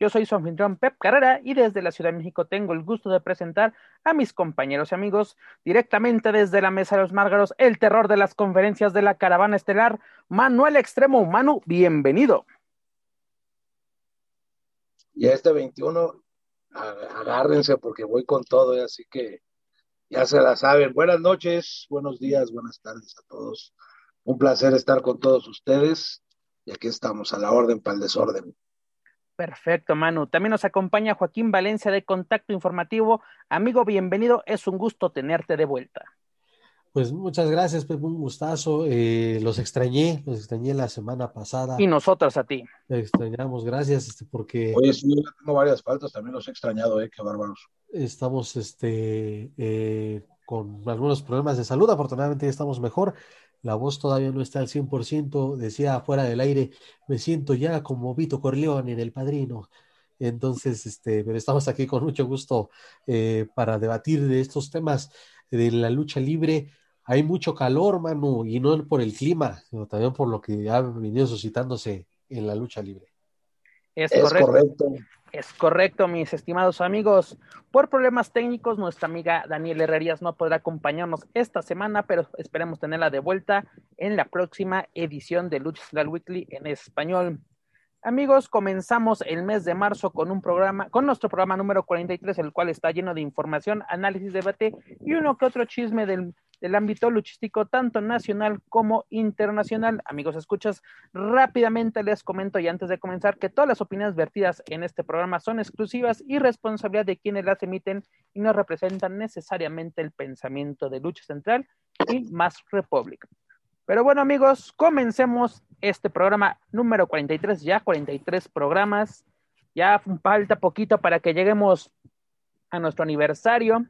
Yo soy su anfitrión Pep Carrera y desde la Ciudad de México tengo el gusto de presentar a mis compañeros y amigos directamente desde la Mesa de los Márgaros, el terror de las conferencias de la caravana estelar, Manuel Extremo. Manu, bienvenido. Y a este 21, agárrense porque voy con todo, ¿eh? así que ya se la saben. Buenas noches, buenos días, buenas tardes a todos. Un placer estar con todos ustedes y aquí estamos a la orden para el desorden. Perfecto, Manu. También nos acompaña Joaquín Valencia de Contacto Informativo. Amigo, bienvenido. Es un gusto tenerte de vuelta. Pues muchas gracias, Pepe, un gustazo. Eh, los extrañé, los extrañé la semana pasada. Y nosotros a ti. Te extrañamos, gracias, este, porque. Oye, sí, yo tengo varias faltas, también los he extrañado, ¿eh? Qué bárbaros. Estamos este, eh, con algunos problemas de salud, afortunadamente ya estamos mejor. La voz todavía no está al 100%, decía fuera del aire, me siento ya como Vito Corleone en El Padrino. Entonces, este, pero estamos aquí con mucho gusto eh, para debatir de estos temas de la lucha libre hay mucho calor, Manu, y no por el clima, sino también por lo que ha venido suscitándose en la lucha libre. Es, correcto. Es correcto, mis estimados amigos. Por problemas técnicos, nuestra amiga Daniela Herrerías no podrá acompañarnos esta semana, pero esperemos tenerla de vuelta en la próxima edición de Lucha Central Weekly en español. Amigos, comenzamos el mes de marzo con un programa, con nuestro programa número 43, el cual está lleno de información, análisis, debate y uno que otro chisme del, del ámbito luchístico, tanto nacional como internacional. Amigos, escuchas, rápidamente les comento y antes de comenzar que todas las opiniones vertidas en este programa son exclusivas y responsabilidad de quienes las emiten y no representan necesariamente el pensamiento de Lucha Central y Más Republic. Pero bueno, amigos, comencemos este programa número 43, ya 43 programas. Ya falta poquito para que lleguemos a nuestro aniversario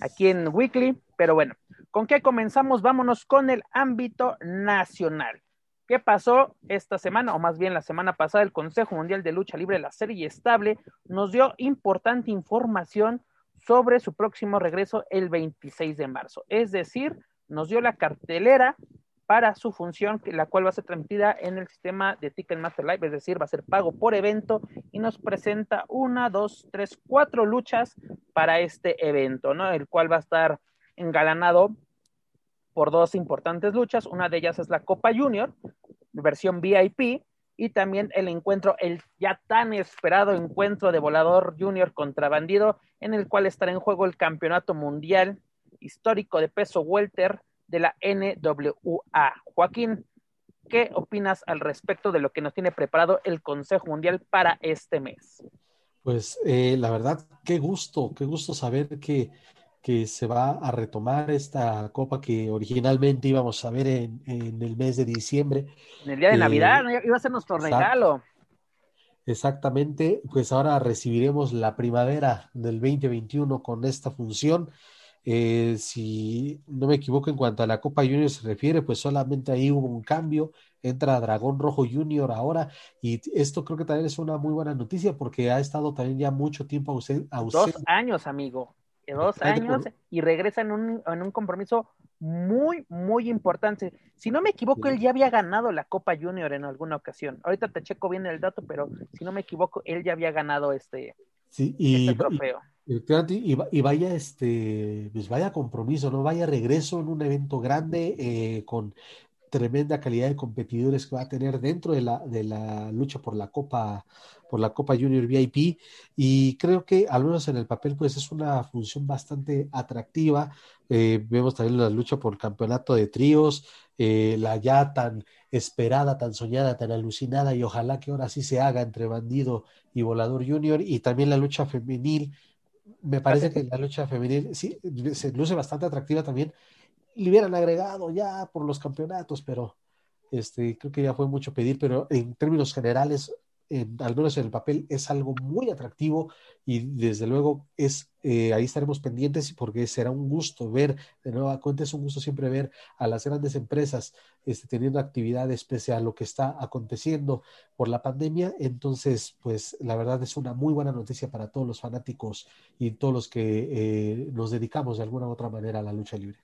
aquí en Weekly. Pero bueno, ¿con qué comenzamos? Vámonos con el ámbito nacional. ¿Qué pasó esta semana, o más bien la semana pasada? El Consejo Mundial de Lucha Libre, la serie estable, nos dio importante información sobre su próximo regreso el 26 de marzo. Es decir, nos dio la cartelera para su función, la cual va a ser transmitida en el sistema de Ticketmaster Live, es decir, va a ser pago por evento y nos presenta una, dos, tres, cuatro luchas para este evento, ¿no? El cual va a estar engalanado por dos importantes luchas. Una de ellas es la Copa Junior, versión VIP, y también el encuentro, el ya tan esperado encuentro de Volador Junior contra Bandido, en el cual estará en juego el campeonato mundial histórico de peso welter de la NWA. Joaquín, ¿qué opinas al respecto de lo que nos tiene preparado el Consejo Mundial para este mes? Pues eh, la verdad, qué gusto, qué gusto saber que, que, se va a retomar esta copa que originalmente íbamos a ver en, el mes de diciembre. En el día de Navidad, iba a ser nuestro regalo. Exactamente, pues ahora recibiremos la primavera del 2021 con esta función eh, si no me equivoco, en cuanto a la Copa Junior se refiere, pues solamente ahí hubo un cambio, entra Dragón Rojo Junior ahora, y esto creo que también es una muy buena noticia porque ha estado también ya mucho tiempo ausente. Dos años, amigo, dos años, y regresa en un, en un compromiso muy, muy importante. Si no me equivoco, él ya había ganado la Copa Junior en alguna ocasión. Ahorita te checo bien el dato, pero si no me equivoco, él ya había ganado este, sí, y, este trofeo. Y, vaya este, pues vaya compromiso, ¿no? Vaya regreso en un evento grande, eh, con tremenda calidad de competidores que va a tener dentro de la, de la lucha por la Copa por la Copa Junior VIP y creo que al menos en el papel pues es una función bastante atractiva. Eh, vemos también la lucha por el campeonato de tríos, eh, la ya tan esperada, tan soñada, tan alucinada y ojalá que ahora sí se haga entre Bandido y Volador Junior y también la lucha femenil. Me parece que la lucha femenil sí se luce bastante atractiva también. Le hubieran agregado ya por los campeonatos, pero este, creo que ya fue mucho pedir, pero en términos generales al menos en el papel, es algo muy atractivo y desde luego es eh, ahí estaremos pendientes porque será un gusto ver, de nueva cuenta es un gusto siempre ver a las grandes empresas este, teniendo actividades pese a lo que está aconteciendo por la pandemia. Entonces, pues la verdad es una muy buena noticia para todos los fanáticos y todos los que eh, nos dedicamos de alguna u otra manera a la lucha libre.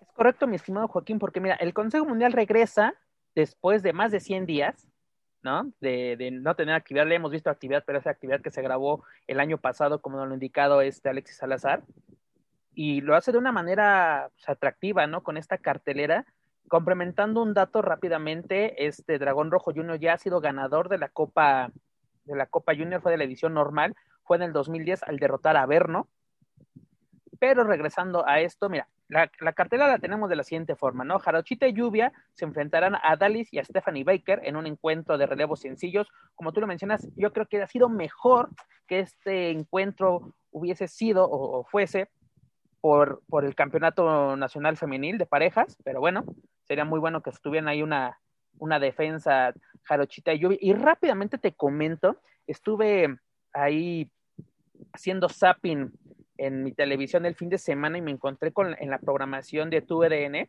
Es correcto, mi estimado Joaquín, porque mira, el Consejo Mundial regresa después de más de 100 días ¿no? De, no tener actividad, le hemos visto actividad, pero esa actividad que se grabó el año pasado, como nos lo ha indicado este Alexis Salazar, y lo hace de una manera pues, atractiva, ¿no? Con esta cartelera, complementando un dato rápidamente, este Dragón Rojo Junior ya ha sido ganador de la Copa, de la Copa Junior, fue de la edición normal, fue en el 2010 al derrotar a Berno, pero regresando a esto, mira, la, la, cartela la tenemos de la siguiente forma, ¿no? Jarochita y Lluvia se enfrentarán a Dalis y a Stephanie Baker en un encuentro de relevos sencillos. Como tú lo mencionas, yo creo que ha sido mejor que este encuentro hubiese sido o, fuese por, por, el Campeonato Nacional Femenil de Parejas, pero bueno, sería muy bueno que estuvieran ahí una, una defensa Jarochita y Lluvia. Y rápidamente te comento, estuve ahí haciendo zapping en mi televisión el fin de semana y me encontré con, en la programación de TUDN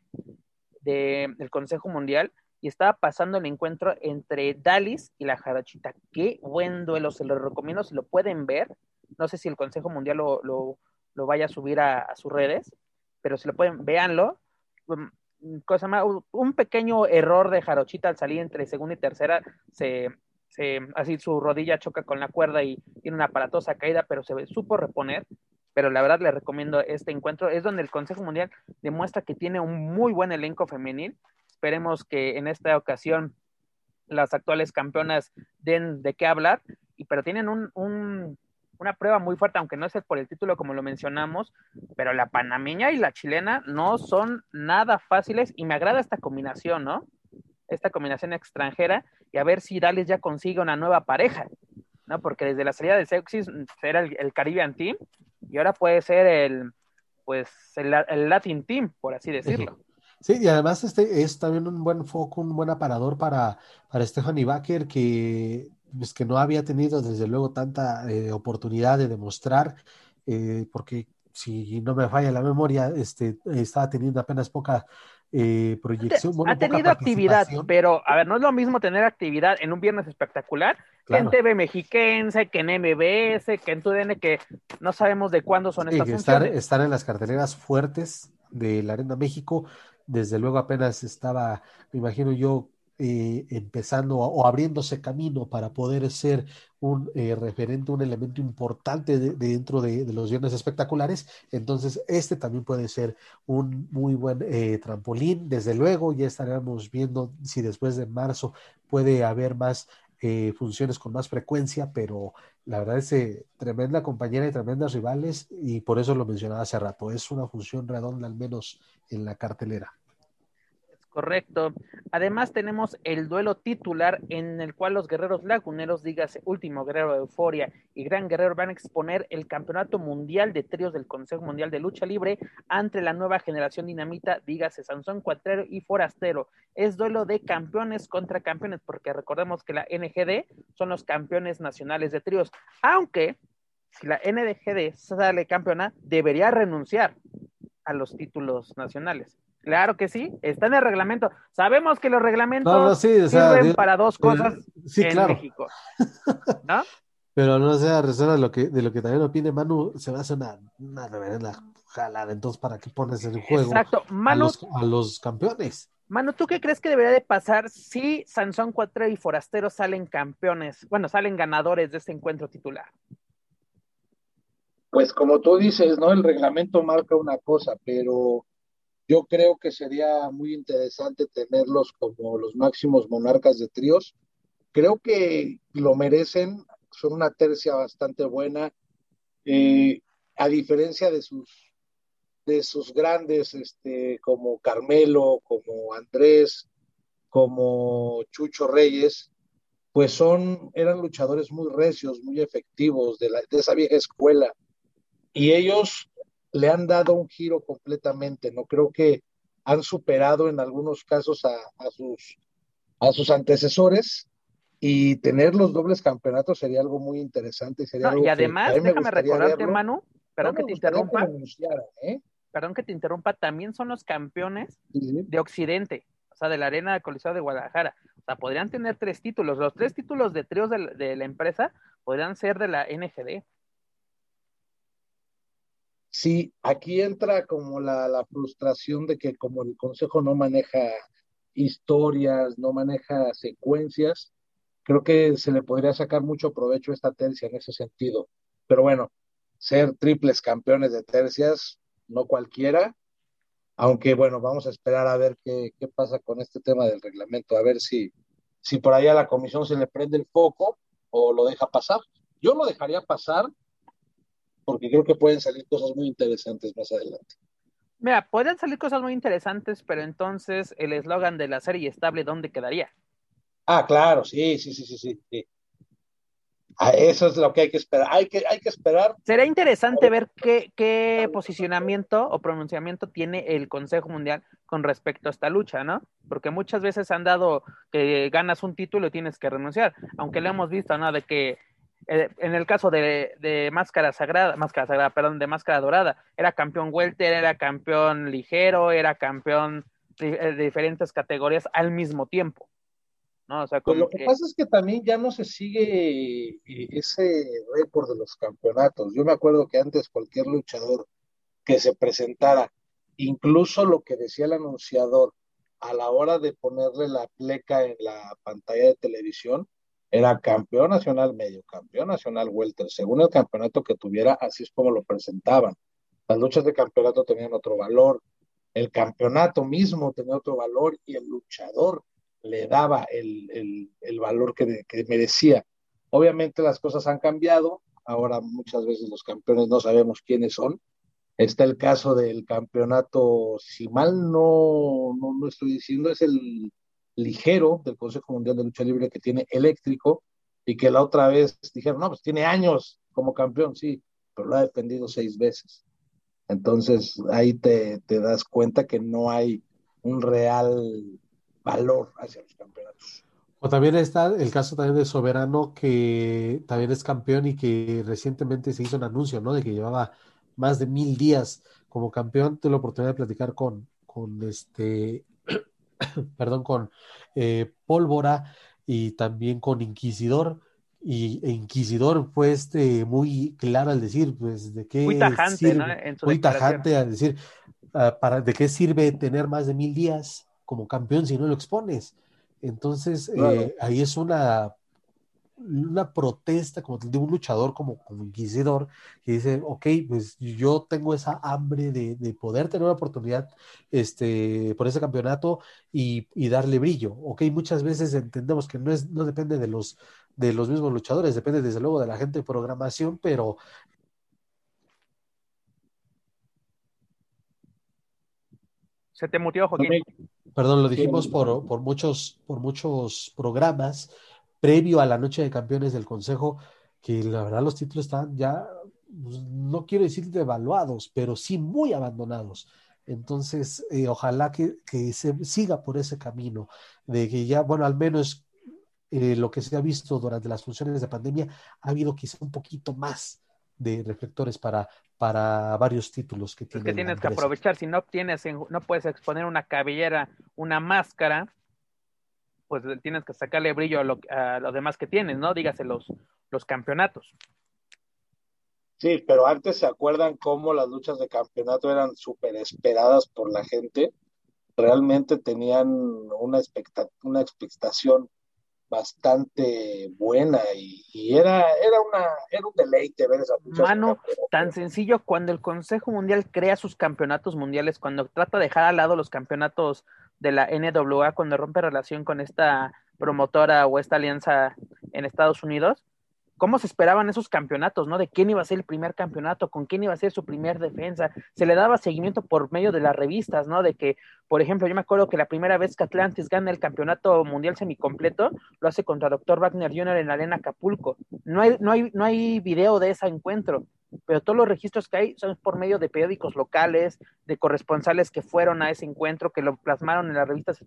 de, del Consejo Mundial y estaba pasando el encuentro entre Dalis y la Jarachita. Qué buen duelo, se lo recomiendo si lo pueden ver. No sé si el Consejo Mundial lo, lo, lo vaya a subir a, sus redes, pero si lo pueden, véanlo. Mm, cosa más, un pequeño error de Jarochita al salir entre segunda y tercera se, se, así su rodilla choca con la cuerda y tiene una aparatosa caída, pero se supo reponer pero la verdad le recomiendo este encuentro. Es donde el Consejo Mundial demuestra que tiene un muy buen elenco femenil. Esperemos que en esta ocasión las actuales campeonas den de qué hablar, y, pero tienen un, una prueba muy fuerte, aunque no es por el título como lo mencionamos, pero la panameña y la chilena no son nada fáciles y me agrada esta combinación, ¿no? Esta combinación extranjera y a ver si Dales ya consigue una nueva pareja, ¿no? Porque desde la salida de Sexis era el, el Caribbean Team y ahora puede ser el, pues, el, Latin Team, por así decirlo. Sí, y además este es también un buen foco, un buen aparador para, para Stephanie Baker, que, pues, que no había tenido desde luego tanta eh, oportunidad de demostrar, eh, porque si no me falla la memoria, este, estaba teniendo apenas poca eh, proyección. ha tenido actividad, pero a ver, no es lo mismo tener actividad en un viernes espectacular que en TV Mexiquense, que en MBS, que en TUDN, que no sabemos de cuándo son estas estar, estar en las carteleras fuertes de la Arena México, desde luego apenas estaba, me imagino yo, eh, empezando o abriéndose camino para poder ser un eh, referente, un elemento importante dentro de, los viernes espectaculares. Entonces, este también puede ser un muy buen eh, trampolín. Desde luego, ya estaremos viendo si después de marzo puede haber más funciones con más frecuencia, pero la verdad es tremenda compañera y tremendas rivales y por eso lo mencionaba hace rato. Es una función redonda al menos en la cartelera. Correcto. Además tenemos el duelo titular en el cual los guerreros laguneros, dígase Último Guerrero de Euforia y Gran Guerrero van a exponer el Campeonato Mundial de Tríos del Consejo Mundial de Lucha Libre ante la nueva generación dinamita, dígase Sansón Cuatrero y Forastero. Es duelo de campeones contra campeones, porque recordemos que la NGD son los campeones nacionales de tríos, aunque si la NGD sale campeona, debería renunciar a los títulos nacionales. Claro que sí, está en el reglamento. Sabemos que los reglamentos sirven para dos cosas en México. ¿No? Pero no sea reserva de lo que, de lo que también opine Manu, se va a hacer una, una reverenda jalada. Entonces, ¿para qué pones en juego a, los, a los campeones? Manu, ¿tú qué crees que debería de pasar si Sansón Cuatro y Forastero salen campeones, bueno, salen ganadores de este encuentro titular? Pues como tú dices, ¿no? El reglamento marca una cosa, pero Yo creo que sería muy interesante tenerlos como los máximos monarcas de tríos. Creo que lo merecen, son una tercia bastante buena, eh, a diferencia de sus, de sus grandes, este, como Carmelo, como Andrés, como Chucho Reyes, pues son, eran luchadores muy recios, muy efectivos de, la, de esa vieja escuela. Y ellos le han dado un giro completamente, ¿no? Creo que han superado en algunos casos a, sus, a sus antecesores y tener los dobles campeonatos sería algo muy interesante. Sería y además, déjame recordarte, Manu, perdón que te interrumpa. ¿eh? Perdón que te interrumpa, también son los campeones de Occidente, o sea, de la Arena Coliseo de Guadalajara. O sea, podrían tener tres títulos. Los tres títulos de tríos de, de la empresa podrían ser de la NGD. Sí, aquí entra como la, frustración de que como el Consejo no maneja historias, no maneja secuencias, creo que se le podría sacar mucho provecho esta tercia en ese sentido. Pero bueno, ser triples campeones de tercias, no cualquiera, aunque bueno, vamos a esperar a ver qué, qué pasa con este tema del reglamento, a ver si, si por ahí a la comisión se le prende el foco o lo deja pasar. Yo lo dejaría pasar porque creo que pueden salir cosas muy interesantes más adelante. Mira, pueden salir cosas muy interesantes, pero entonces el eslogan de la serie estable, ¿dónde quedaría? Ah, claro, sí, sí, sí, sí, sí. Ah, eso es lo que hay que esperar. Hay que, hay que esperar. Será interesante ver qué, qué posicionamiento o pronunciamiento tiene el Consejo Mundial con respecto a esta lucha, ¿no? Porque muchas veces han dado que ganas un título y tienes que renunciar, aunque lo hemos visto, ¿no? De que eh, en el caso de, Máscara Sagrada, Máscara Sagrada, perdón, de Máscara Dorada, era campeón welter, era campeón ligero, era campeón de, diferentes categorías al mismo tiempo. ¿no? O sea, pues lo que, pasa es que también ya no se sigue eh, ese récord de los campeonatos. Yo me acuerdo que antes cualquier luchador que se presentara, incluso lo que decía el anunciador a la hora de ponerle la pleca en la pantalla de televisión, era campeón nacional medio, campeón nacional welter, según el campeonato que tuviera, así es como lo presentaban. Las luchas de campeonato tenían otro valor, el campeonato mismo tenía otro valor y el luchador le daba el, valor que, que merecía. Obviamente las cosas han cambiado, ahora muchas veces los campeones no sabemos quiénes son. Está el caso del campeonato, si mal no, no, no estoy diciendo, es el ligero del Consejo Mundial de Lucha Libre que tiene eléctrico y que la otra vez dijeron, no, pues tiene años como campeón, sí, pero lo ha defendido seis veces. Entonces ahí te, te das cuenta que no hay un real valor hacia los campeonatos. O también está el caso también de Soberano, que también es campeón y que recientemente se hizo un anuncio, ¿no? De que llevaba más de mil días como campeón. Tuve la oportunidad de platicar con, con este perdón, con eh, Pólvora y también con Inquisidor. Y e Inquisidor fue este muy claro al decir, pues, de qué muy tajante, ¿no? muy tajante al decir, ah, para, de qué sirve tener más de mil días como campeón si no lo expones. Entonces, eh, ahí es una una protesta como de un luchador como, como inquisidor que dice, ok, pues yo tengo esa hambre de, poder tener una oportunidad este, por ese campeonato y, darle brillo. Ok, muchas veces entendemos que no, es, no depende de los, de los mismos luchadores, depende desde luego de la gente de programación, pero Se te mutió, Joaquín. Perdón, lo dijimos por, por, muchos, por muchos programas previo a la noche de campeones del Consejo, que la verdad los títulos están ya, pues, no quiero decir devaluados, pero sí muy abandonados. Entonces, eh, ojalá que, se siga por ese camino, de que ya, bueno, al menos eh, lo que se ha visto durante las funciones de pandemia, ha habido quizá un poquito más de reflectores para, para varios títulos que tienes. que tienes que aprovechar, si no tienes, no puedes exponer una cabellera, una máscara, pues tienes que sacarle brillo a lo, a demás que tienes, ¿no? Dígase los, los campeonatos. Sí, pero antes se acuerdan cómo las luchas de campeonato eran súper esperadas por la gente. Realmente tenían una, una expectación bastante buena y, era, era, una, era un deleite ver esa lucha. Mano, tan sencillo cuando el Consejo Mundial crea sus campeonatos mundiales, cuando trata de dejar al lado los campeonatos de la NWA, cuando rompe relación con esta promotora o esta alianza en Estados Unidos, cómo se esperaban esos campeonatos, ¿no? De quién iba a ser el primer campeonato, con quién iba a ser su primer defensa. Se le daba seguimiento por medio de las revistas, ¿no? De que, por ejemplo, yo me acuerdo que la primera vez que Atlantis gana el campeonato mundial semicompleto, lo hace contra Dr. Wagner Jr. en arena Acapulco. No hay, no hay, no hay video de ese encuentro, pero todos los registros que hay son por medio de periódicos locales, de corresponsales que fueron a ese encuentro, que lo plasmaron en las revistas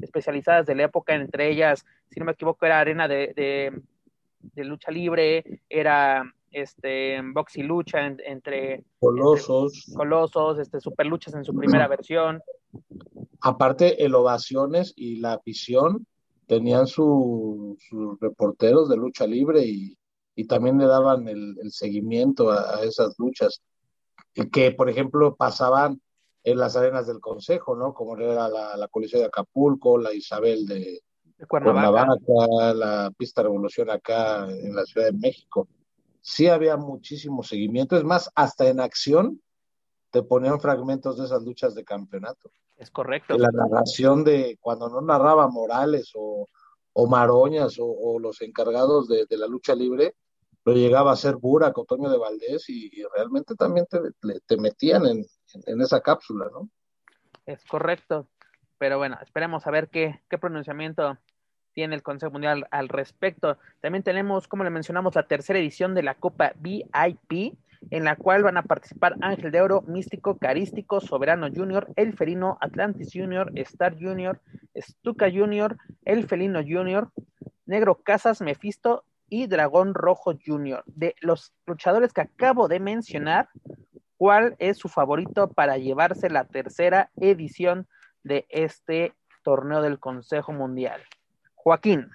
especializadas de la época, entre ellas, si no me equivoco, era Arena de lucha libre, era este box y lucha entre colosos, colosos, este super luchas en su primera versión. Aparte, el ovaciones y la afición tenían sus reporteros de lucha libre y, también le daban el, seguimiento a, esas luchas que, por ejemplo, pasaban en las arenas del Consejo, ¿no? Como era la, la Coliseo de Acapulco, la Isabel de, Cuernavaca. la pista Revolución acá en la Ciudad de México. Sí había muchísimo seguimiento, es más, hasta en acción te ponían fragmentos de esas luchas de campeonato. Es correcto. la narración de cuando no narraba Morales o, o Maroñas o, los encargados de, la lucha libre, lo llegaba a ser Burak o de Valdés y, realmente también te, te metían en, en, esa cápsula, ¿no? Es correcto. Pero bueno, esperemos a ver qué, qué pronunciamiento tiene el Consejo Mundial al respecto. También tenemos, como le mencionamos, la tercera edición de la Copa VIP, en la cual van a participar Ángel de Oro, Místico, Carístico, Soberano Junior, El Felino, Atlantis Junior, Star Junior, Stuka Junior, El Felino Junior, Negro Casas, Mephisto y Dragón Rojo Junior. De los luchadores que acabo de mencionar, ¿cuál es su favorito para llevarse la tercera edición de este torneo del Consejo Mundial? Joaquín.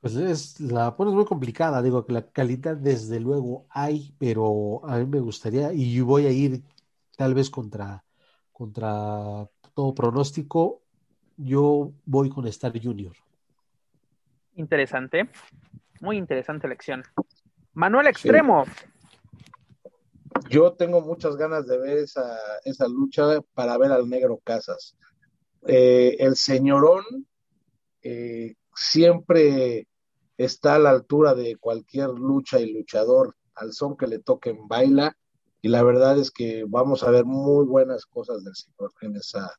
Pues es, la pones muy complicada, digo que la calidad desde luego hay, pero a mí me gustaría, y voy a ir tal vez contra, contra todo pronóstico, yo voy con Star Junior. Interesante, muy interesante elección. Manuel Extremo. Yo tengo muchas ganas de ver esa, esa lucha para ver al negro Casas. Eh, el señorón eh, siempre está a la altura de cualquier lucha y luchador, al son que le toquen baila, y la verdad es que vamos a ver muy buenas cosas del señor en esa,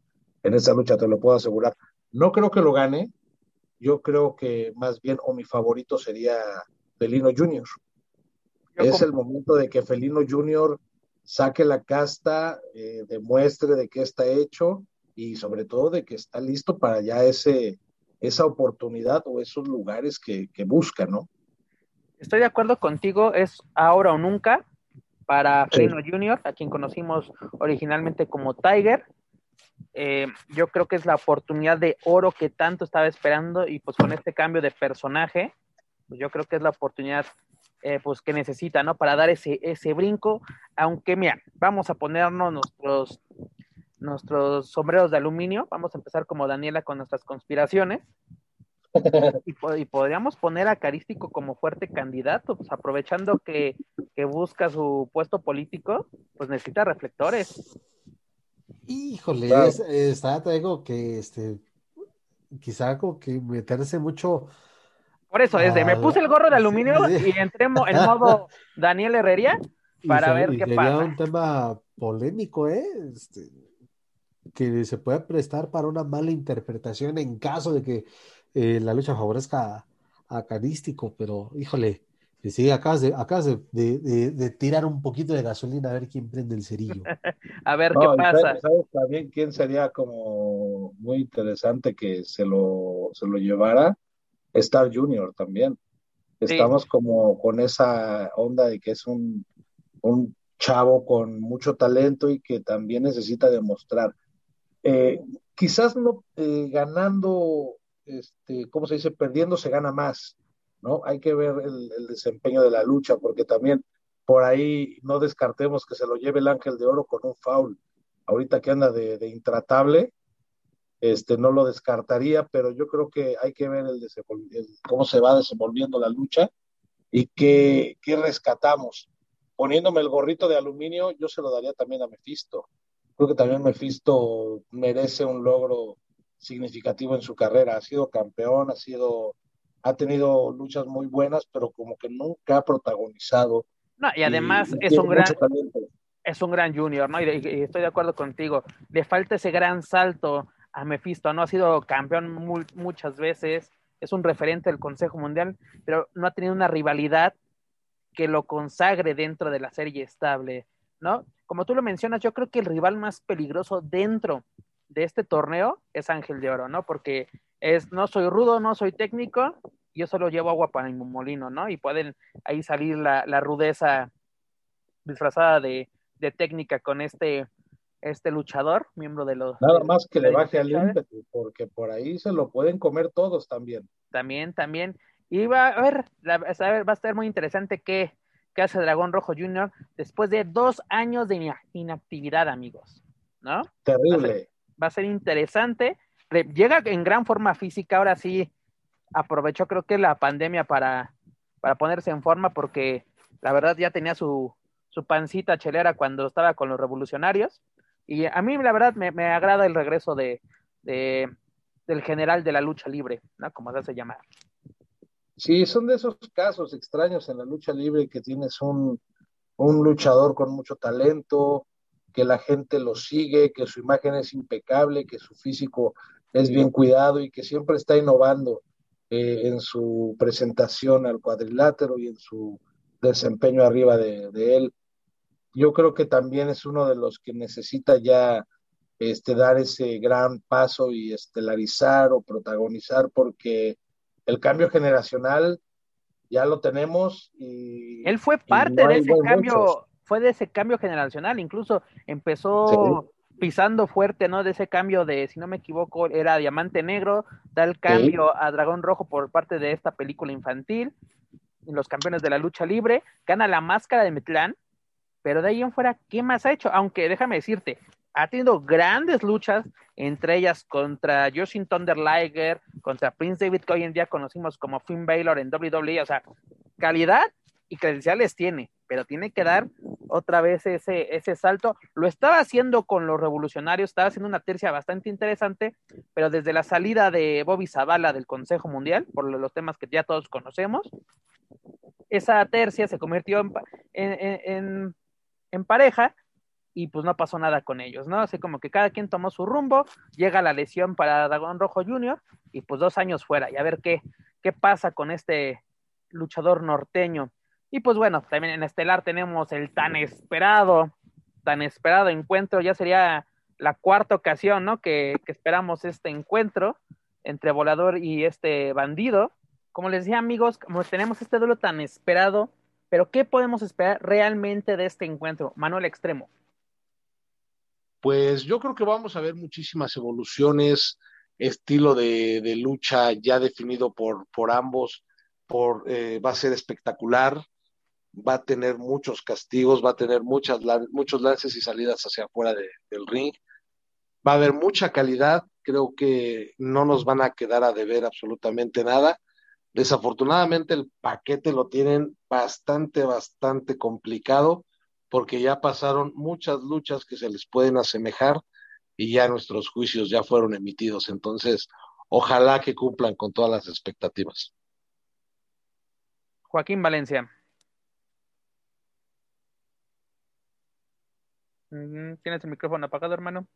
en esa lucha, te lo puedo asegurar. No creo que lo gane, yo creo que más bien, o mi favorito sería Felino Junior. es el momento de que Felino Junior saque la casta, eh, demuestre de qué está hecho y sobre todo de que está listo para ya ese, esa oportunidad o esos lugares que, que busca, ¿no? Estoy de acuerdo contigo, es ahora o nunca para Freno Junior, a quien conocimos originalmente como Tiger. Eh, yo creo que es la oportunidad de oro que tanto estaba esperando y pues con este cambio de personaje, pues yo creo que es la oportunidad eh, pues que necesita, ¿no? Para dar ese, ese brinco, aunque mira, vamos a ponernos nuestros nuestros sombreros de aluminio. Vamos a empezar como Daniela con nuestras conspiraciones. y, podríamos poner a Carístico como fuerte candidato, pues aprovechando que, busca su puesto político, pues necesita reflectores. Híjole, está, tengo que este quizá como que meterse mucho. Por eso, desde me puse el gorro de aluminio y entré en modo Daniel Herrería para ver qué pasa. un tema polémico, ¿eh? Este, que se pueda prestar para una mala interpretación en caso de que eh, la lucha favorezca a, Carístico, pero híjole, sí, acabas, de, acabas de, tirar un poquito de gasolina a ver quién prende el cerillo. a ver qué pasa. ¿Sabes también quién sería como muy interesante que se lo, se lo llevara? Star Junior también. Estamos como con esa onda de que es un, un chavo con mucho talento y que también necesita demostrar. Eh, quizás no eh, ganando, este, ¿cómo se dice? Perdiendo se gana más, ¿no? Hay que ver el, desempeño de la lucha, porque también por ahí no descartemos que se lo lleve el Ángel de Oro con un foul, ahorita que anda de, intratable, este, no lo descartaría, pero yo creo que hay que ver el, cómo se va desenvolviendo la lucha y qué, qué rescatamos. Poniéndome el gorrito de aluminio, yo se lo daría también a Mephisto. Creo que también Mephisto merece un logro significativo en su carrera. Ha sido campeón, ha sido, ha tenido luchas muy buenas, pero como que nunca ha protagonizado. No, y además es un gran es un gran junior, ¿no? Y, estoy de acuerdo contigo. Le falta ese gran salto a Mephisto, ¿no? Ha sido campeón muchas veces, es un referente del Consejo Mundial, pero no ha tenido una rivalidad que lo consagre dentro de la serie estable, ¿no? Como tú lo mencionas, yo creo que el rival más peligroso dentro de este torneo es Ángel de Oro, ¿no? Porque es, no soy rudo, no soy técnico, yo solo llevo agua para mi molino, ¿no? Y pueden ahí salir la, la rudeza disfrazada de, de técnica con este, este luchador, miembro de los... Nada más que le baje al ímpetu, porque por ahí se lo pueden comer todos también. También, también. Y va a ver, va a estar muy interesante qué, qué hace Dragón Rojo Jr. después de dos años de inactividad, amigos. ¿No? Terrible. Va a ser, interesante. Llega en gran forma física, ahora sí aprovechó creo que la pandemia para, para ponerse en forma porque la verdad ya tenía su, su pancita chelera cuando estaba con los revolucionarios. Y a mí, la verdad, me, agrada el regreso de, del general de la lucha libre, ¿no? Como se hace llamar. Sí, son de esos casos extraños en la lucha libre que tienes un, un luchador con mucho talento, que la gente lo sigue, que su imagen es impecable, que su físico es bien cuidado y que siempre está innovando eh, en su presentación al cuadrilátero y en su desempeño arriba de, de él. Yo creo que también es uno de los que necesita ya este, dar ese gran paso y estelarizar o protagonizar, porque el cambio generacional ya lo tenemos y él fue parte de ese cambio, fue de ese cambio generacional, incluso empezó pisando fuerte, ¿no? De ese cambio de, si no me equivoco, era Diamante Negro, da el cambio a Dragón Rojo por parte de esta película infantil, los campeones de la lucha libre, gana la máscara de Metlán, pero de ahí en fuera, ¿qué más ha hecho? Aunque déjame decirte, ha tenido grandes luchas, entre ellas contra Justin Thunder Liger, contra Prince David, que hoy en día conocimos como Finn Baylor en WWE, o sea, calidad y credenciales tiene, pero tiene que dar otra vez ese, ese salto. Lo estaba haciendo con los revolucionarios, estaba haciendo una tercia bastante interesante, pero desde la salida de Bobby Zavala del Consejo Mundial, por los temas que ya todos conocemos, esa tercia se convirtió en en pareja y pues no pasó nada con ellos, ¿no? Así como que cada quien tomó su rumbo, llega la lesión para Dragón Rojo Jr. y pues dos años fuera y a ver qué, qué pasa con este luchador norteño. Y pues bueno, también en Estelar tenemos el tan esperado, tan esperado encuentro, ya sería la cuarta ocasión, ¿no? Que, que esperamos este encuentro entre Volador y este bandido. Como les decía amigos, como tenemos este duelo tan esperado, pero ¿qué podemos esperar realmente de este encuentro? Manuel Extremo. Pues yo creo que vamos a ver muchísimas evoluciones, estilo de, lucha ya definido por, por ambos, por, eh, va a ser espectacular, va a tener muchos castigos, va a tener muchas, muchos lances y salidas hacia afuera del ring, va a haber mucha calidad, creo que no nos van a quedar a deber absolutamente nada. Desafortunadamente el paquete lo tienen bastante, bastante complicado porque ya pasaron muchas luchas que se les pueden asemejar y ya nuestros juicios ya fueron emitidos. Entonces, ojalá que cumplan con todas las expectativas. Joaquín Valencia. ¿Tienes el micrófono apagado, hermano?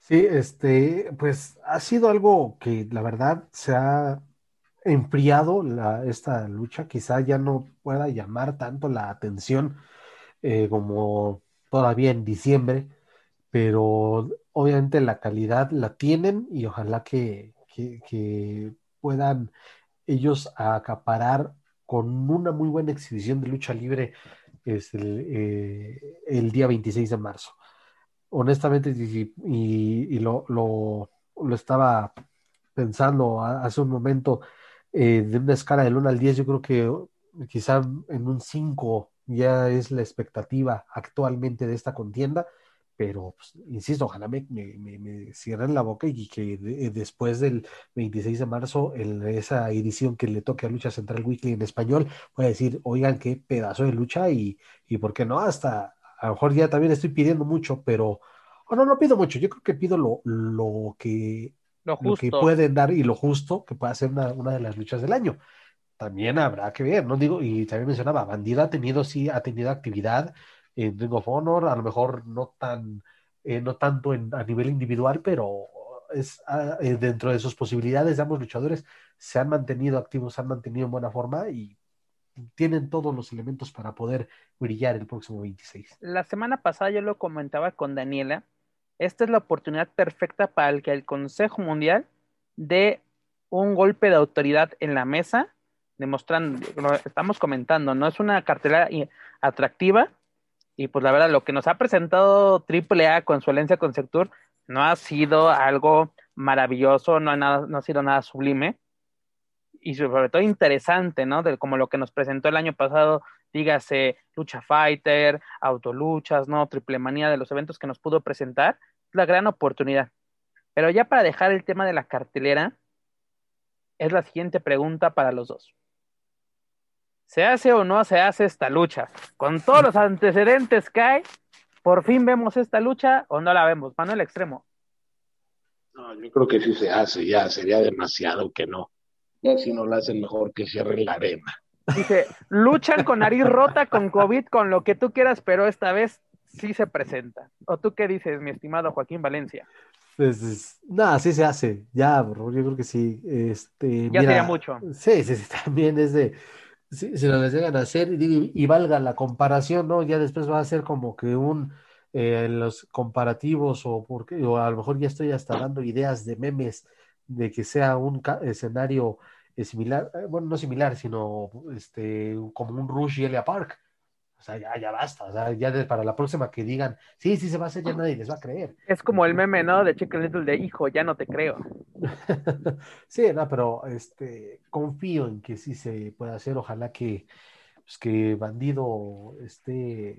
Sí, este, pues ha sido algo que la verdad se ha enfriado la, esta lucha, quizá ya no pueda llamar tanto la atención eh, como todavía en diciembre, pero obviamente la calidad la tienen y ojalá que, puedan ellos acaparar con una muy buena exhibición de lucha libre es el, eh, el día 26 de marzo. Honestamente, y, lo, lo, estaba pensando hace un momento, eh, de una escala del 1 al 10, yo creo que quizá en un 5 ya es la expectativa actualmente de esta contienda, pero pues, insisto, ojalá me, cierren la boca y que después del 26 de marzo, en esa edición que le toque a Lucha Central Weekly en español, voy a decir, oigan, qué pedazo de lucha y, y por qué no, hasta a lo mejor ya también estoy pidiendo mucho, pero, o no, no pido mucho, yo creo que pido lo, lo que lo, que pueden dar y lo justo que pueda ser una, una de las luchas del año también habrá que ver, ¿no? Digo, y también mencionaba, Bandida ha tenido, sí, ha tenido actividad en Ring of Honor, a lo mejor no tan, eh, no tanto en, a nivel individual, pero es ah, eh, dentro de sus posibilidades de ambos luchadores se han mantenido activos, se han mantenido en buena forma y tienen todos los elementos para poder brillar el próximo 26. La semana pasada yo lo comentaba con Daniela, esta es la oportunidad perfecta para el que el Consejo Mundial dé un golpe de autoridad en la mesa demostrando, lo estamos comentando, ¿no? Es una cartelera atractiva y pues la verdad lo que nos ha presentado AAA con su Alencia Conceptur no ha sido algo maravilloso, no ha, nada, no ha sido nada sublime y sobre todo interesante, ¿no? De como lo que nos presentó el año pasado, dígase Lucha Fighter, Autoluchas, ¿no? Triple Manía de los eventos que nos pudo presentar, la gran oportunidad. Pero ya para dejar el tema de la cartelera, es la siguiente pregunta para los dos. ¿Se hace o no se hace esta lucha? Con todos los antecedentes que hay, ¿por fin vemos esta lucha o no la vemos? Manuel Extremo. No, yo creo que sí se hace, ya sería demasiado que no. Ya si no la hacen mejor que cierren la arena. Dice, luchan con nariz rota, con COVID, con lo que tú quieras, pero esta vez sí se presenta. ¿O tú qué dices, mi estimado Joaquín Valencia? Pues nada, sí se hace, ya, yo creo que sí. Este, ya sería mucho. Sí, sí, sí, también es de, si, si lo llegan a hacer y, valga la comparación, ¿no? Ya después va a ser como que un, eh, los comparativos o, porque, o a lo mejor ya estoy hasta dando ideas de memes de que sea un escenario eh, similar, eh, bueno, no similar, sino este, como un Rush y Elia Park, o sea, ya, ya basta. O sea, ya para la próxima que digan, sí, sí se va a hacer, ya nadie les va a creer. Es como el meme, ¿no? De Chicken Little de hijo, ya no te creo. sí, no, pero este, confío en que sí se pueda hacer. Ojalá que, pues, que Bandido esté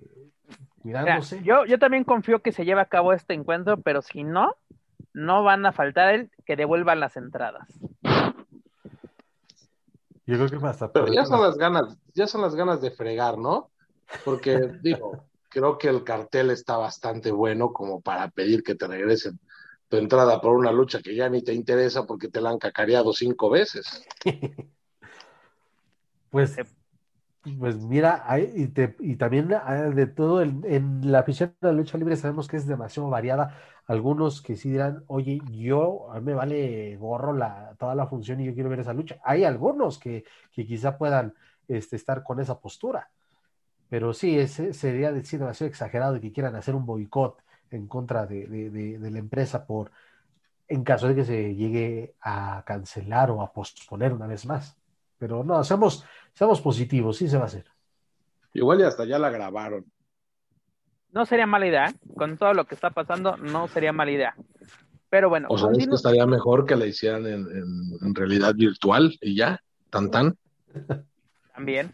mirándose. yo, yo también confío que se lleve a cabo este encuentro, pero si no, no van a faltar el que devuelvan las entradas. Yo creo que hasta. Pero ya son las ganas, ya son las ganas de fregar, ¿no? Porque, digo, creo que el cartel está bastante bueno como para pedir que te regresen tu entrada por una lucha que ya ni te interesa porque te la han cacareado cinco veces. pues, pues mira, y, y, también de todo en la afición de la lucha libre sabemos que es demasiado variada. Algunos que sí dirán, oye, yo a mí me vale gorro la, toda la función y yo quiero ver esa lucha. Hay algunos que, que quizá puedan este, estar con esa postura. Pero sí, ese sería decir demasiado exagerado que quieran hacer un boicot en contra de, la empresa por en caso de que se llegue a cancelar o a posponer una vez más. Pero no, seamos positivos, sí se va a hacer. Igual y hasta ya la grabaron. No sería mala idea, ¿eh? con todo lo que está pasando, no sería mala idea. Pero bueno. O sea, es que estaría mejor que la hicieran en, en realidad virtual y ya, tan tan. También.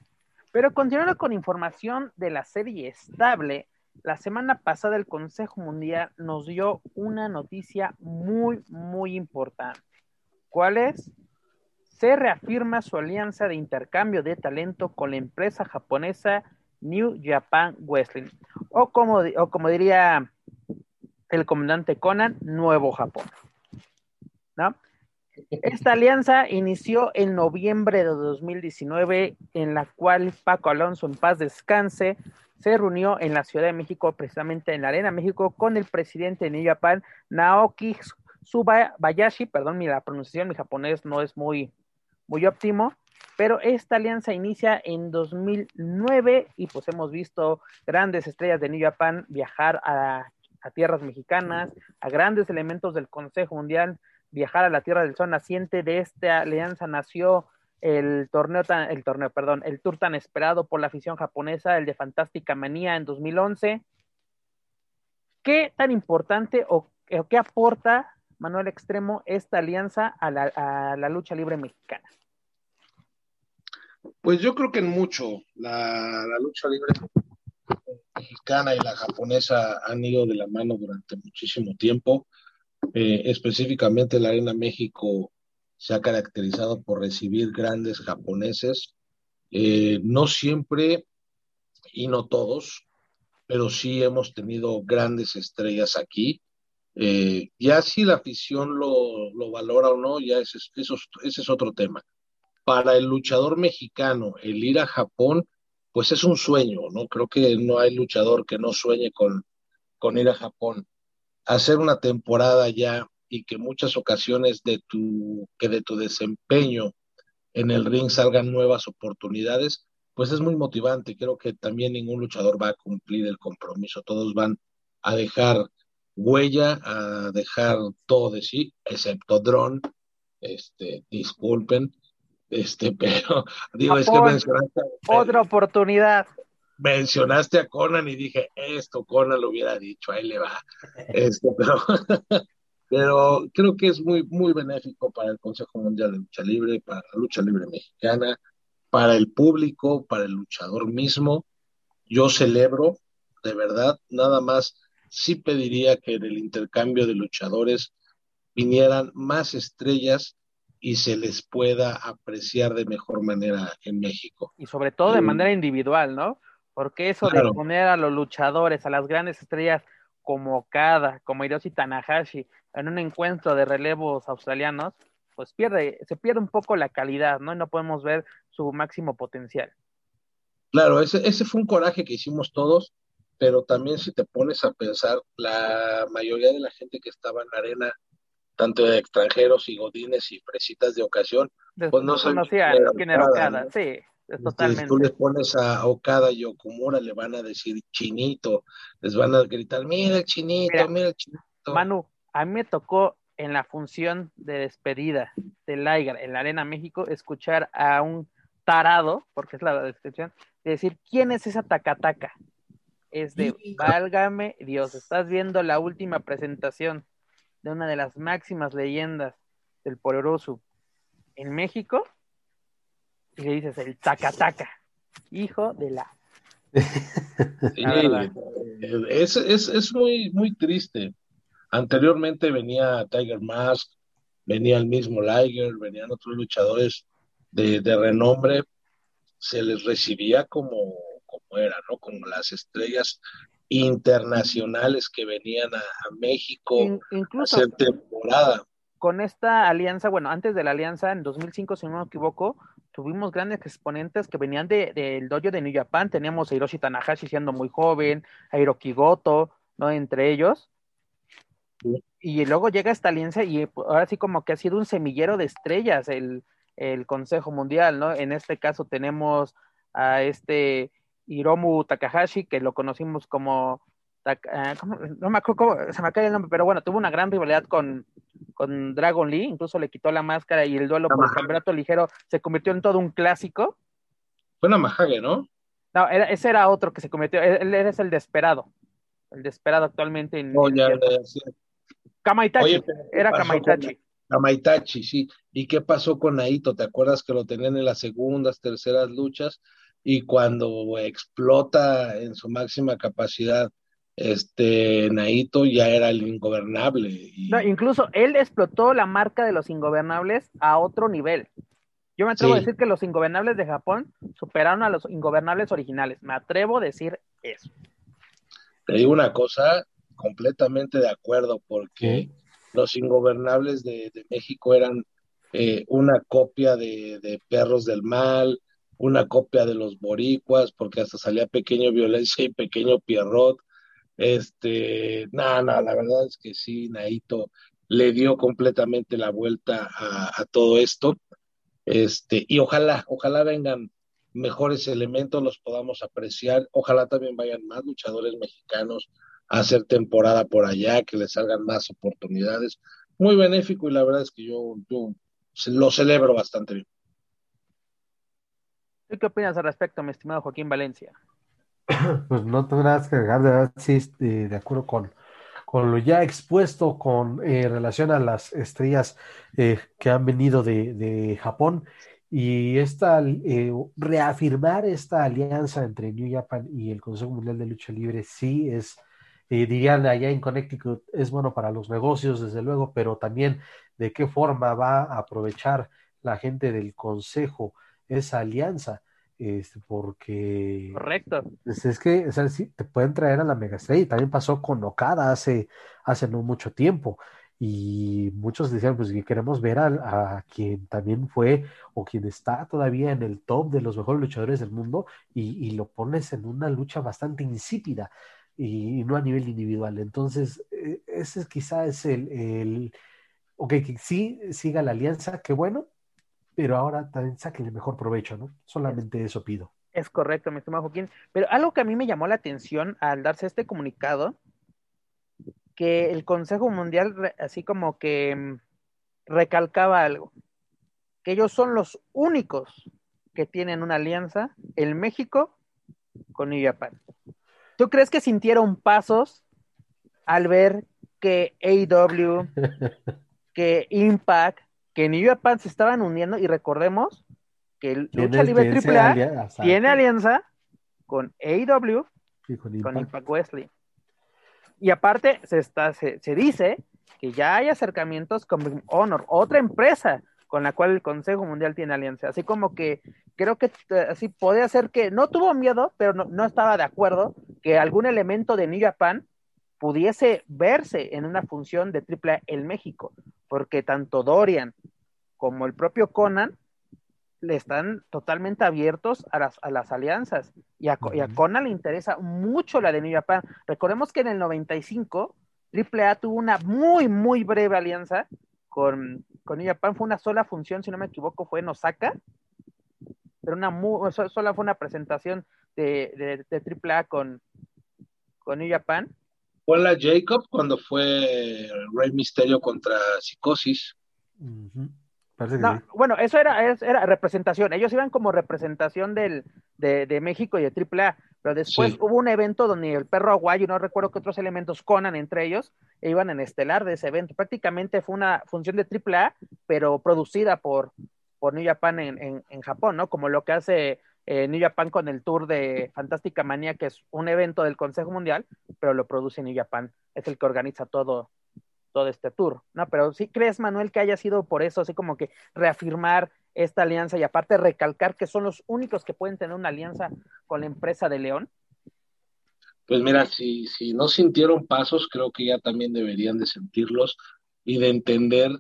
Pero continuando con información de la serie estable, la semana pasada el Consejo Mundial nos dio una noticia muy, muy importante. ¿Cuál es? Se reafirma su alianza de intercambio de talento con la empresa japonesa New Japan Wrestling, o como, o como diría el comandante Conan, Nuevo Japón. ¿No? Esta alianza inició en noviembre de 2019, en la cual Paco Alonso, en paz descanse, se reunió en la Ciudad de México, precisamente en la Arena México, con el presidente de New Japan, Naoki Tsubayashi, perdón, mi la pronunciación, mi japonés no es muy, muy óptimo, pero esta alianza inicia en 2009 y pues hemos visto grandes estrellas de New Japan viajar a, tierras mexicanas, a grandes elementos del Consejo Mundial, viajar a la Tierra del Sol naciente. De esta alianza nació el torneo, el torneo, perdón, el tour tan esperado por la afición japonesa, el de Fantástica Manía en 2011. ¿Qué tan importante o, qué aporta Manuel Extremo esta alianza a la, lucha libre mexicana? Pues yo creo que en mucho la, lucha libre mexicana y la japonesa han ido de la mano durante muchísimo tiempo. Eh, específicamente la Arena México se ha caracterizado por recibir grandes japoneses, eh, no siempre y no todos, pero sí hemos tenido grandes estrellas aquí. Eh, ya si la afición lo, lo, valora o no, ya eso, ese es otro tema. Para el luchador mexicano, el ir a Japón, pues es un sueño, ¿no? Creo que no hay luchador que no sueñe con, con ir a Japón. Hacer una temporada ya y que muchas ocasiones de tu, que de tu desempeño en el ring salgan nuevas oportunidades, pues es muy motivante. Creo que también ningún luchador va a cumplir el compromiso. Todos van a dejar huella, a dejar todo de sí, excepto Drone. Este, disculpen, este, pero digo, es que mencionaste. Otra oportunidad. Mencionaste a Conan y dije, esto Conan lo hubiera dicho, ahí le va. Este, pero, pero creo que es muy, muy benéfico para el Consejo Mundial de Lucha Libre, para la lucha libre mexicana, para el público, para el luchador mismo. Yo celebro, de verdad, nada más sí pediría que en el intercambio de luchadores vinieran más estrellas y se les pueda apreciar de mejor manera en México. Y sobre todo de eh, manera individual, ¿no? Porque eso de poner a los luchadores, a las grandes estrellas como Kada, como Hiroshi Tanahashi, en un encuentro de relevos australianos, pues pierde, se pierde un poco la calidad, ¿no? Y no podemos ver su máximo potencial. Claro, ese, ese fue un coraje que hicimos todos, pero también si te pones a pensar, la mayoría de la gente que estaba en la arena, tanto de extranjeros y godines y fresitas de ocasión, pues no sabían quién era Okada, sí, totalmente. Si tú les pones a Okada y Okumura, le van a decir chinito, les van a gritar, mira el chinito, mira, el chinito. Manu, a mí me tocó en la función de despedida de Liger en la Arena México escuchar a un tarado, porque es la descripción, de decir, ¿quién es esa tacataca? Es de, válgame Dios, estás viendo la última presentación de una de las máximas leyendas del poderoso en México y le dices el tacataca, hijo de la... es, es, es muy, muy triste. Anteriormente venía Tiger Mask, venía el mismo Liger, venían otros luchadores de, renombre, se les recibía como, como era, ¿no? Como las estrellas internacionales que venían a, México a hacer temporada. Con esta alianza, bueno, antes de la alianza, en 2005, si no me equivoco, tuvimos grandes exponentes que venían del de, dojo de New Japan. Teníamos a Hiroshi Tanahashi siendo muy joven, a Hiroki Goto, ¿no? Entre ellos. Y luego llega esta alianza y pues, ahora sí como que ha sido un semillero de estrellas el, Consejo Mundial, ¿no? En este caso tenemos a este Hiromu Takahashi, que lo conocimos como, ah, no me acuerdo cómo, se me cae el nombre, pero bueno, tuvo una gran rivalidad con, con Dragon Lee, incluso le quitó la máscara y el duelo por el campeonato ligero se convirtió en todo un clásico. Fue Namahage, ¿no? No, ese era otro que se convirtió, él, es el desesperado, el desesperado actualmente en... Oh, Kamaitachi, era Kamaitachi. Kamaitachi, sí. ¿Y qué pasó con Naito? ¿Te acuerdas que lo tenían en las segundas, terceras luchas? Y cuando explota en su máxima capacidad, este Naito ya era el ingobernable. incluso él explotó la marca de los ingobernables a otro nivel. Yo me atrevo a decir que los ingobernables de Japón superaron a los ingobernables originales. Me atrevo a decir eso. Te digo una cosa, completamente de acuerdo, porque los ingobernables de, México eran eh, una copia de, Perros del Mal, una copia de los boricuas, porque hasta salía Pequeño Violencia y Pequeño Pierrot. Este, nada, nada, la verdad es que sí, Naito le dio completamente la vuelta a, todo esto. Este, y ojalá, ojalá vengan mejores elementos, los podamos apreciar. Ojalá también vayan más luchadores mexicanos hacer temporada por allá, que le salgan más oportunidades. Muy benéfico y la verdad es que yo, lo celebro bastante bien. Qué opinas al respecto, mi estimado Joaquín Valencia? Pues no tendrás que dejar de ver si de acuerdo con, con lo ya expuesto con eh, relación a las estrellas eh, que han venido de, de Japón Y esta, eh, reafirmar esta alianza entre New Japan y el Consejo Mundial de Lucha Libre sí es, eh, dirían allá en Connecticut, es bueno para los negocios, desde luego, pero también de qué forma va a aprovechar la gente del Consejo esa alianza. Este, porque correcto pues, es, que o sea, sí, te pueden traer a la mega y también pasó con Okada hace, hace no mucho tiempo y muchos decían, pues que queremos ver a, quien también fue o quien está todavía en el top de los mejores luchadores del mundo y, lo pones en una lucha bastante insípida y, no a nivel individual. Entonces, e, ese quizá es el, el, ok, que sí siga la alianza, qué bueno, pero ahora también saquen el mejor provecho, ¿no? Solamente eso pido. Es correcto, mi estimado Joaquín. Pero algo que a mí me llamó la atención al darse este comunicado que el Consejo Mundial así como que mm, recalcaba algo, que ellos son los únicos que tienen una alianza en México con Japan. ¿Tú crees que sintieron pasos al ver que AEW, que Impact, que New Japan se estaban uniendo y recordemos que el Lucha Libre AAA tiene alianza con AEW y con Impact Wesley. Y aparte, se, está, se, dice que ya hay acercamientos con Honor, otra empresa con la cual el Consejo Mundial tiene alianza. Así como que creo que eh, así puede ser que no tuvo miedo, pero no, estaba de acuerdo que algún elemento de New Japan pudiese verse en una función de AAA en México, porque tanto Dorian como el propio Conan le están totalmente abiertos a las, a las alianzas. Y a, Conan le interesa mucho la de New Japan. Recordemos que en el 95, AAA tuvo una muy, muy breve alianza con, con New Japan. Fue una sola función, si no me equivoco, fue en Osaka. Pero una muy, sola fue una presentación de, de, AAA con, con New Japan. Fue la Jacob cuando fue Rey Misterio contra Psicosis bueno, eso era, era representación. Ellos iban como representación del, de, México y de AAA, pero después hubo un evento donde el perro aguayo, no recuerdo qué otros elementos, Conan entre ellos, e iban en estelar de ese evento. Prácticamente fue una función de AAA, pero producida por, por New Japan en, en, Japón, ¿no? Como lo que hace eh, New Japan con el tour de Fantástica Manía, que es un evento del Consejo Mundial, pero lo produce New Japan. Es el que organiza todo, todo este tour, ¿no? Pero sí crees, Manuel, que haya sido por eso, así como que reafirmar esta alianza y aparte recalcar que son los únicos que pueden tener una alianza con la empresa de León? Pues mira, si, si no sintieron pasos, creo que ya también deberían de sentirlos y de entender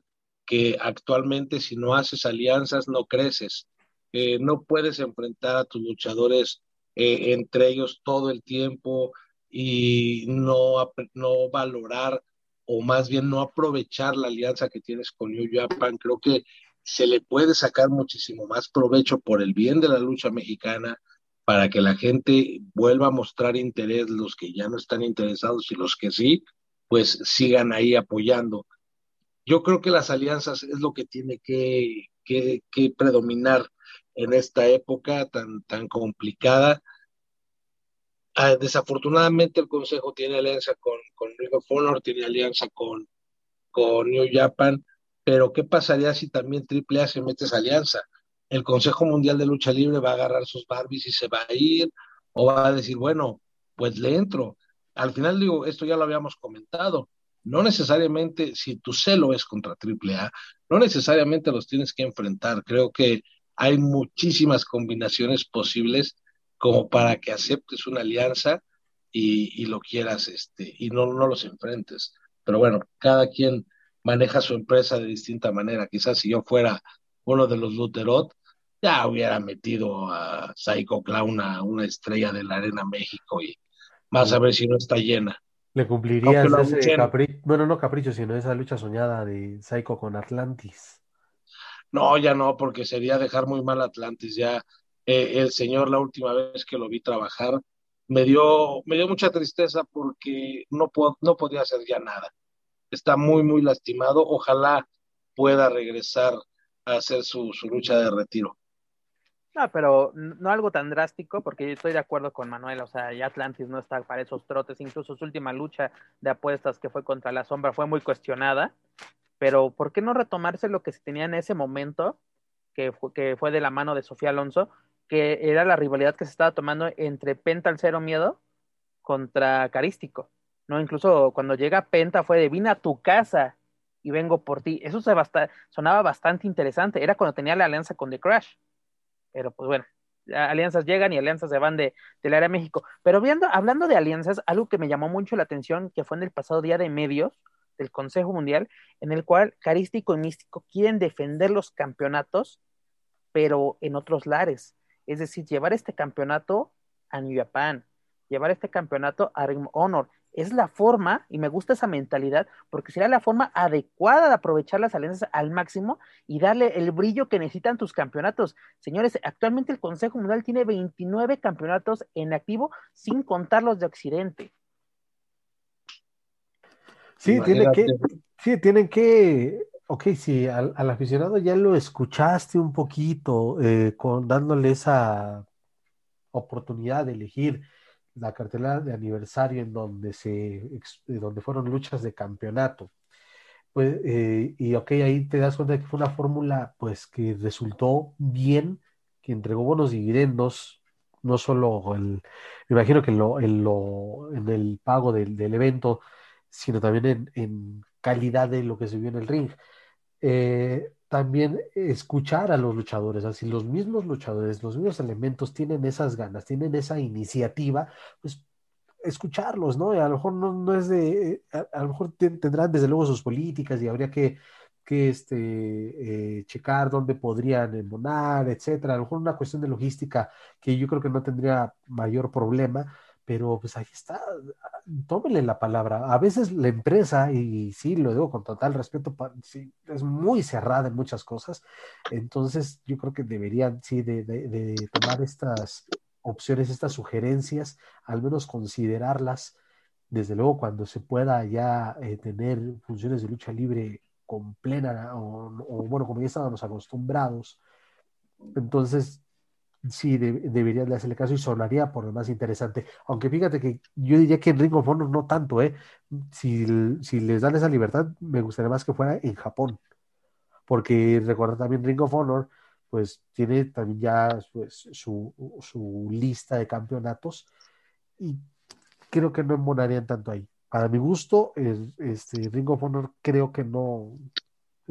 que actualmente si no haces alianzas no creces. Eh, no puedes enfrentar a tus luchadores eh, entre ellos todo el tiempo y no, no valorar o más bien no aprovechar la alianza que tienes con New Japan. Creo que se le puede sacar muchísimo más provecho por el bien de la lucha mexicana para que la gente vuelva a mostrar interés, los que ya no están interesados y los que sí, pues sigan ahí apoyando. Yo creo que las alianzas es lo que tiene que, que, que predominar en esta época tan, tan complicada Ah, desafortunadamente el Consejo tiene alianza con, con Ring tiene alianza con, con New Japan, pero ¿qué pasaría si también AAA se mete esa alianza? El Consejo Mundial de Lucha Libre va a agarrar sus Barbies y se va a ir, o va a decir, bueno, pues le entro. Al final digo, esto ya lo habíamos comentado, no necesariamente si tu celo es contra AAA, no necesariamente los tienes que enfrentar. Creo que hay muchísimas combinaciones posibles como para que aceptes una alianza y, lo quieras, este, y no, no los enfrentes. Pero bueno, cada quien maneja su empresa de distinta manera. Quizás si yo fuera uno de los Luterot, ya hubiera metido a Psycho Clown a una estrella de la Arena México y más a ver si no está llena. Le cumpliría ese capricho, bueno, no capricho, sino esa lucha soñada de Psycho con Atlantis. No, ya no, porque sería dejar muy mal Atlantis, ya eh, el señor la última vez que lo vi trabajar me dio, me dio mucha tristeza porque no, no podía hacer ya nada. Está muy, muy lastimado. Ojalá pueda regresar a hacer su, lucha de retiro. No, pero no algo tan drástico, porque yo estoy de acuerdo con Manuel, o sea, ya Atlantis no está para esos trotes, incluso su última lucha de apuestas que fue contra la sombra fue muy cuestionada, pero ¿por qué no retomarse lo que se tenía en ese momento que, que fue de la mano de Sofía Alonso, que era la rivalidad que se estaba tomando entre Penta el Cero Miedo contra Carístico, ¿no? Incluso cuando llega Penta fue de vine a tu casa y vengo por ti. Eso se sonaba bastante interesante. Era cuando tenía la alianza con The Crash. Pero pues bueno, alianzas llegan y alianzas se van de, del área México. Pero viendo, hablando de alianzas, algo que me llamó mucho la atención, que fue en el pasado día de medios del Consejo Mundial, en el cual Carístico y Místico quieren defender los campeonatos, pero en otros lares. Es decir, llevar este campeonato a New Japan, llevar este campeonato a Ring Honor es la forma, y me gusta esa mentalidad, porque será la forma adecuada de aprovechar las alianzas al máximo y darle el brillo que necesitan tus campeonatos. Señores, actualmente el Consejo Mundial tiene 29 campeonatos en activo, sin contar los de Occidente. Sí, tiene que, sí, tienen que, ok, si al, aficionado ya lo escuchaste un poquito, eh, con, dándole esa oportunidad de elegir la cartelera de aniversario en donde se donde fueron luchas de campeonato. Pues, eh, y ok, ahí te das cuenta de que fue una fórmula pues que resultó bien, que entregó buenos dividendos, no solo el, me imagino que en, lo, en, lo, en el pago del, del evento, sino también en, en, calidad de lo que se vio en el ring. Eh, también escuchar a los luchadores, así los mismos luchadores, los mismos elementos tienen esas ganas, tienen esa iniciativa, pues escucharlos, ¿no? a lo mejor no, es de, a, lo mejor tendrán desde luego sus políticas y habría que, que este, eh, checar dónde podrían embonar, etcétera, a lo mejor una cuestión de logística que yo creo que no tendría mayor problema, pero pues ahí está, tómenle la palabra. A veces la empresa, y sí, lo digo con total respeto, sí, es muy cerrada en muchas cosas, entonces yo creo que deberían, sí, de, de, tomar estas opciones, estas sugerencias, al menos considerarlas, desde luego cuando se pueda ya eh, tener funciones de lucha libre con plena, o, o bueno, como ya estábamos acostumbrados, entonces sí debería de hacerle caso y sonaría por lo más interesante. Aunque fíjate que yo diría que en Ring of Honor no tanto, ¿eh? Si, si les dan esa libertad, me gustaría más que fuera en Japón. Porque recordar también Ring of Honor, pues tiene también ya pues, su, su lista de campeonatos y creo que no embonarían tanto ahí. Para mi gusto, este Ring of Honor creo que no,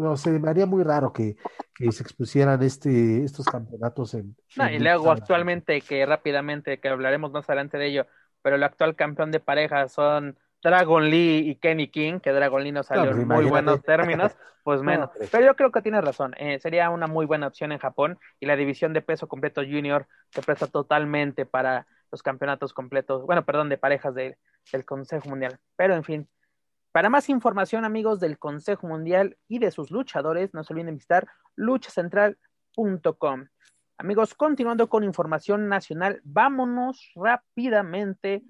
no sé, me haría muy raro que, se expusieran este, estos campeonatos en... No, y luego actualmente, que rápidamente, que hablaremos más adelante de ello, pero el actual campeón de pareja son Dragon Lee y Kenny King, que Dragon Lee no salió en muy buenos términos, pues menos. pero yo creo que tiene razón, eh, sería una muy buena opción en Japón y la división de peso completo junior se presta totalmente para los campeonatos completos, bueno, perdón, de parejas del Consejo Mundial. Pero en fin, para más información, amigos del Consejo Mundial y de sus luchadores, no se olviden visitar luchacentral.com. Amigos, continuando con información nacional, vámonos rápidamente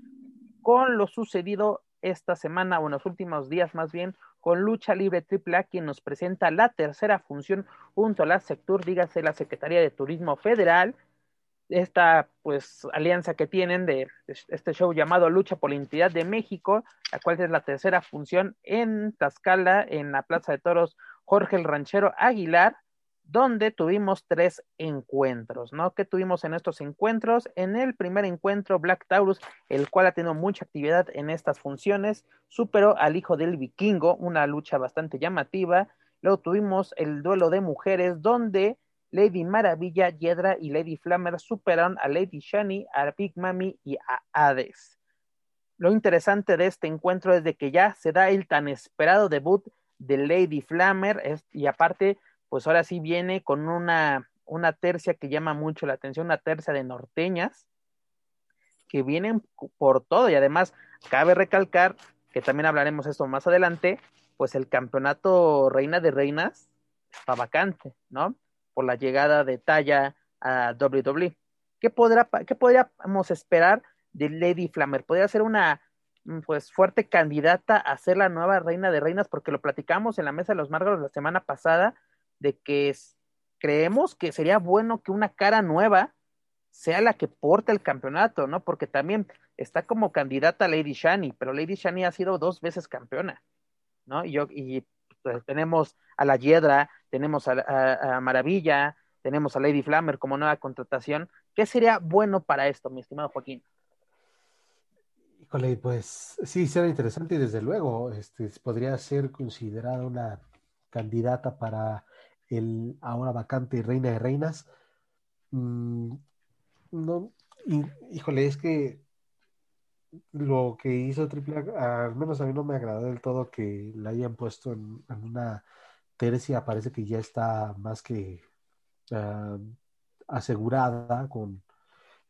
con lo sucedido esta semana o en los últimos días más bien con Lucha Libre AAA, quien nos presenta la tercera función junto a la dígase la Secretaría de Turismo Federal, esta pues alianza que tienen de este show llamado Lucha por la Identidad de México, la cual es la tercera función en Tlaxcala, en la Plaza de Toros Jorge el Ranchero Aguilar, donde tuvimos tres encuentros, ¿no? ¿Qué tuvimos en estos encuentros? En el primer encuentro, Black Taurus, el cual ha tenido mucha actividad en estas funciones, superó al hijo del vikingo, una lucha bastante llamativa. Luego tuvimos el duelo de mujeres, donde Lady Maravilla, Yedra y Lady Flammer superaron a Lady Shani, a Big Mami y a Hades. Lo interesante de este encuentro es de que ya se da el tan esperado debut de Lady Flammer y aparte, pues ahora sí viene con una, una tercia que llama mucho la atención, una tercia de norteñas que vienen por todo y además cabe recalcar que también hablaremos esto más adelante, pues el campeonato Reina de Reinas está vacante, ¿no? Por la llegada de Talla a WWE. ¿Qué, podrá, ¿Qué podríamos esperar de Lady Flammer? ¿Podría ser una mm, pues fuerte candidata a ser la nueva reina de reinas? Porque lo platicamos en la mesa de los Márgaros la semana pasada, de que creemos que sería bueno que una cara nueva sea la que porte el campeonato, ¿no? Porque también está como candidata Lady Shani, pero Lady Shani ha sido dos veces campeona, ¿no? Y, yo, y tenemos a la Hiedra, tenemos a, Maravilla, tenemos a Lady Flammer como nueva contratación. ¿Qué sería bueno para esto, mi estimado Joaquín? Híjole, pues sí, será interesante y desde luego este, podría ser considerada una candidata para el ahora vacante Reina de Reinas. Mm, no, híjole, es que lo que hizo Triple al menos a mí no me agradó del todo que la hayan puesto en, una tercia, parece que ya está más que ah, asegurada con,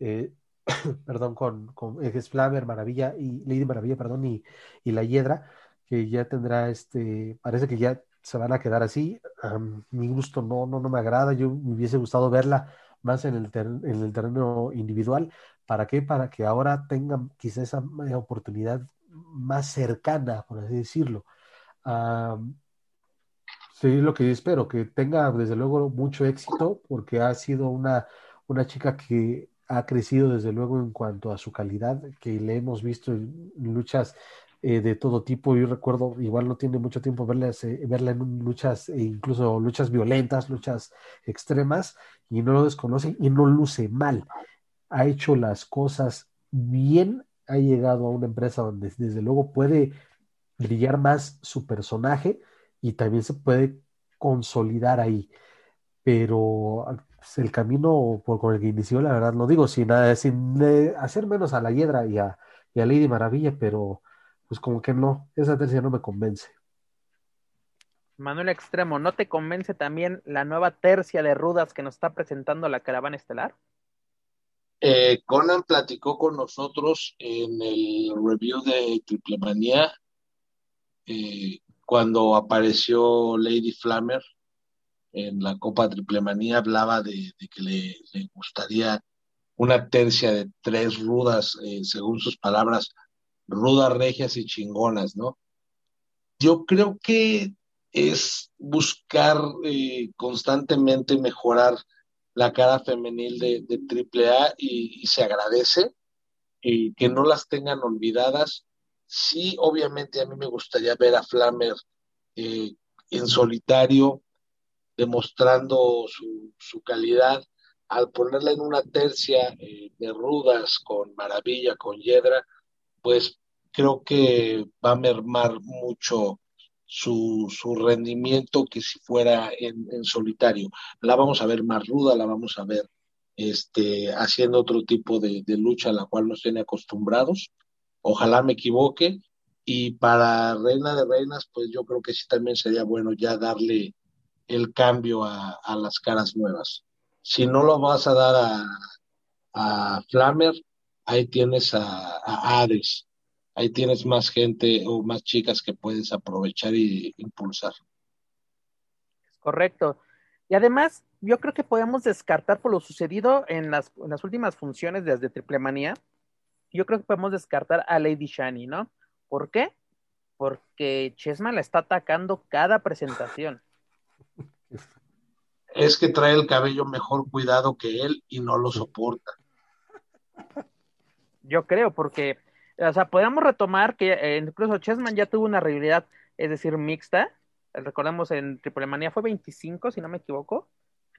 eh, perdón, con, con Flamer, Maravilla y Lady Maravilla, perdón, y, y la Hiedra, que ya tendrá este, parece que ya se van a quedar así. A mi gusto no, no, no me agrada. Yo me hubiese gustado verla más en el, en el terreno individual. ¿Para qué? Para que ahora tengan quizá esa oportunidad más cercana, por así decirlo. sí, lo que yo espero, que tenga desde luego mucho éxito, porque ha sido una, una chica que ha crecido desde luego en cuanto a su calidad, que le hemos visto en luchas eh, de todo tipo. Yo recuerdo, igual no tiene mucho tiempo verla, eh, verla en luchas, e incluso luchas violentas, luchas extremas, y no lo desconoce y no luce mal. Ha hecho las cosas bien, ha llegado a una empresa donde desde luego puede brillar más su personaje y también se puede consolidar ahí. Pero pues, el camino por, con el que inició, la verdad, no digo sin, sin eh, hacer menos a la Hiedra y a, y a Lady Maravilla, pero pues como que no, esa tercia no me convence. Manuel Extremo, ¿no te convence también la nueva tercia de rudas que nos está presentando la caravana estelar? Eh, Conan platicó con nosotros en el review de Triple Manía eh, cuando apareció Lady Flammer en la Copa Triple Manía, hablaba de, que le, gustaría una tercia de tres rudas, eh, según sus palabras, rudas, regias y chingonas, ¿no? Yo creo que es buscar constantemente mejorar la cara femenil de, AAA y, se agradece y que no las tengan olvidadas. Sí, obviamente a mí me gustaría ver a Flammer eh, en solitario, demostrando su, calidad. Al ponerla en una tercia eh, de rudas con Maravilla, con Yedra, pues creo que va a mermar mucho su, su rendimiento que si fuera en, solitario. La vamos a ver más ruda, la vamos a ver este, haciendo otro tipo de, lucha a la cual nos tiene acostumbrados. Ojalá me equivoque. Y para Reina de Reinas, pues yo creo que sí también sería bueno ya darle el cambio a, las caras nuevas. Si no lo vas a dar a, a Flammer, ahí tienes a, a Ares ahí tienes más gente o más chicas que puedes aprovechar y impulsar. Correcto. Y además, yo creo que podemos descartar por lo sucedido en las, últimas funciones desde Triple Manía, yo creo que podemos descartar a Lady Shani, ¿no? ¿Por qué? Porque Chesma la está atacando cada presentación. Es que trae el cabello mejor cuidado que él y no lo soporta. Yo creo, porque o sea, podemos retomar que eh, incluso Chessman ya tuvo una rivalidad, es decir, mixta. Recordemos en Triple Manía fue 25, si no me equivoco,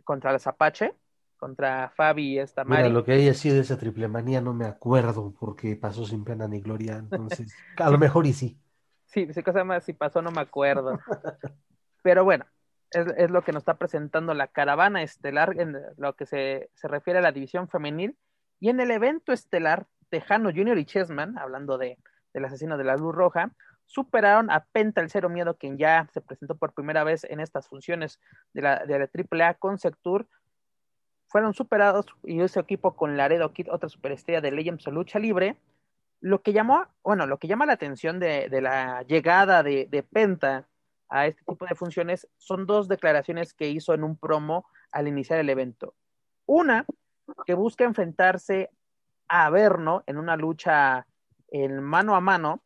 contra las Apache, contra Fabi y esta Mari. Mira, lo que haya sido esa Triple Manía no me acuerdo porque pasó sin pena ni gloria, entonces a lo mejor y sí. Sí, si cosa más si pasó no me acuerdo. Pero bueno, es, es, lo que nos está presentando la caravana estelar en lo que se, se refiere a la división femenil. Y en el evento estelar Tejano Jr. y Chessman, hablando de, del asesino de la luz roja, superaron a Penta el Cero Miedo, quien ya se presentó por primera vez en estas funciones de la, de la AAA con Sectur. Fueron superados y ese equipo con Laredo Kid, otra superestrella de Legends o Lucha Libre. Lo que llamó, bueno, lo que llama la atención de, de la llegada de, de Penta a este tipo de funciones son dos declaraciones que hizo en un promo al iniciar el evento. Una, que busca enfrentarse a Averno en una lucha en mano a mano.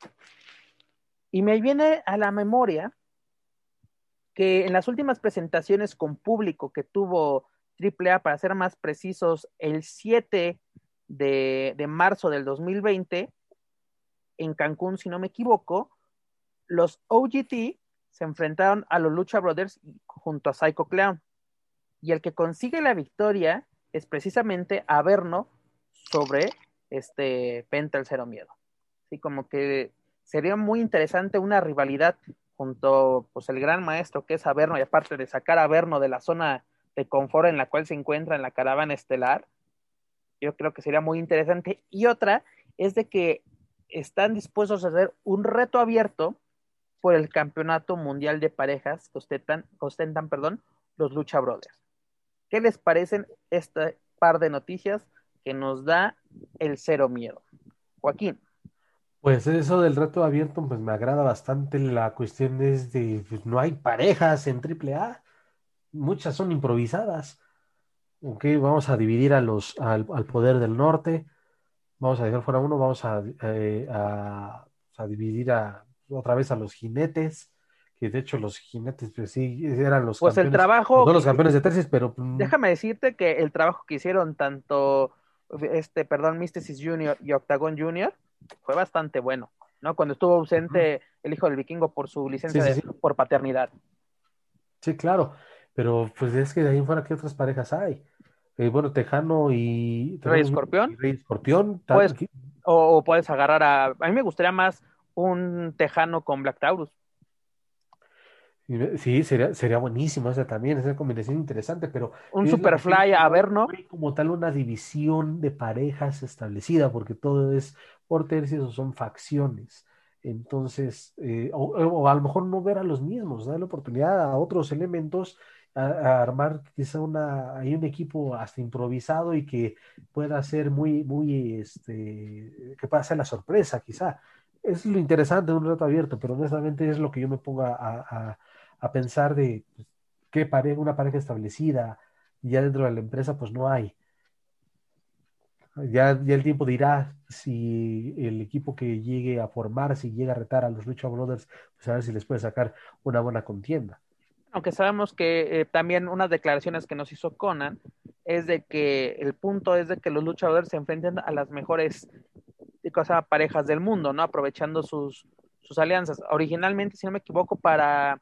Y me viene a la memoria que en las últimas presentaciones con público que tuvo AAA, para ser más precisos, el 7 de, de, marzo del 2020, en Cancún, si no me equivoco, los OGT se enfrentaron a los Lucha Brothers junto a Psycho Clown. y el que consigue la victoria es precisamente Averno sobre este Penta el Cero Miedo. Así como que sería muy interesante una rivalidad junto pues el gran maestro que es Averno y aparte de sacar a Averno de la zona de confort en la cual se encuentra en la caravana estelar, yo creo que sería muy interesante. Y otra es de que están dispuestos a hacer un reto abierto por el campeonato mundial de parejas que ostentan, ostentan perdón, los Lucha Brothers. ¿Qué les parecen este par de noticias que nos da el cero miedo? Joaquín. Pues eso del reto abierto, pues me agrada bastante. La cuestión es de, pues, no hay parejas en AAA, muchas son improvisadas. Ok, vamos a dividir a los, al, poder del norte, vamos a dejar fuera uno, vamos a, eh, a, dividir a, otra vez a los jinetes, que de hecho los jinetes, pues sí, eran los pues el trabajo, no los campeones de tercios, pero... Déjame decirte que el trabajo que hicieron tanto, este, perdón, Mysticis Junior y Octagon Junior, fue bastante bueno, ¿no? Cuando estuvo ausente el hijo del vikingo por su licencia de, por paternidad. Sí, claro, pero pues es que de ahí fuera, ¿qué otras parejas hay? Eh, bueno, Tejano y... Rey Escorpión. Rey Escorpión. o, puedes agarrar a... A mí me gustaría más un Tejano con Black Taurus. Sí, sería, sería buenísimo esa también, esa combinación interesante, pero... Un Superfly a ver, ¿no? Como tal una división de parejas establecida, porque todo es por tercios o son facciones. Entonces, eh, o, a lo mejor no ver a los mismos, dar la oportunidad a otros elementos a, armar quizá una, hay un equipo hasta improvisado y que pueda ser muy, muy, este, que pueda ser la sorpresa quizá. Es lo interesante de un reto abierto, pero honestamente es lo que yo me pongo a, a pensar de pues, qué pareja, una pareja establecida, ya dentro de la empresa pues no hay. Ya, ya el tiempo dirá si el equipo que llegue a formar, si llega a retar a los Lucha Brothers, pues a ver si les puede sacar una buena contienda. Aunque sabemos que eh, también unas declaraciones que nos hizo Conan es de que el punto es de que los Lucha Brothers se enfrenten a las mejores parejas del mundo, ¿no? Aprovechando sus, sus alianzas. Originalmente, si no me equivoco, para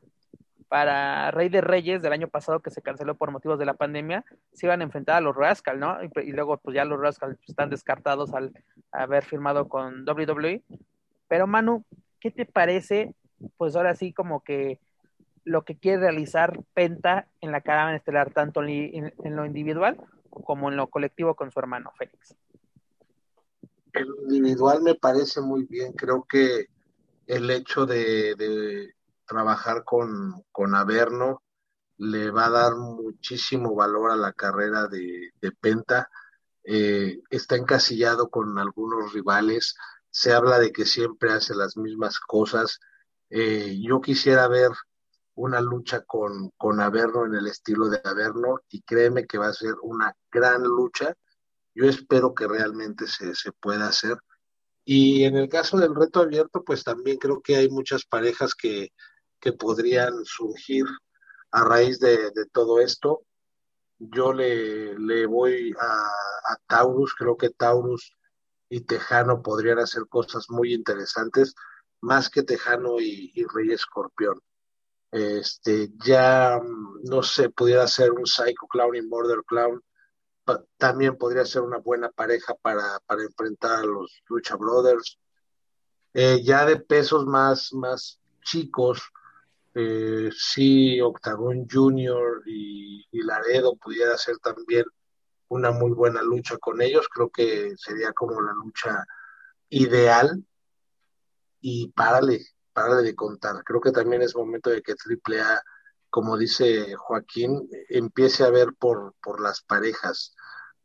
para Rey de Reyes del año pasado que se canceló por motivos de la pandemia, se iban a enfrentar a los Rascal, ¿no? Y, luego pues ya los Rascal están descartados al haber firmado con WWE. Pero Manu, ¿qué te parece? Pues ahora sí como que lo que quiere realizar Penta en la caravana estelar, tanto en, lo individual como en lo colectivo con su hermano Félix. El individual me parece muy bien, creo que el hecho de trabajar con, con Averno le va a dar muchísimo valor a la carrera de, Penta. Eh, está encasillado con algunos rivales, se habla de que siempre hace las mismas cosas. Eh, yo quisiera ver una lucha con, con Averno en el estilo de Averno y créeme que va a ser una gran lucha. Yo espero que realmente se, se pueda hacer. Y en el caso del reto abierto, pues también creo que hay muchas parejas que, que podrían surgir a raíz de, todo esto. Yo le, le voy a, Taurus, creo que Taurus y Tejano podrían hacer cosas muy interesantes, más que Tejano y, Rey Escorpión. Este, ya, no sé, pudiera ser un Psycho Clown y Murder Clown, también podría ser una buena pareja para, para enfrentar a los Lucha Brothers. Eh, ya de pesos más, más chicos, eh, si Octagon Junior y, Laredo pudiera ser también una muy buena lucha con ellos, creo que sería como la lucha ideal. Y párale, párale de contar. Creo que también es momento de que AAA, como dice Joaquín, empiece a ver por, por las parejas,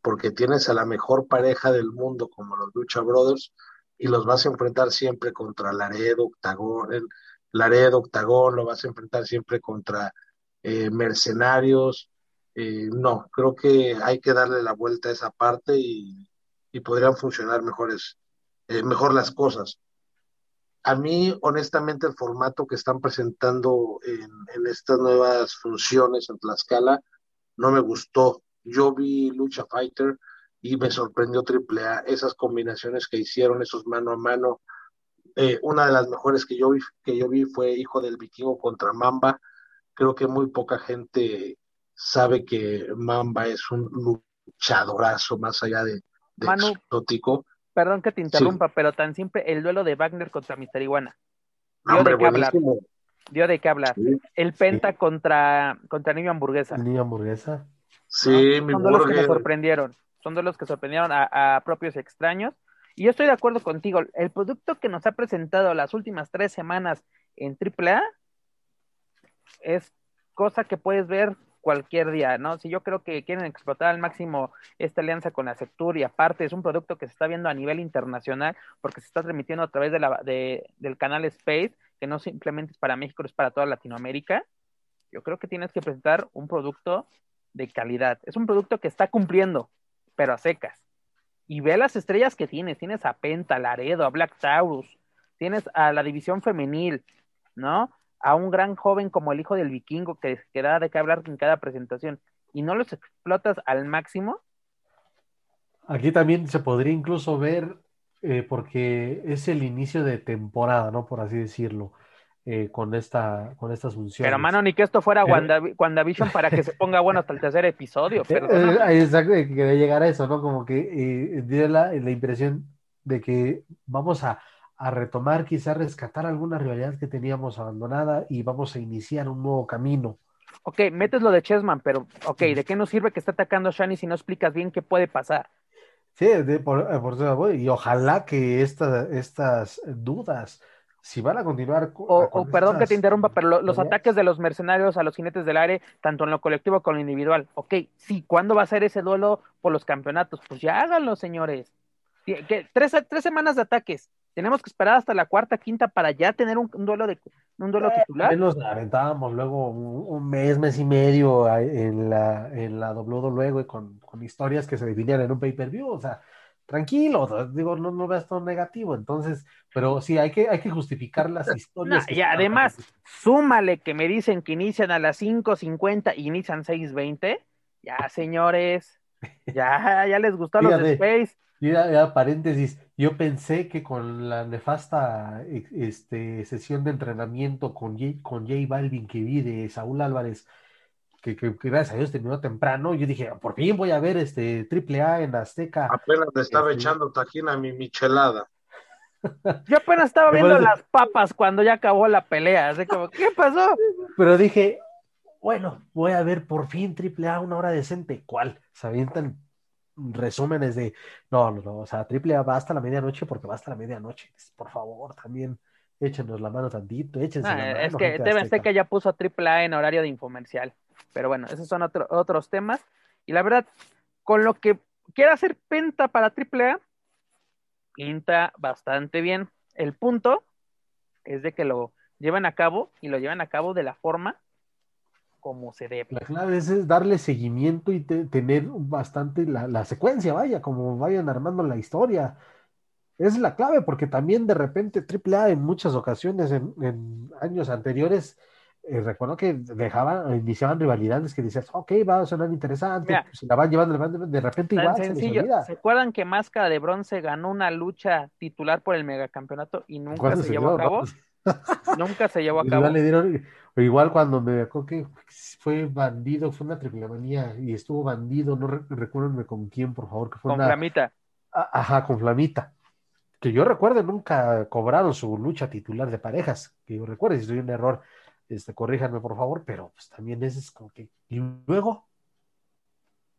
porque tienes a la mejor pareja del mundo como los Lucha Brothers y los vas a enfrentar siempre contra Laredo, Octagon, Laredo, Octagón, lo vas a enfrentar siempre contra eh, mercenarios. Eh, no, creo que hay que darle la vuelta a esa parte y, podrían funcionar mejores, eh, mejor las cosas. A mí, honestamente, el formato que están presentando en, en estas nuevas funciones en Tlaxcala no me gustó. Yo vi Lucha Fighter y me sorprendió AAA, esas combinaciones que hicieron, esos mano a mano, eh, una de las mejores que yo vi, que yo vi fue Hijo del Vikingo contra Mamba. Creo que muy poca gente sabe que Mamba es un luchadorazo más allá de, exótico. Perdón que te interrumpa, pero tan simple el duelo de Wagner contra Mister Iguana. Dio de qué hablar. Dio de qué hablar. El Penta contra, contra Niño Hamburguesa. Niño Hamburguesa. Sí, Son de los que me sorprendieron. Son de los que sorprendieron a, a propios extraños. Y yo estoy de acuerdo contigo. El producto que nos ha presentado las últimas tres semanas en AAA es cosa que puedes ver cualquier día, ¿no? Si yo creo que quieren explotar al máximo esta alianza con la Sectur y aparte es un producto que se está viendo a nivel internacional porque se está transmitiendo a través de la, de, del canal Space, que no simplemente es para México, es para toda Latinoamérica, yo creo que tienes que presentar un producto de calidad. Es un producto que está cumpliendo, pero a secas. Y ve las estrellas que tienes. Tienes a Penta, Laredo, a Black Taurus, tienes a la división femenil, ¿no? a un gran joven como el hijo del vikingo que, da de qué hablar en cada presentación y no los explotas al máximo. Aquí también se podría incluso ver, eh, porque es el inicio de temporada, ¿no? Por así decirlo, eh, con, esta, con estas funciones. Pero, mano, ni que esto fuera WandaVision para que se ponga bueno hasta el tercer episodio. Eh, exacto, que llegar a eso, ¿no? Como que dio la impresión de que vamos a a retomar, quizá rescatar alguna rivalidad que teníamos abandonada y vamos a iniciar un nuevo camino. Ok, metes lo de Chessman, pero ok, ¿de qué nos sirve que está atacando a Shani si no explicas bien qué puede pasar? Sí, por, eh, por, y ojalá que estas dudas, si van a continuar. O, perdón que te interrumpa, pero los ataques de los mercenarios a los jinetes del aire, tanto en lo colectivo como en lo individual. Ok, sí, ¿cuándo va a ser ese duelo por los campeonatos? Pues ya háganlo, señores. Tres, tres semanas de ataques tenemos que esperar hasta la cuarta, quinta para ya tener un, duelo de un duelo eh, titular. Nos aventábamos luego un, mes, mes y medio en la, en la WWE con, con historias que se definían en un pay-per-view, o sea, tranquilo, digo, no, no veas todo negativo, entonces, pero sí, hay que, hay que justificar las historias. y además, súmale que me dicen que inician a las 5.50 y inician 6.20, ya señores, ya, ya les gustó los Space. Ya, paréntesis, yo pensé que con la nefasta e, este, sesión de entrenamiento con J, con J Balvin que vi de Saúl Álvarez, que, gracias a Dios terminó temprano, yo dije, por fin voy a ver este triple A en Azteca. Apenas le estaba este echando taquina a mi michelada. Yo apenas estaba viendo las papas cuando ya acabó la pelea, así como, ¿qué pasó? Pero dije, bueno, voy a ver por fin triple A una hora decente. ¿Cuál? Se avientan resúmenes de, no, no, no, o sea, triple A va hasta la medianoche porque va hasta la medianoche. Por favor, también échenos la mano tantito, échense la mano. Es que TV que ya puso triple A en horario de infomercial. Pero bueno, esos son otros temas. Y la verdad, con lo que quiera hacer Penta para triple A, pinta bastante bien. El punto es de que lo llevan a cabo y lo llevan a cabo de la forma como se debe. La clave es, darle seguimiento y tener bastante la, secuencia, vaya, como vayan armando la historia. Es la clave, porque también de repente AAA en muchas ocasiones, en, años anteriores, eh, recuerdo que dejaban, iniciaban rivalidades que decías, ok, va a sonar interesante, se la van llevando de repente igual. Sencillo. Se, acuerdan que Máscara de Bronce ganó una lucha titular por el megacampeonato y nunca se, llevó a cabo? nunca se llevó a cabo. le dieron, igual cuando me acuerdo que fue bandido, fue una triple manía y estuvo bandido, no recuérdenme con quién, por favor, que fue con Flamita. Ajá, con Flamita. Que yo recuerde, nunca cobraron su lucha titular de parejas. Que yo recuerde, si estoy un error, este, corríjanme por favor, pero pues también ese es como que. Y luego.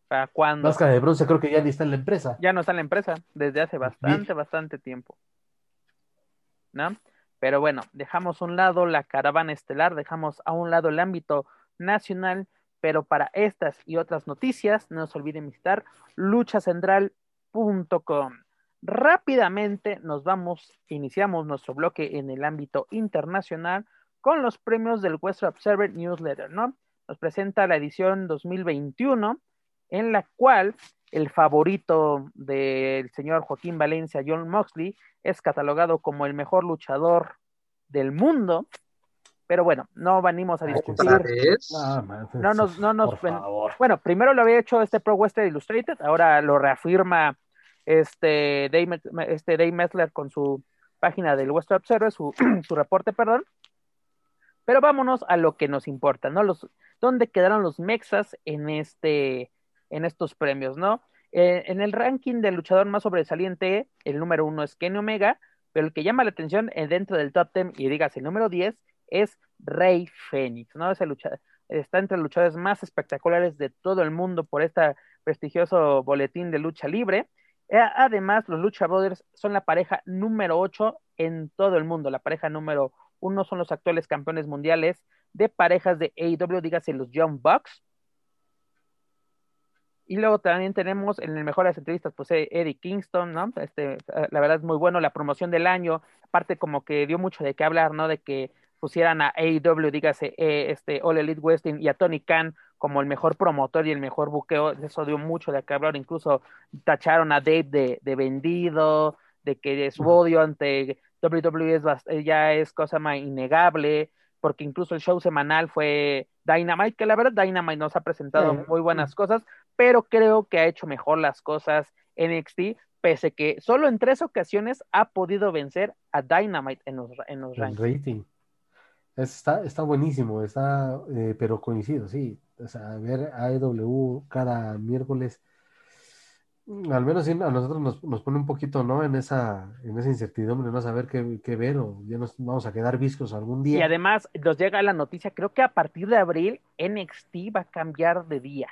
¿Para cuándo? Máscara de bronce creo que ya ni está en la empresa. Ya no está en la empresa, desde hace bastante, bastante tiempo. ¿No? Pero bueno, dejamos a un lado la caravana estelar, dejamos a un lado el ámbito nacional, pero para estas y otras noticias, no se olviden visitar luchacentral.com. Rápidamente nos vamos, iniciamos nuestro bloque en el ámbito internacional con los premios del Western Observer Newsletter, ¿no? Nos presenta la edición 2021, en la cual el favorito del señor Joaquín Valencia, John Moxley, es catalogado como el mejor luchador del mundo. Pero bueno, no venimos a discutir. No, nos, no nos, bueno, primero lo había hecho este Pro Western Illustrated, ahora lo reafirma este Dave, este Dave Messler con su página del Western Observer, su, su reporte, perdón. Pero vámonos a lo que nos importa, ¿no? Los, ¿Dónde quedaron los Mexas en, este, en estos premios, ¿no? Eh, en el ranking del luchador más sobresaliente, el número uno es Kenny Omega, pero el que llama la atención eh, dentro del top ten y digas el número 10 es Rey Fénix, ¿no? Ese luchador, está entre los luchadores más espectaculares de todo el mundo por este prestigioso boletín de lucha libre. Eh, además, los Lucha Brothers son la pareja número 8 en todo el mundo. La pareja número 1 son los actuales campeones mundiales de parejas de AEW, dígase los Young Bucks. Y luego también tenemos en el mejor de las entrevistas, pues eh, Eddie Kingston, ¿no? Este, eh, la verdad es muy bueno, la promoción del año, aparte como que dio mucho de qué hablar, ¿no? De que pusieran a AEW, dígase, eh, este All Elite Wrestling y a Tony Khan como el mejor promotor y el mejor buqueo, eso dio mucho de qué hablar, incluso tacharon a Dave de, de vendido, de que su odio ante WWE es, ya es cosa más innegable, porque incluso el show semanal fue Dynamite, que la verdad Dynamite nos ha presentado muy buenas cosas, pero creo que ha hecho mejor las cosas NXT, pese que solo en tres ocasiones ha podido vencer a Dynamite en los, en los rating. Está, está buenísimo, está, eh, pero coincido, sí. O sea, ver AEW cada miércoles Mm, al menos a nosotros nos, nos, pone un poquito, ¿no? En esa, en esa incertidumbre, no saber qué, qué, ver o ya nos vamos a quedar viscos algún día. Y además nos llega la noticia, creo que a partir de abril NXT va a cambiar de día.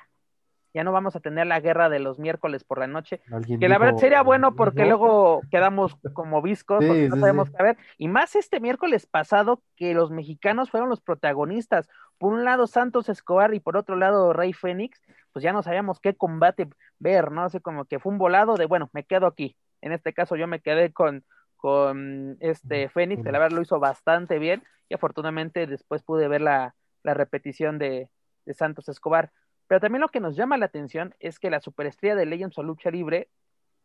Ya no vamos a tener la guerra de los miércoles por la noche, que la verdad sería bueno porque luego quedamos como viscos, porque no sabemos qué ver, y más este miércoles pasado que los mexicanos fueron los protagonistas, por un lado Santos Escobar y por otro lado Rey Fénix, pues ya no sabíamos qué combate ver, ¿no? Así como que fue un volado de, bueno, me quedo aquí, en este caso yo me quedé con, con este Fénix, que la verdad lo hizo bastante bien, y afortunadamente después pude ver la, la repetición de, de Santos Escobar. Pero también lo que nos llama la atención es que la superestrella de Legends o Lucha Libre,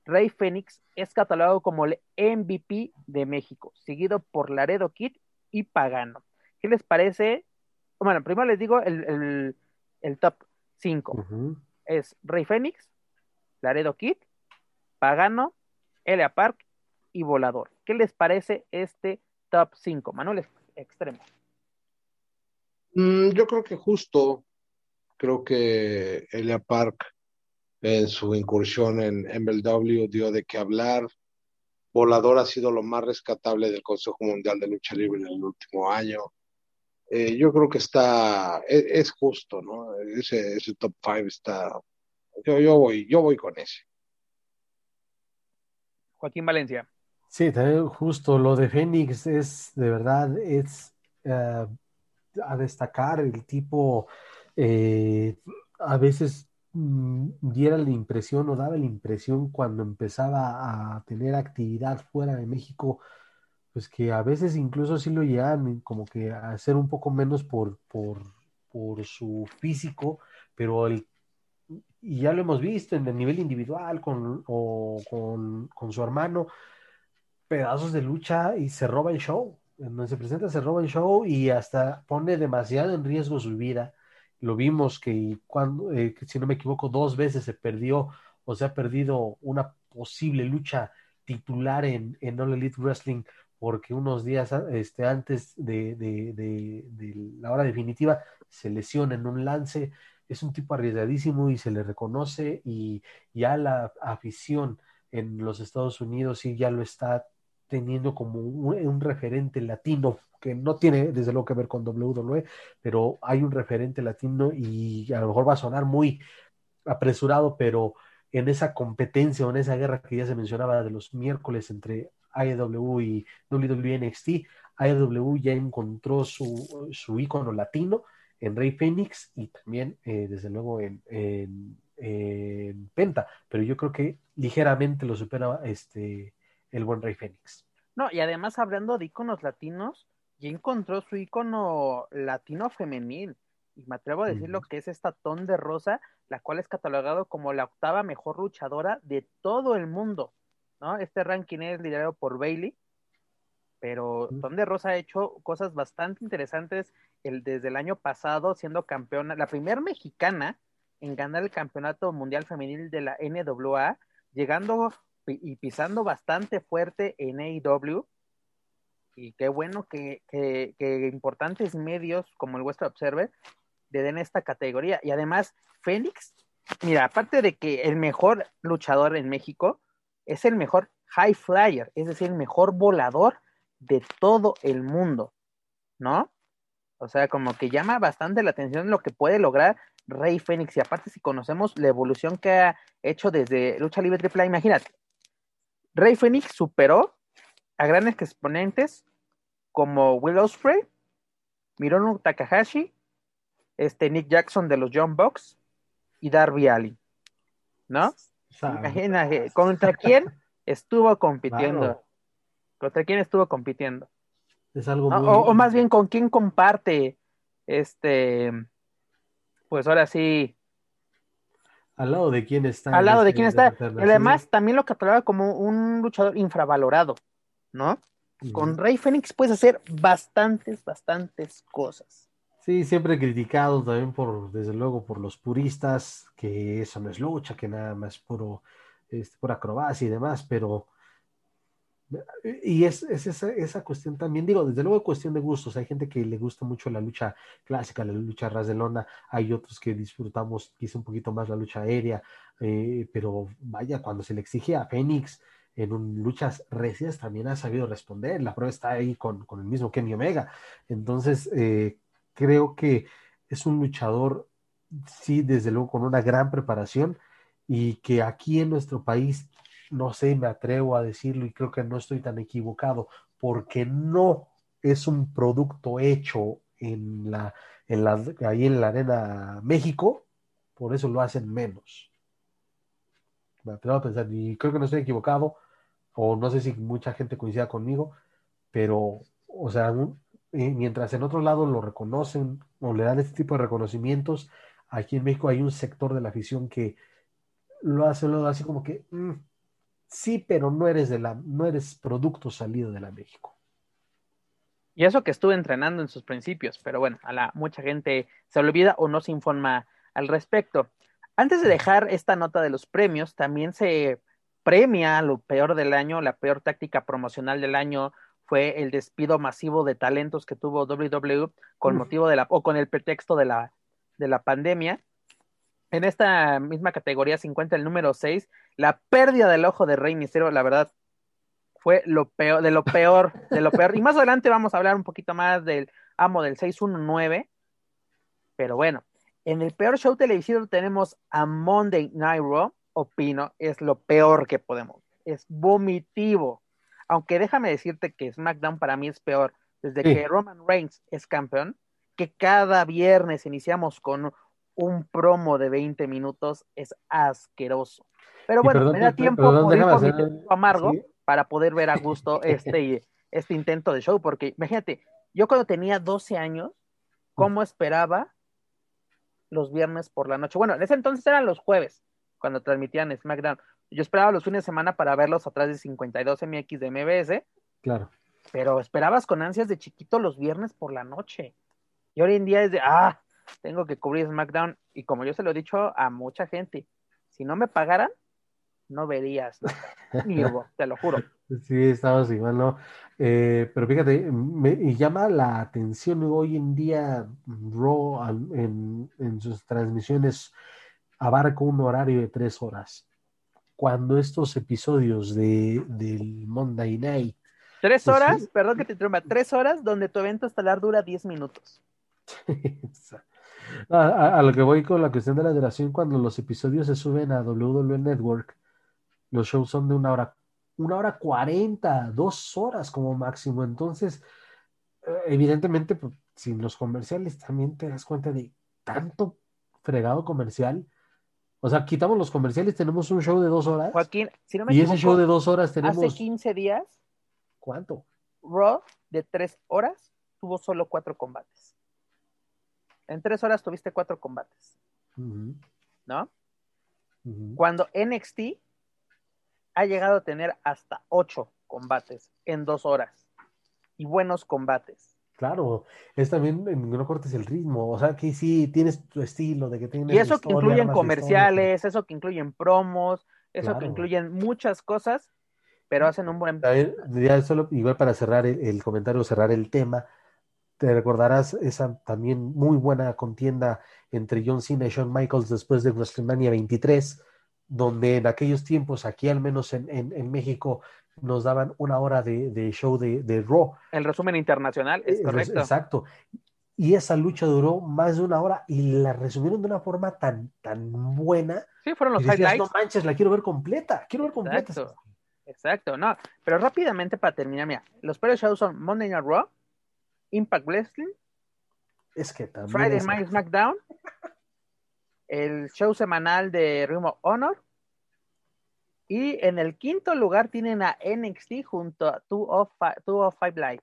Rey Fénix, es catalogado como el MVP de México, seguido por Laredo Kid y Pagano. ¿Qué les parece? Bueno, primero les digo el, top 5. Es Rey Fénix, Laredo Kid, Pagano, Elia Park y Volador. ¿Qué les parece este top 5? Manuel Extremo. Mm, yo creo que justo Creo que Elia Park en su incursión en MLW dio de qué hablar. Volador ha sido lo más rescatable del Consejo Mundial de Lucha Libre en el último año. Eh, yo creo que está, e, es, justo, ¿no? Ese, ese top 5 está, yo, yo, voy, yo voy con ese. Joaquín Valencia. Sí, también justo lo de Fénix es de verdad, es eh, a destacar el tipo eh, a veces mm, diera la impresión o daba la impresión cuando empezaba a tener actividad fuera de México, pues que a veces incluso sí lo llegan como que a hacer un poco menos por, por, por su físico, pero el, y ya lo hemos visto en el nivel individual con, o con, con su hermano, pedazos de lucha y se roba el show. Donde se presenta se roba el show y hasta pone demasiado en riesgo su vida lo vimos que cuando, eh, si no me equivoco, dos veces se perdió o se ha perdido una posible lucha titular en, en All Elite Wrestling porque unos días este, antes de, la hora definitiva se lesiona en un lance. Es un tipo arriesgadísimo y se le reconoce y ya la afición en los Estados Unidos sí ya lo está teniendo como un referente latino que no tiene desde luego que ver con WWE, pero hay un referente latino y a lo mejor va a sonar muy apresurado, pero en esa competencia o en esa guerra que ya se mencionaba de los miércoles entre AEW y WWE NXT, AEW ya encontró su, su ícono latino en Rey Phoenix y también, eh, desde luego, en, en, Penta, pero yo creo que ligeramente lo supera este, el buen Rey Phoenix. No, y además hablando de íconos latinos, ya encontró su icono latino femenil. Y me atrevo a decir lo que es esta Ton de Rosa, la cual es catalogado como la octava mejor luchadora de todo el mundo. ¿No? Este ranking es liderado por Bailey, pero Ton de Rosa ha hecho cosas bastante interesantes el, desde el año pasado, siendo campeona, la primera mexicana en ganar el campeonato mundial femenil de la NWA, llegando y pisando bastante fuerte en AEW y qué bueno que, que, importantes medios como el Western Observer le den esta categoría. Y además, Fénix, mira, aparte de que el mejor luchador en México, es el mejor high flyer, es decir, el mejor volador de todo el mundo, ¿no? O sea, como que llama bastante la atención lo que puede lograr Rey Fénix. Y aparte, si conocemos la evolución que ha hecho desde Lucha Libre Triple imagínate, Rey Fénix superó a grandes exponentes como Will Ospreay, Mirono Takahashi, este Nick Jackson de los John Box y Darby Allin, ¿no? Imagínate, ¿contra quién estuvo compitiendo? ¿Contra quién estuvo compitiendo? Es algo muy... o, más bien, ¿con quién comparte este? Pues ahora sí. Al lado de quién está. Al lado de quién está. además, también lo catalogaba como un luchador infravalorado, ¿no? Con Rey Fénix puedes hacer bastantes, bastantes cosas. Sí, siempre criticado también por, desde luego, por los puristas, que eso no es lucha, que nada más puro, este, pura acrobacia y demás, pero y es, esa, esa, cuestión también, digo, desde luego cuestión de gustos, hay gente que le gusta mucho la lucha clásica, la lucha ras de lona, hay otros que disfrutamos quizá un poquito más la lucha aérea, eh, pero vaya, cuando se le exige a Fénix en un, luchas recias también ha sabido responder, la prueba está ahí con, con el mismo Kenny Omega, entonces eh, creo que es un luchador, sí, desde luego con una gran preparación y que aquí en nuestro país no sé, me atrevo a decirlo y creo que no estoy tan equivocado, porque no es un producto hecho en la, en la, ahí en la Arena México, por eso lo hacen menos. Me atrevo a pensar, y creo que no estoy equivocado, o no sé si mucha gente coincida conmigo, pero, o sea, eh, mientras en otro lado lo reconocen o le dan este tipo de reconocimientos, aquí en México hay un sector de la afición que lo hace, lo hace como que, mm, sí, pero no eres de la, no eres producto salido de la México. Y eso que estuve entrenando en sus principios, pero bueno, a la mucha gente se olvida o no se informa al respecto. Antes de dejar esta nota de los premios, también se premia lo peor del año, la peor táctica promocional del año fue el despido masivo de talentos que tuvo WWE con motivo de la o con el pretexto de la de la pandemia. En esta misma categoría se encuentra el número 6, la pérdida del ojo de Rey Misterio, la verdad, fue lo peor, de lo peor, de lo peor. Y más adelante vamos a hablar un poquito más del amo del 619. Pero bueno, en el peor show televisivo tenemos a Monday Night Raw. Opino, es lo peor que podemos. Es vomitivo. Aunque déjame decirte que SmackDown para mí es peor. Desde que Roman Reigns es campeón, que cada viernes iniciamos con un promo de 20 minutos, es asqueroso. Pero bueno, me da tiempo mi amargo para poder ver a gusto este, este intento de show, porque imagínate, yo cuando tenía 12 años, ¿cómo esperaba los viernes por la noche? Bueno, en ese entonces eran los jueves, cuando transmitían SmackDown. Yo esperaba los fines de semana para verlos atrás de 52 MX de MBS. Claro. Pero esperabas con ansias de chiquito los viernes por la noche. Y hoy en día es de, ah, tengo que cubrir SmackDown. Y como yo se lo he dicho a mucha gente, si no me pagaran, no verías te lo juro. Sí, estamos igual, ¿no? Eh, pero fíjate, me llama la atención hoy en día Raw en, sus transmisiones abarca un horario de tres horas. Cuando estos episodios de, del Monday Night. Tres pues horas, perdón que te interrumpa, tres horas donde tu evento estelar dura diez minutos. a, a, lo que voy con la cuestión de la duración, cuando los episodios se suben a WWE Network, los shows son de una hora, una hora cuarenta, dos horas como máximo. Entonces, eh, evidentemente, pues, sin los comerciales también te das cuenta de tanto fregado comercial. O sea, quitamos los comerciales, tenemos un show de dos horas. Joaquín, si no me Y ese show de dos horas tenemos. Hace 15 días. ¿Cuánto? Raw de tres horas tuvo solo cuatro combates. En tres horas tuviste cuatro combates. ¿No? Cuando NXT ha llegado a tener hasta ocho combates en dos horas y buenos combates. Claro, es también, no cortes el ritmo, o sea que sí tienes tu estilo de que tienes. Y eso que incluyen comerciales, eso que incluyen promos, eso que incluyen muchas cosas, pero hacen un buen... Ya solo, igual para cerrar el, comentario, cerrar el tema, te recordarás esa también muy buena contienda entre John Cena y Shawn Michaels después de WrestleMania 23, donde en aquellos tiempos, aquí al menos en, en, México, nos daban una hora de, de show de, de, Raw. El resumen internacional, es correcto. Exacto. Y esa lucha duró más de una hora y la resumieron de una forma tan, tan buena. Sí, fueron los highlights. No manches, la quiero ver completa, quiero ver completa. Exacto, exacto, no. Pero rápidamente para terminar, mira, los peores shows son Monday Night Raw, Impact Wrestling, es que también Friday Night SmackDown, el show semanal de Ring of Honor, y en el quinto lugar tienen a NXT junto a 205 Live.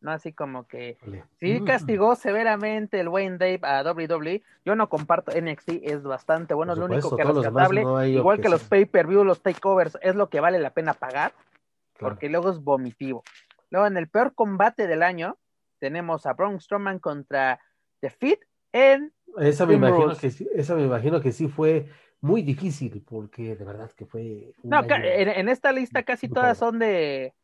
¿no? Así como que sí mm. castigó severamente el Wayne Dave a WWE. Yo no comparto NXT, es bastante bueno, es lo único que rescatable. igual que, los pay-per-view, los takeovers, es lo que vale la pena pagar, porque luego es vomitivo. Luego, en el peor combate del año, tenemos a Braun Strowman contra The Fit en. Esa me, imagino que sí, esa me imagino que sí fue muy difícil, porque de verdad que fue. No, en, esta lista casi todas son de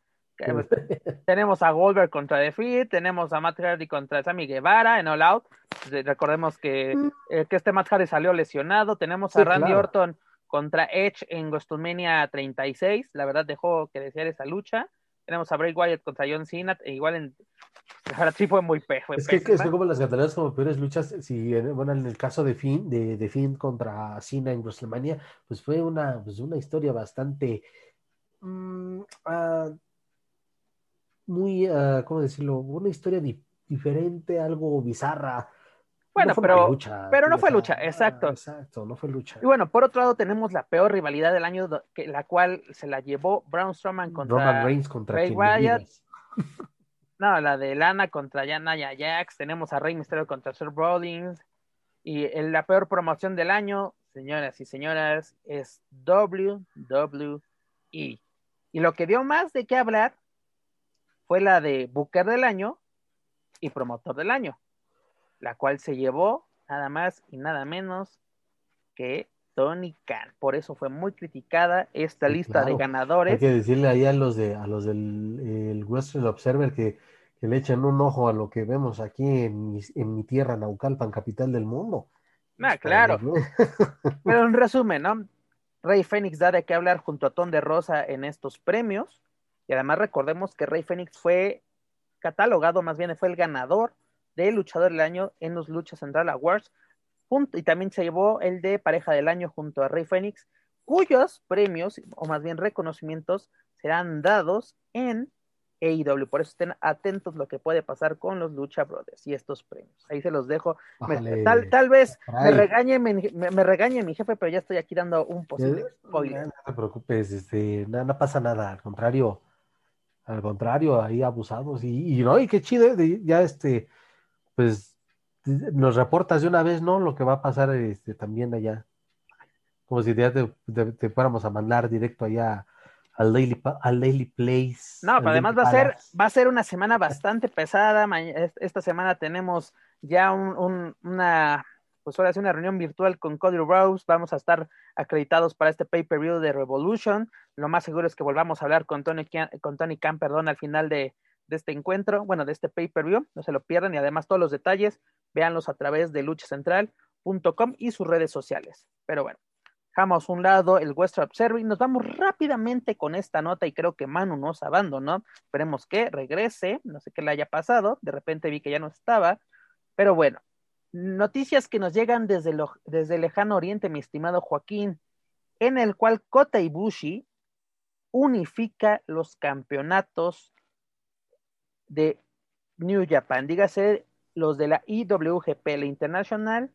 tenemos a Goldberg contra The Fit, tenemos a Matt Hardy contra Sammy Guevara en All Out. Recordemos que, mm. eh, que este Matt Hardy salió lesionado. Tenemos a Randy Orton contra Edge en WrestleMania 36. La verdad dejó que desear esa lucha. Tenemos a Bray Wyatt contra John Cena. E igual en. Ahora sí fue muy pejo. Es que, es como las catalanas como peores luchas. Si, bueno, en el caso de Finn, de, de Finn contra Cena en WrestleMania, pues fue una, pues una historia bastante. Mm, ah, muy, uh, ¿cómo decirlo? Una historia diferente, algo bizarra. Bueno, pero, lucha, pero no fue lucha, exacto. Exacto, no fue lucha. Y bueno, por otro lado tenemos la peor rivalidad del año, que, la cual se la llevó Braun Strowman contra Roman Reigns contra Ray Wyatt. No, la de Lana contra Yanaya Jax. Tenemos a Rey Mysterio contra Sir Rollins. Y la peor promoción del año, señoras y señoras, es WWE. Y lo que dio más de qué hablar fue la de Booker del año y promotor del año, la cual se llevó nada más y nada menos que Tony Khan. Por eso fue muy criticada esta lista de ganadores. Hay que decirle ahí a los de a los del Western Observer que, le echen un ojo a lo que vemos aquí en mi, en mi tierra, Naucalpan, capital del mundo. Ah, claro. Pero en resumen, ¿no? Rey Fénix da de qué hablar junto a Ton de Rosa en estos premios. Y además recordemos que Rey Fénix fue catalogado, más bien fue el ganador de luchador del año en los Lucha Central Awards, junto, y también se llevó el de pareja del año junto a Rey Fénix, cuyos premios, o más bien reconocimientos, serán dados en AEW. Por eso estén atentos lo que puede pasar con los Lucha Brothers y estos premios. Ahí se los dejo. tal, tal vez me regañe, me, regañe mi jefe, pero ya estoy aquí dando un posible spoiler. No, te preocupes, este, no pasa nada, al contrario al contrario, ahí abusados. Y, no, y qué chido, ya este, pues nos reportas de una vez, ¿no? Lo que va a pasar este, también allá. Como si ya te, fuéramos a mandar directo allá al Daily, al daily Place. No, pero además va a ser, va a ser una semana bastante pesada. Esta semana tenemos ya un, una pues ahora hace una reunión virtual con Cody Rose, vamos a estar acreditados para este pay-per-view de Revolution, lo más seguro es que volvamos a hablar con Tony, con Tony Khan, perdón, al final de, este encuentro, bueno, de este pay-per-view, no se lo pierdan y además todos los detalles, véanlos a través de luchacentral.com y sus redes sociales. Pero bueno, dejamos un lado el Western Observer nos vamos rápidamente con esta nota y creo que Manu nos abandonó, esperemos que regrese, no sé qué le haya pasado, de repente vi que ya no estaba, pero bueno, Noticias que nos llegan desde, desde el lejano oriente, mi estimado Joaquín, en el cual Kota Ibushi unifica los campeonatos de New Japan, dígase los de la IWGP, la International,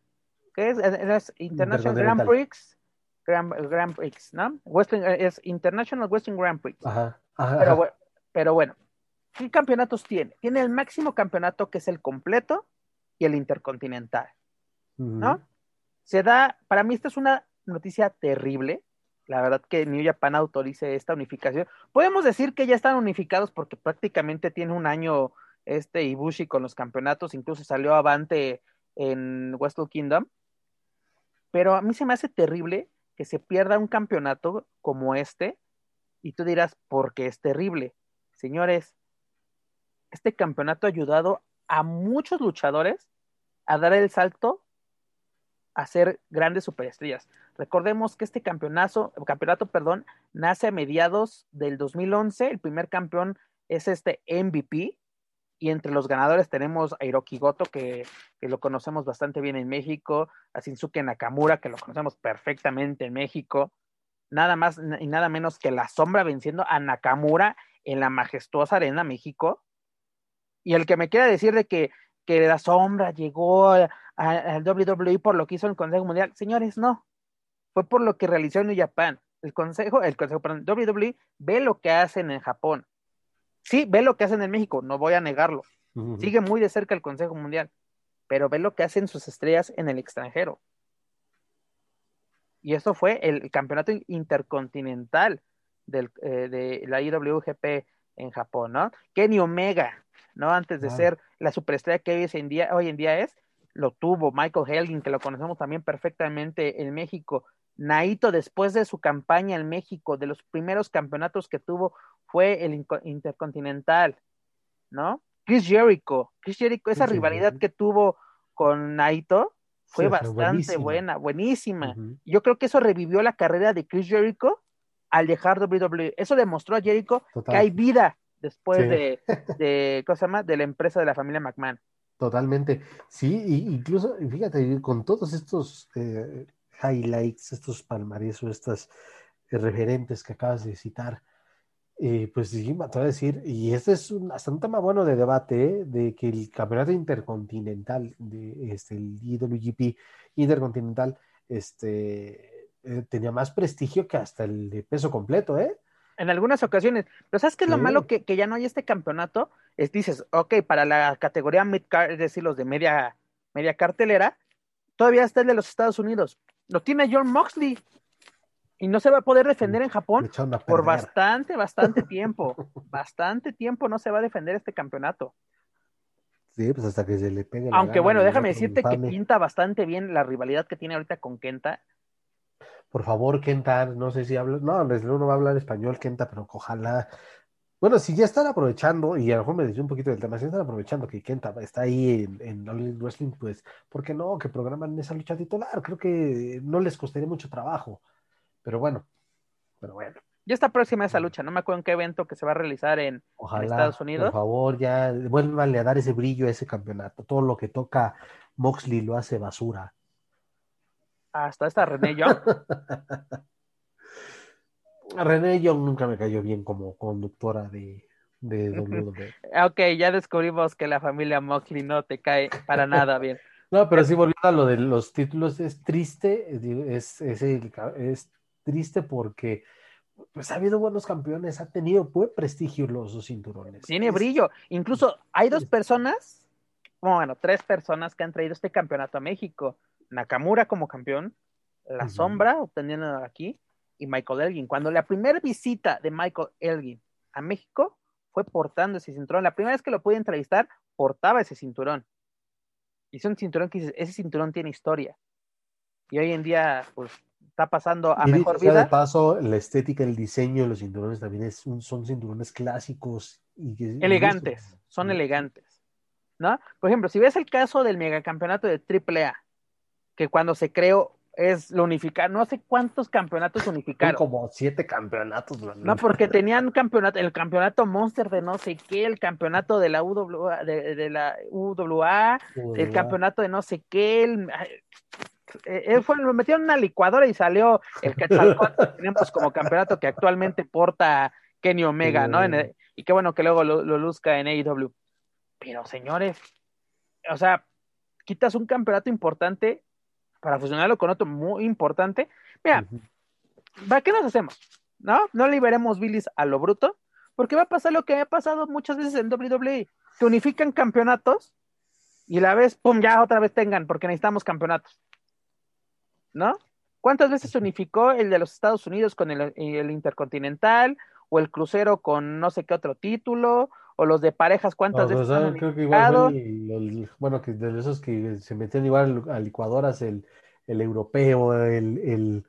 que es, International Grand Prix, Grand, Prix, ¿no? es International Western Grand Prix. pero, pero bueno, ¿qué campeonatos tiene? Tiene el máximo campeonato que es el completo, y el Intercontinental, ¿no? Se da, para mí esta es una noticia terrible, la verdad que New Japan autorice esta unificación. Podemos decir que ya están unificados porque prácticamente tiene un año este Ibushi con los campeonatos, incluso salió avante en Wrestle Kingdom, pero a mí se me hace terrible que se pierda un campeonato como este Y tú dirás, porque es terrible. Señores, este campeonato ha ayudado a muchos luchadores a dar el salto a ser grandes superestrellas. Recordemos que este campeonato, campeonato perdón, nace a mediados del 2011. El primer campeón es este MVP. Y entre los ganadores tenemos a Hiroki Goto, que, que lo conocemos bastante bien en México, a Shinsuke Nakamura, que lo conocemos perfectamente en México, nada más y nada menos que la sombra venciendo a Nakamura en la majestuosa Arena México. Y el que me quiera decir de que, que la sombra llegó al WWE por lo que hizo el Consejo Mundial, señores, no. Fue por lo que realizó en New Japan. El Consejo, el Consejo, perdón, WWE ve lo que hacen en Japón. Sí, ve lo que hacen en México, no voy a negarlo. Sigue muy de cerca el Consejo Mundial, pero ve lo que hacen sus estrellas en el extranjero. Y eso fue el campeonato intercontinental del, eh, de la IWGP en Japón, ¿no? Kenny Omega, ¿no? Antes de ser la superestrella que hoy en, día, hoy en día es, lo tuvo Michael Helgin, que lo conocemos también perfectamente en México. Naito, después de su campaña en México, de los primeros campeonatos que tuvo, fue el Intercontinental, ¿no? Chris Jericho, Chris Jericho, esa rivalidad que tuvo con Naito, fue bastante buena, buenísima. Yo creo que eso revivió la carrera de Chris Jericho al dejar WWE. Eso demostró a Jericho que hay vida después de, de, ¿cómo se llama? de la empresa de la familia McMahon. Totalmente. Sí, incluso, fíjate, con todos estos eh, highlights, estos palmarés o estas eh, referentes que acabas de citar, eh, pues sí, me voy a decir, y este es un, hasta un tema bueno de debate, de que el campeonato intercontinental, de este, el IWGP intercontinental, este, eh, tenía más prestigio que hasta el de peso completo, ¿eh? En algunas ocasiones. Pero ¿sabes qué es lo malo? Que, que, ya no hay este campeonato. Es, dices, ok, para la categoría mid-card, es decir, los de media, media cartelera, todavía está el de los Estados Unidos. Lo tiene John Moxley y no se va a poder defender en Japón por bastante, bastante tiempo. bastante tiempo no se va a defender este campeonato. Sí, pues hasta que se le pegue. Aunque bueno, déjame decirte que pinta bastante bien la rivalidad que tiene ahorita con Kenta. Por favor, Kenta, no sé si habla, no, no va a hablar español, Kenta, pero ojalá. Bueno, si ya están aprovechando, y a lo mejor me decía un poquito del tema, si están aprovechando que Kenta está ahí en, en All Wrestling, pues, ¿por qué no? Que programan esa lucha titular. Creo que no les costaría mucho trabajo. Pero bueno, pero bueno. Ya está próxima esa lucha, no me acuerdo en qué evento que se va a realizar en, Estados Unidos. Por favor, ya vuélvanle a dar ese brillo a ese campeonato. Todo lo que toca Moxley lo hace basura. Hasta esta René Young. René Young nunca me cayó bien como conductora de, de WWE. ok, ya descubrimos que la familia Moxley no te cae para nada bien. No, pero sí volviendo a lo de los títulos, es triste, es, es, es triste porque pues ha habido buenos campeones, ha tenido buen prestigio los cinturones. Tiene brillo. Incluso hay dos personas, bueno, tres personas que han traído este campeonato a México. Nakamura como campeón, La Sombra obteniendo aquí, y Michael Elgin. Cuando la primera visita de Michael Elgin a México fue portando ese cinturón. La primera vez que lo pude entrevistar, portaba ese cinturón. Y es un cinturón que dices, ese cinturón tiene historia. Y hoy en día, pues, está pasando a mejor vida. de paso, la estética, el diseño de los cinturones también es son cinturones clásicos y elegantes, son elegantes, ¿no? Por ejemplo, si ves el caso del megacampeonato de AAA, que cuando se creó es lo unificar, no sé cuántos campeonatos unificaron. como siete campeonatos. No, porque tenían campeonato, el campeonato Monster de no sé qué, el campeonato de la UWA, de, la UWA, el campeonato de no sé qué, el, eh, él fue, lo metieron en una licuadora y salió el Quetzalcóatl que tenemos como campeonato que actualmente porta Kenny Omega, ¿no? y qué bueno que luego lo, luzca en AEW. Pero señores, o sea, quitas un campeonato importante para fusionarlo con otro muy importante. Mira, ¿para qué nos hacemos? ¿No? No liberemos Billis a lo bruto, porque va a pasar lo que ha pasado muchas veces en WWE. Se unifican campeonatos y la vez, pum, ya otra vez tengan, porque necesitamos campeonatos. ¿no? ¿Cuántas veces se unificó el de los Estados Unidos con el, Intercontinental o el crucero con no sé qué otro título? ¿O los de parejas cuántas veces han creo que igual bueno, que de esos que se metían igual a licuadoras el, el europeo, el,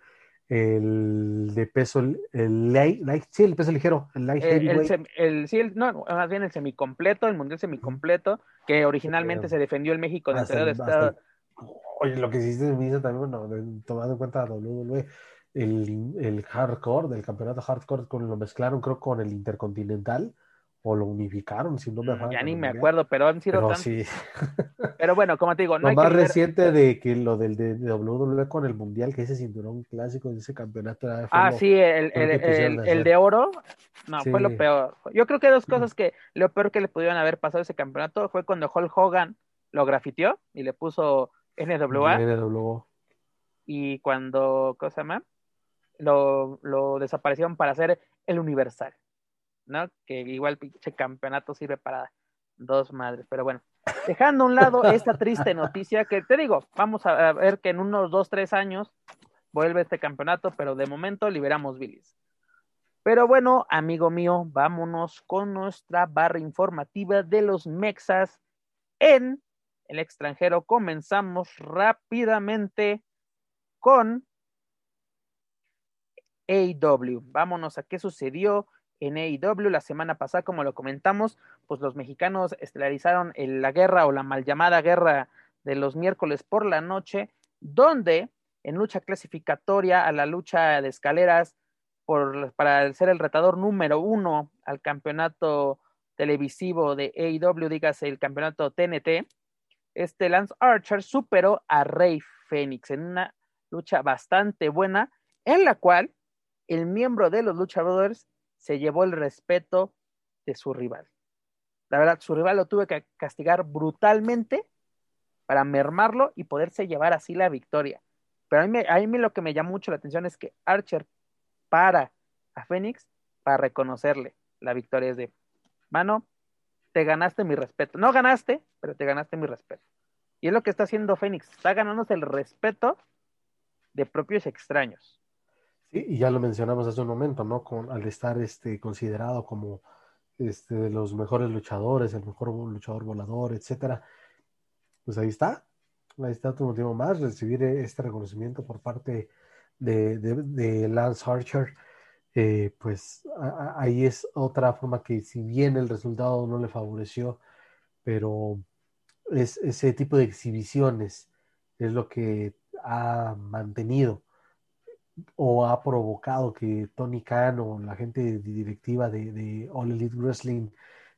el de peso, el, light, sí, el peso ligero, el light el, sí, no, más bien el semicompleto, el mundial semicompleto, que originalmente se defendió en México en el de Estado. Oye, lo que hiciste hizo también, bueno, tomando en cuenta WWE, el, el hardcore, del campeonato hardcore, con, lo mezclaron creo con el intercontinental, o lo unificaron, si no me mm, Ya ni me acuerdo, pero han sido pero sí. Pero bueno, como te digo, no lo más reciente de que lo del de, WWE con el Mundial, que ese cinturón clásico de ese campeonato. Ah, sí, el, el, de oro, no, fue lo peor. Yo creo que dos cosas que lo peor que le pudieron haber pasado a ese campeonato fue cuando Hulk Hogan lo grafiteó y le puso NWA. NWA. Y cuando, ¿cómo se llama? Lo, lo desaparecieron para hacer el Universal. ¿No? Que igual pinche campeonato sirve para dos madres, pero bueno, dejando a un lado esta triste noticia que te digo, vamos a ver que en unos dos, tres años vuelve este campeonato, pero de momento liberamos Billis. Pero bueno, amigo mío, vámonos con nuestra barra informativa de los Mexas en el extranjero. Comenzamos rápidamente con AW. Vámonos a qué sucedió en AEW. La semana pasada, como lo comentamos, pues los mexicanos estelarizaron la guerra o la mal llamada guerra de los miércoles por la noche, donde en lucha clasificatoria a la lucha de escaleras por, para ser el retador número uno al campeonato televisivo de AEW, dígase el campeonato TNT, este Lance Archer superó a Rey Fénix en una lucha bastante buena, en la cual el miembro de los Lucha Brothers se llevó el respeto de su rival. La verdad, su rival lo tuve que castigar brutalmente para mermarlo y poderse llevar así la victoria. Pero a mí, a mí lo que me llama mucho la atención es que Archer para a Fénix para reconocerle la victoria. Es de, mano, te ganaste mi respeto. No ganaste, pero te ganaste mi respeto. Y es lo que está haciendo Fénix. Está ganándose el respeto de propios extraños. Sí, y ya lo mencionamos hace un momento, ¿no? Con, al estar este, considerado como este, los mejores luchadores, el mejor luchador volador, etcétera, pues ahí está. Ahí está otro motivo más, recibir este reconocimiento por parte de, de, Lance Archer. Eh, pues ahí es otra forma que si bien el resultado no le favoreció, pero es ese tipo de exhibiciones es lo que ha mantenido o ha provocado que Tony Khan o la gente directiva de, All Elite Wrestling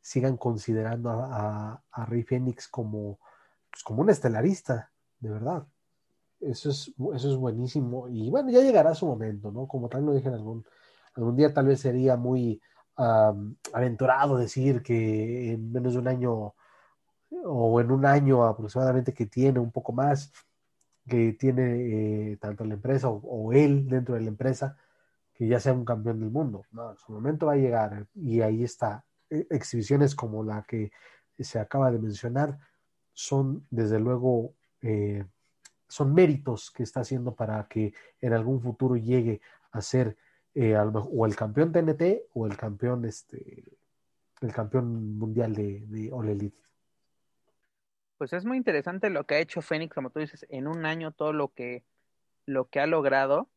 sigan considerando a, a, Rey Fénix como, pues, como un estelarista, de verdad. Eso es, eso es buenísimo. Y bueno, ya llegará su momento, ¿no? Como tal lo dije en algún, algún día, tal vez sería muy aventurado decir que en menos de un año o en un año aproximadamente que tiene un poco más, que tiene eh, tanto la empresa o, él dentro de la empresa, que ya sea un campeón del mundo. No, su momento va a llegar y ahí está. E, exhibiciones como la que se acaba de mencionar son desde luego eh, son méritos que está haciendo para que en algún futuro llegue a ser eh, o el campeón TNT o el campeón este el campeón mundial de, de All Elite pues es muy interesante lo que ha hecho Fénix, como tú dices, en un año todo lo que, lo que ha logrado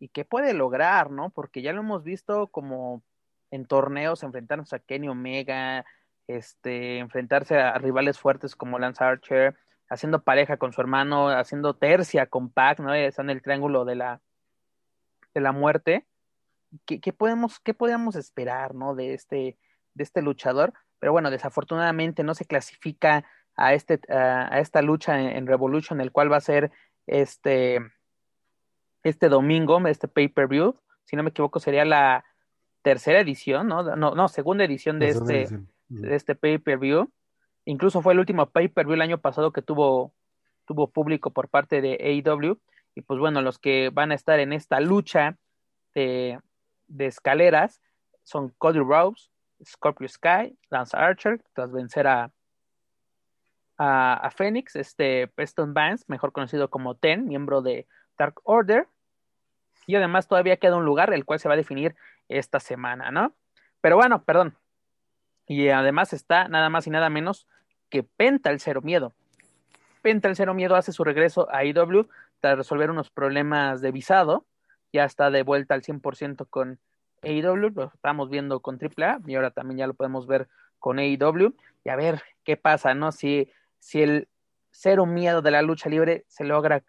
y qué puede lograr, ¿no? Porque ya lo hemos visto como en torneos, enfrentarnos a Kenny Omega, este, enfrentarse a rivales fuertes como Lance Archer, haciendo pareja con su hermano, haciendo tercia con Pac, ¿no? Está en el triángulo de la, de la muerte. ¿Qué, qué podemos, qué podemos esperar, ¿no? De este, de este luchador. Pero bueno, desafortunadamente no se clasifica a, este, a, esta lucha en, Revolution, el cual va a ser este, este domingo, este pay-per-view. Si no me equivoco, sería la tercera edición, ¿no? No, no segunda edición de este, de este pay-per-view. Incluso fue el último pay-per-view el año pasado que tuvo, tuvo público por parte de AEW. Y pues bueno, los que van a estar en esta lucha de, de escaleras son Cody Rhodes, Scorpio Sky, Lance Archer, tras vencer a, a, Phoenix, este Preston Vance, mejor conocido como Ten, miembro de Dark Order. Y además todavía queda un lugar, el cual se va a definir esta semana, ¿no? Pero bueno, perdón. Y además está nada más y nada menos que Penta el Cero Miedo. Penta el Cero Miedo hace su regreso a IW tras resolver unos problemas de visado. ya está de vuelta al 100% con AEW, lo estamos viendo con AAA y ahora también ya lo podemos ver con AEW y a ver qué pasa, ¿no? Si, si el cero miedo de la lucha libre se logra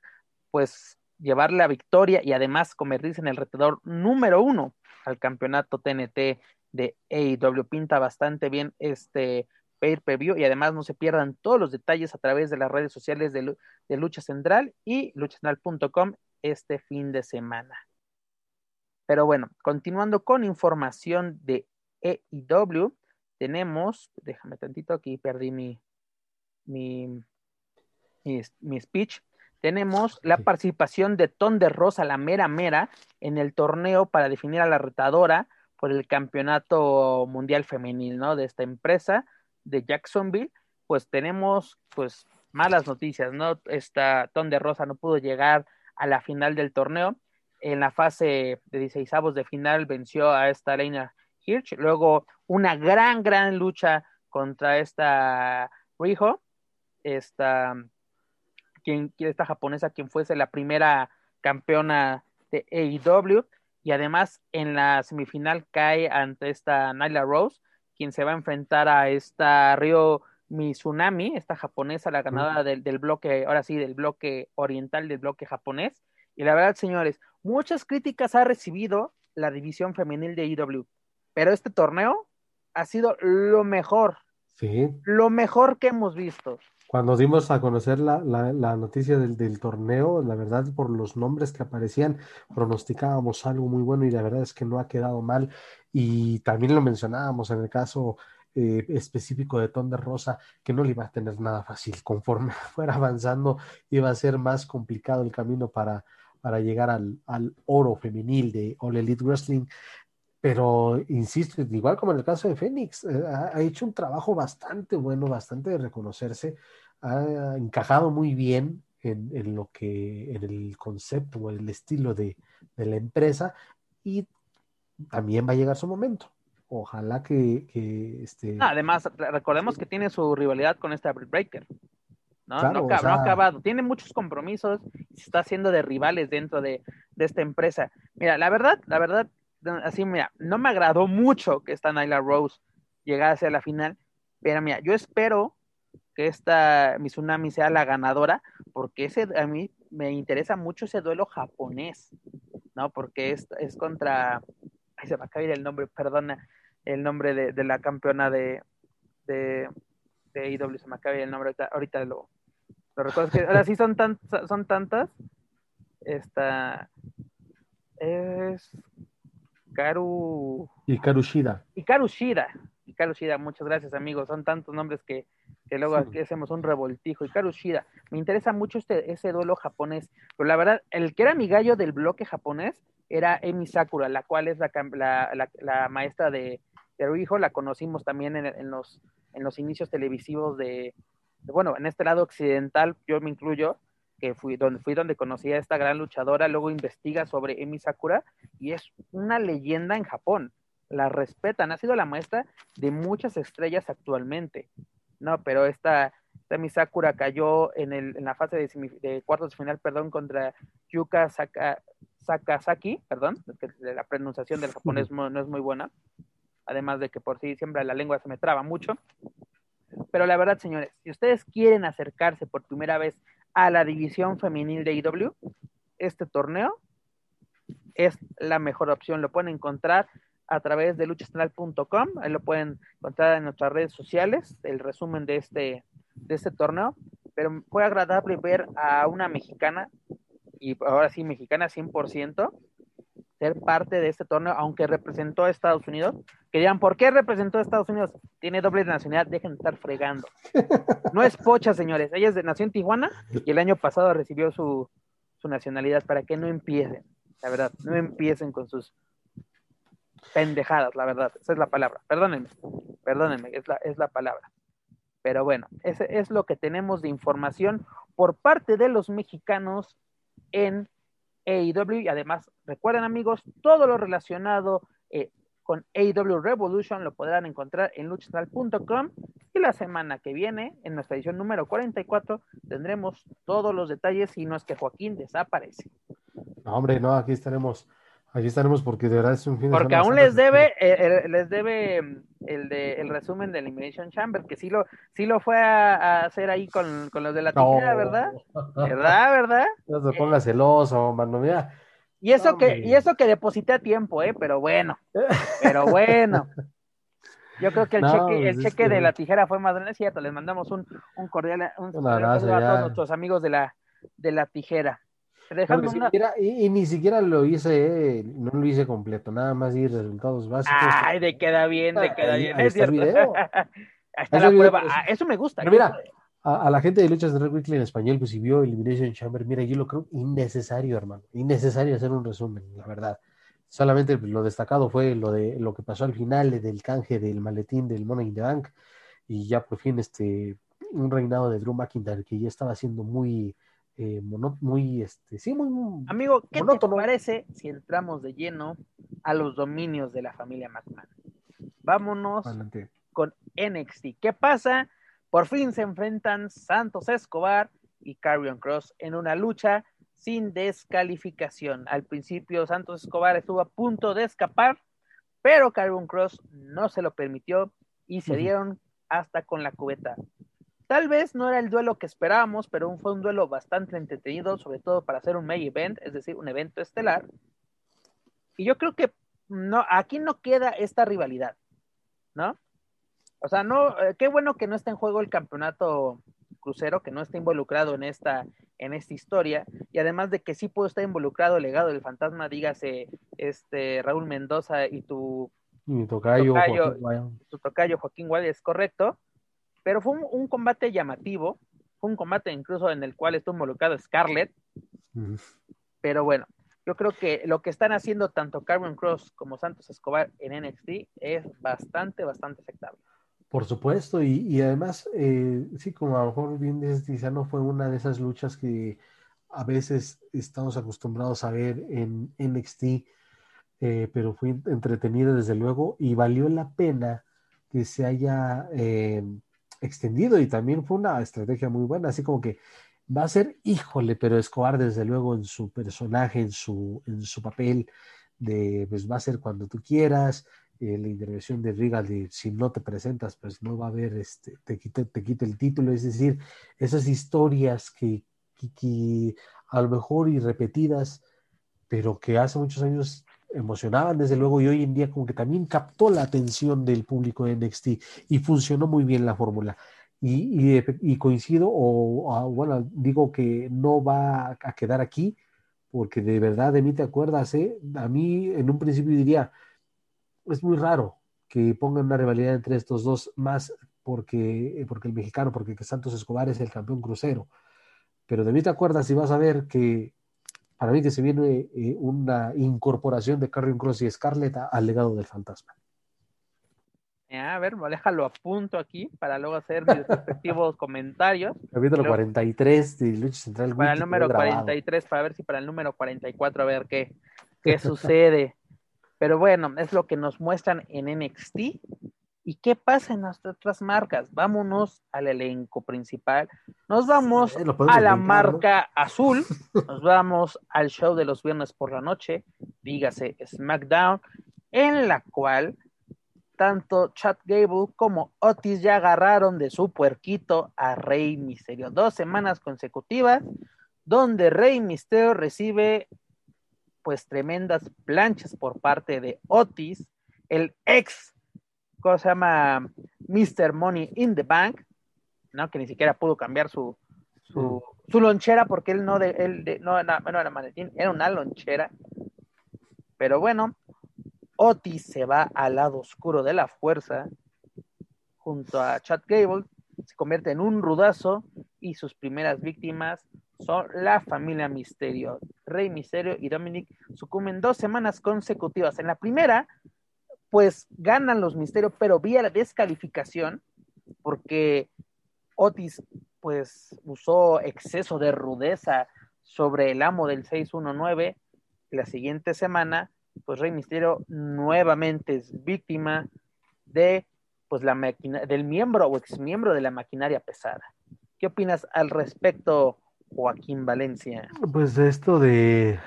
pues llevar la victoria y además convertirse en el retador número uno al campeonato TNT de AEW. Pinta bastante bien este pay per view y además no se pierdan todos los detalles a través de las redes sociales de, de Lucha Central y luchacentral.com este fin de semana. Pero bueno, continuando con información de AEW, tenemos, déjame tantito, aquí perdí mi, mi, mi, speech. Tenemos la participación de Ton de Rosa, la mera mera, en el torneo para definir a la retadora por el campeonato mundial femenil, ¿no? De esta empresa de Jacksonville. Pues tenemos, pues, malas noticias, ¿no? Esta Ton de Rosa no pudo llegar a la final del torneo. En la fase de 16 de final venció a esta Leina Hirsch. Luego una gran, gran lucha contra esta Riho, esta, quien, esta japonesa, quien fuese la primera campeona de AEW. Y además en la semifinal cae ante esta Nyla Rose, quien se va a enfrentar a esta Ryo Mizunami, esta japonesa, la ganadora del, del, bloque, ahora sí, del bloque oriental, del bloque japonés. Y la verdad, señores, muchas críticas ha recibido la división femenil de IW, pero este torneo ha sido lo mejor. Sí. Lo mejor que hemos visto. Cuando dimos a conocer la, la, noticia del, del, torneo, la verdad, por los nombres que aparecían, pronosticábamos algo muy bueno y la verdad es que no ha quedado mal. Y también lo mencionábamos en el caso eh, específico de Ton de Rosa, que no le iba a tener nada fácil. Conforme fuera avanzando, iba a ser más complicado el camino para, para llegar al, al oro femenil de All Elite Wrestling. Pero insisto, igual como en el caso de Fénix, eh, ha, hecho un trabajo bastante bueno, bastante de reconocerse, ha encajado muy bien en, en lo que, en el concepto o el estilo de, de la empresa y también va a llegar su momento ojalá que, que este... además, recordemos que tiene su rivalidad con este Breaker. ¿no? no, ha acabado. Tiene muchos compromisos y se está haciendo de rivales dentro de, de, esta empresa. Mira, la verdad, la verdad, así, mira, no me agradó mucho que esta Nyla Rose llegase a la final, pero mira, yo espero que esta Mizunami sea la ganadora, porque ese, a mí me interesa mucho ese duelo japonés, ¿no? Porque es, es contra, ay, se me acaba el nombre, perdona, el nombre de, de la campeona de, de, de IW, se me acaba el nombre, ahorita, ahorita lo, lo recuerdo. que ahora sí son, tan, son tantas. Esta es Karu. Y Karushida. Y Karushida. Y Karushida, muchas gracias amigos. Son tantos nombres que, que luego aquí hacemos un revoltijo. Y Karushida, me interesa mucho este, ese duelo japonés. Pero la verdad, el que era mi gallo del bloque japonés era Emi Sakura, la cual es la, la, la maestra de, hijo la conocimos también en, los, en los inicios televisivos de, bueno, en este lado occidental, yo me incluyo, que fui donde, fui donde conocí a esta gran luchadora, luego investiga sobre Emi Sakura y es una leyenda en Japón. La respetan, ha sido la maestra de muchas estrellas actualmente. No, pero esta, Emi Sakura cayó en, el, en la fase de, de, cuartos de final, perdón, contra Yuka Saka, Sakazaki, perdón, la pronunciación del japonés no es muy buena además de que por sí siempre la lengua se me traba mucho. Pero la verdad, señores, si ustedes quieren acercarse por primera vez a la división femenil de IW, este torneo es la mejor opción. Lo pueden encontrar a través de luchastral.com, ahí lo pueden encontrar en nuestras redes sociales, el resumen de este, de este torneo. Pero fue agradable ver a una mexicana, y ahora sí, mexicana 100%, ser parte de este torneo, aunque representó a Estados Unidos. Que digan, ¿por qué representó a Estados Unidos? Tiene doble nacionalidad, dejen de estar fregando. No es pocha, señores. Ella es de nació en Tijuana y el año pasado recibió su, su nacionalidad para que no empiecen, la verdad, no empiecen con sus pendejadas, la verdad. Esa es la palabra. Perdónenme, perdónenme, es la, es la palabra. Pero bueno, ese es lo que tenemos de información por parte de los mexicanos en AEW y además recuerden amigos, todo lo relacionado eh, con AEW Revolution lo podrán encontrar en luchastral.com y la semana que viene, en nuestra edición número 44, tendremos todos los detalles y no es que Joaquín desaparece. No, hombre, no, aquí estaremos. Aquí estaremos porque de verdad es un fin de Porque aún les debe, eh, les debe mm, el de el resumen de Elimination Chamber, que sí lo, sí lo fue a, hacer ahí con, los de la tijera, ¿verdad? ¿Verdad, verdad? No se ponga celoso, mano, mira. Y eso que, y eso que deposité a tiempo, eh, pero bueno, pero bueno. Yo creo que el cheque, el pues cheque de la tijera fue más grande, es cierto, les mandamos un, un cordial un, un abrazo a todos nuestros amigos de la, de la tijera y, ni siquiera lo hice, no lo hice completo, nada más y resultados básicos. Ay, de queda bien, de queda bien. es cierto. Ahí está la prueba. Ah, eso me gusta. mira, a, la gente de Luchas de Red Weekly en español, pues si vio Elimination Chamber, mira, yo lo creo innecesario, hermano. Innecesario hacer un resumen, la verdad. Solamente lo destacado fue lo de lo que pasó al final del canje del maletín del Money in the Bank y ya por fin este un reinado de Drew McIntyre que ya estaba siendo muy eh, muy, este, sí, muy... Amigo, ¿qué te parece si entramos de lleno a los dominios de la familia McMahon? Vámonos con NXT. ¿Qué pasa? Por fin se enfrentan Santos Escobar y Carrion Cross en una lucha sin descalificación. Al principio Santos Escobar estuvo a punto de escapar, pero Carrion Cross no se lo permitió y se dieron hasta con la cubeta. Tal vez no era el duelo que esperábamos, pero fue un duelo bastante entretenido, sobre todo para hacer un main event, es decir, un evento estelar. Y yo creo que no, aquí no queda esta rivalidad, ¿no? O sea, no, eh, qué bueno que no está en juego el campeonato crucero, que no está involucrado en esta, en esta historia, y además de que sí puede estar involucrado el legado del fantasma, dígase este Raúl Mendoza y tu, tocayo, tu tocayo Joaquín Wilde, es correcto pero fue un, combate llamativo, fue un combate incluso en el cual estuvo involucrado Scarlett, pero bueno, yo creo que lo que están haciendo tanto Carmen Cross como Santos Escobar en NXT es bastante, bastante aceptable. Por supuesto, y, además, eh, sí, como a lo mejor bien dices, no fue una de esas luchas que a veces estamos acostumbrados a ver en NXT, eh, pero fue entretenida desde luego y valió la pena que se haya eh, extendido y también fue una estrategia muy buena, así como que va a ser, híjole, pero Escobar desde luego en su personaje, en su, en su papel de, pues va a ser cuando tú quieras, eh, la intervención de Regal de si no te presentas, pues no va a haber, este, te quite, te quite el título, es decir, esas historias que, que a lo mejor y repetidas, pero que hace muchos años emocionaban desde luego y hoy en día como que también captó la atención del público de NXT y funcionó muy bien la fórmula. Y, y, coincido, o, bueno, digo que no va a quedar aquí, porque de verdad de mí te acuerdas, ¿eh? a mí en un principio diría, es muy raro que pongan una rivalidad entre estos dos, más porque, porque el mexicano, porque Santos Escobar es el campeón crucero. Pero de mí te acuerdas y vas a ver que para mí que se viene eh, una incorporación de Carrion Cross y Scarlett al legado del fantasma. A ver, déjalo a punto aquí para luego hacer mis respectivos comentarios. Capítulo 43 de Lucha Central. Para el número 43, para ver si para el número 44, a ver qué, qué sucede. Pero bueno, es lo que nos muestran en NXT. ¿Y qué pasa en las otras marcas? Vámonos al elenco principal. Nos vamos a la marca azul. Nos vamos al show de los viernes por la noche, dígase SmackDown, en la cual tanto Chad Gable como Otis ya agarraron de su puerquito a Rey Misterio. Dos semanas consecutivas donde Rey Misterio recibe pues tremendas planchas por parte de Otis, el ex ¿cómo se llama? Mr. Money in the Bank, ¿no? Que ni siquiera pudo cambiar su, su, mm. lonchera porque él no, de, él de, no, no, era maletín, era una lonchera. Pero bueno, Otis se va al lado oscuro de la fuerza junto a Chad Gable, se convierte en un rudazo y sus primeras víctimas son la familia Misterio. Rey Misterio y Dominic sucumben dos semanas consecutivas. En la primera, pues ganan los misterios, pero vía la descalificación, porque Otis pues usó exceso de rudeza sobre el amo del 619. La siguiente semana, pues Rey Misterio nuevamente es víctima de pues la máquina del miembro o exmiembro de la maquinaria pesada. ¿Qué opinas al respecto, Joaquín Valencia? Pues esto de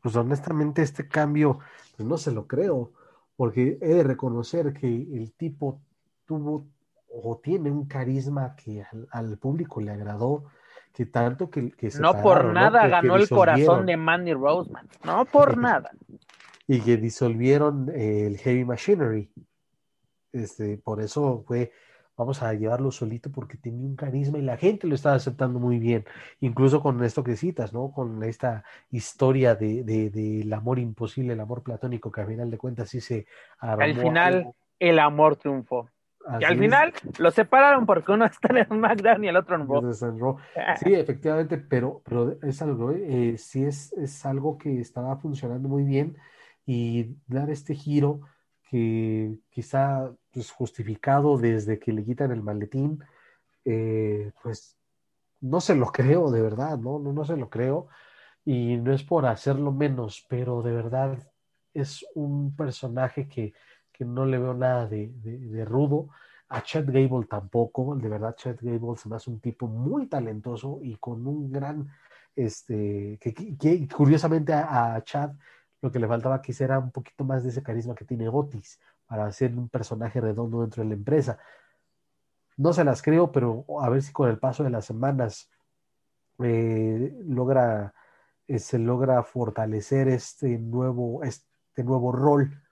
pues honestamente este cambio, pues no se lo creo, porque he de reconocer que el tipo tuvo o tiene un carisma que al, público le agradó, que tanto que, que No por nada ganó el corazón de Mandy Roseman, no por nada. Y que disolvieron el Heavy Machinery. Este, por eso fue vamos a llevarlo solito porque tenía un carisma y la gente lo estaba aceptando muy bien, incluso con esto que citas, ¿no? Con esta historia de, del amor imposible, el amor platónico, que al final de cuentas sí se Al final el amor triunfó. y al final lo separaron porque uno está en SmackDown y el otro en Raw. Sí, efectivamente, pero, pero es algo, eh, sí es, es algo que estaba funcionando muy bien y dar este giro que quizá pues, justificado desde que le quitan el maletín, eh, pues no se lo creo, de verdad, ¿no? ¿no? No se lo creo. Y no es por hacerlo menos, pero de verdad es un personaje que, que no le veo nada de, de, rudo. A Chad Gable tampoco, de verdad Chad Gable se me un tipo muy talentoso y con un gran, este, que, curiosamente a Chad lo que le faltaba quizá era un poquito más de ese carisma que tiene Otis para ser un personaje redondo dentro de la empresa. No se las creo, pero a ver si con el paso de las semanas eh, logra, eh, se logra fortalecer este nuevo, este nuevo rol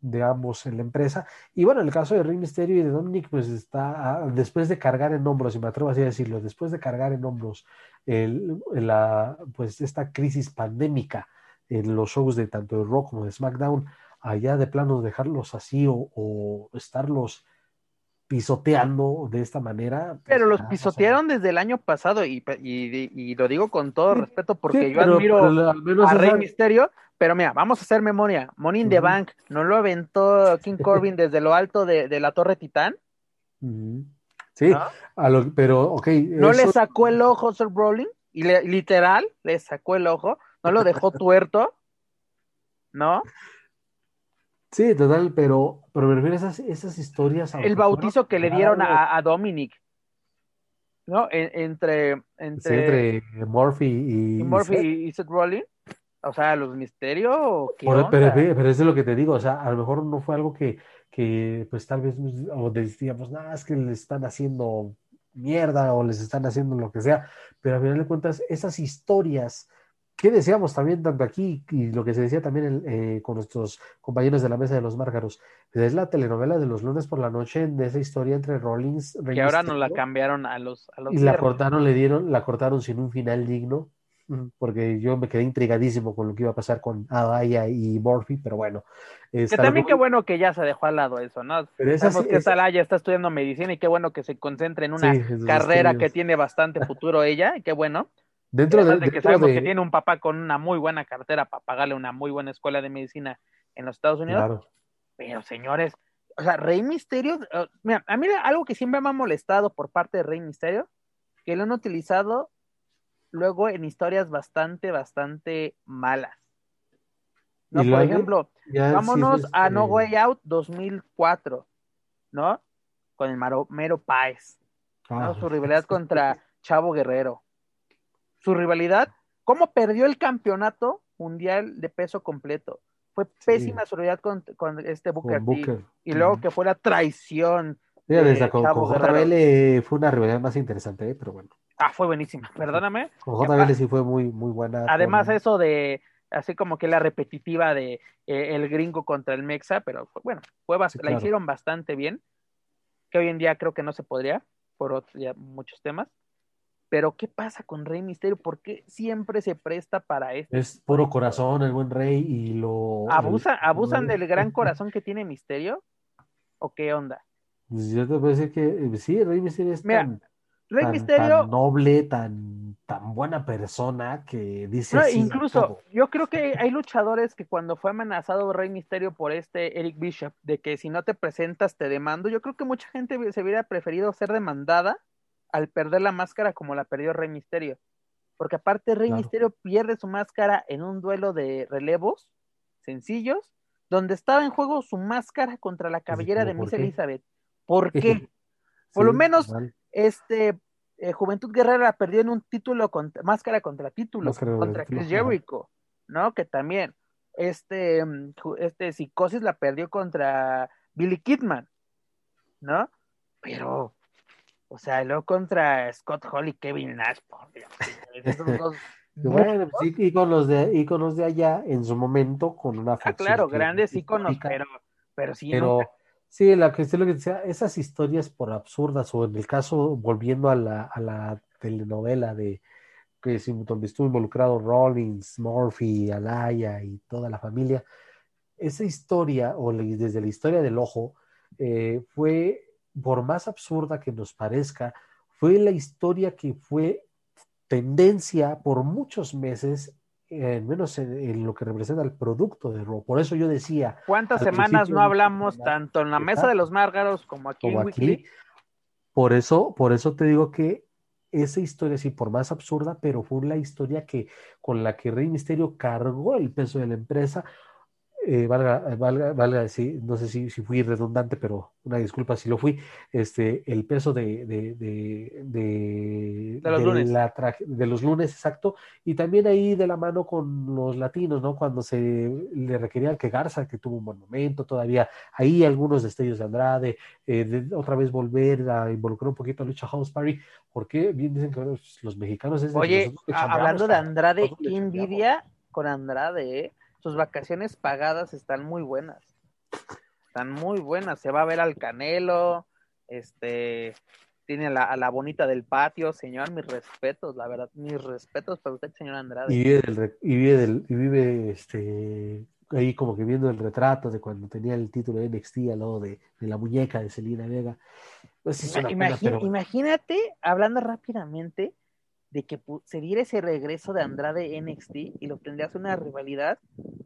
de ambos en la empresa. Y bueno, el caso de Rey Mysterio y de Dominic, pues está, ah, después de cargar en hombros, y me atrevo así a decirlo, después de cargar en hombros el, la, pues esta crisis pandémica en los shows de tanto de Rock como de SmackDown, allá de plano dejarlos así o, estarlos pisoteando de esta manera. Pues pero los pisotearon desde el año pasado y, y, lo digo con todo respeto porque yo admiro a Rey Misterio, pero mira, vamos a hacer memoria. Money in the Bank no lo aventó King Corbin desde lo alto de, la Torre Titán. Sí, pero ok. No le sacó el ojo Sir Brolin y literal le sacó el ojo no lo dejó tuerto, ¿no? Sí, total, pero, pero a esas, esas historias. El bautizo que le dieron a, Dominic, ¿no? entre, entre, Murphy y, Murphy Seth. y Seth Rollins. O sea, los misterios. pero, pero, es de lo que te digo, o sea, a lo mejor no fue algo que, que pues tal vez, o decíamos, nada, es que le están haciendo mierda o les están haciendo lo que sea, pero a final de cuentas, esas historias ¿Qué decíamos también tanto aquí y lo que se decía también eh, con nuestros compañeros de la mesa de los márgaros? Es la telenovela de los lunes por la noche de esa historia entre Rollins. que ahora no la cambiaron a los, a los y la cortaron, le dieron, la cortaron sin un final digno, porque yo me quedé intrigadísimo con lo que iba a pasar con Adaya y Murphy, pero bueno. Que también qué bueno que ya se dejó al lado eso, ¿no? Pero Sabemos que Adaya está estudiando medicina y qué bueno que se concentre en una carrera que tiene bastante futuro ella, y qué bueno. Dentro de, que sabemos que tiene un papá con una muy buena cartera para pagarle una muy buena escuela de medicina en los Estados Unidos. Pero señores, o sea, Rey Misterio, eh, mira, a mí algo que siempre me ha molestado por parte de Rey Misterio, que lo han utilizado luego en historias bastante, bastante malas. ¿no? Por ejemplo, vámonos a No Way Out 2004, ¿no? Con el Mero Páez, ¿no? Ah. Su rivalidad contra Chavo Guerrero su rivalidad, cómo perdió el campeonato mundial de peso completo. Fue pésima su rivalidad con, este Booker, Y luego que fue la traición. con, JBL fue una rivalidad más interesante, ¿eh? pero bueno. Ah, fue buenísima, perdóname. Con JBL sí fue muy, muy buena. Además, eso de así como que la repetitiva de eh, el gringo contra el mexa, pero bueno, fue la hicieron bastante bien, que hoy en día creo que no se podría por muchos temas. Pero, ¿qué pasa con Rey Misterio? ¿Por qué siempre se presta para esto? Es puro corazón el buen Rey y lo... ¿Abusa, ¿Abusan del gran corazón que tiene Misterio? ¿O qué onda? Pues yo te puedo decir que eh, sí, Rey Misterio es tan, Rey Misterio... noble, tan, tan buena persona que dice... incluso, yo creo que hay luchadores que cuando fue amenazado Rey Misterio por este Eric Bishop, de que si no te presentas te demando, yo creo que mucha gente se hubiera preferido ser demandada al perder la máscara como la perdió Rey Misterio. Porque aparte Rey Misterio pierde su máscara en un duelo de relevos sencillos, donde estaba en juego su máscara contra la cabellera de Miss Elizabeth. ¿Por qué? Por lo menos, este eh, Juventud Guerrera la perdió en un título contra, máscara contra título, contra Chris Jericho. ¿no? Que también este, mm, este psicosis la perdió contra Billy Kidman, ¿no? Pero, o sea, luego contra Scott Hall y Kevin Nash, por Dios. Bueno, sí, íconos de, íconos de allá en su momento con una Ah, claro, grandes íconos, pero, pero sí. Pero, sí, la que lo que decía, esas historias por absurdas, o en el caso, volviendo a la, a la telenovela de que donde estuvo involucrado Rollins, Murphy, Alaya y toda la familia, esa historia, o desde la historia del ojo, eh, fue, por más absurda que nos parezca, fue la historia que fue tendencia por muchos meses, en menos en, lo que representa el producto de Raw. Por eso yo decía. ¿Cuántas semanas no hablamos tanto en la mesa de los márgaros como aquí en aquí? Por eso, por eso te digo que esa historia, sí, por más absurda, pero fue la historia que con la que Rey Misterio cargó el peso de la empresa, eh, valga, valga, valga decir, no sé si, si, fui redundante, pero una disculpa si lo fui, este, el peso de, de, de, de, los, lunes. La de los lunes, exacto, y también ahí de la mano con los latinos, ¿no? Cuando se le requería que Garza, que tuvo un buen momento, todavía ahí algunos destellos de Andrade, eh, otra vez volver a involucrar un poquito a Lucha House Party, porque bien dicen que los, mexicanos es Oye, hablando de Andrade, qué envidia con Andrade, ¿eh? Sus vacaciones pagadas están muy buenas. Están muy buenas. Se va a ver al Canelo, este, tiene la, a la bonita del patio, señor, mis respetos, la verdad, mis respetos para usted, señor Andrade. Y vive, del, y vive, del, y vive este, ahí como que viendo el retrato de cuando tenía el título de NXT al lado de, de la muñeca de Selena Vega. Pues Imagínate, hablando rápidamente, de que se diera ese regreso de Andrade NXT y lo tendrías una rivalidad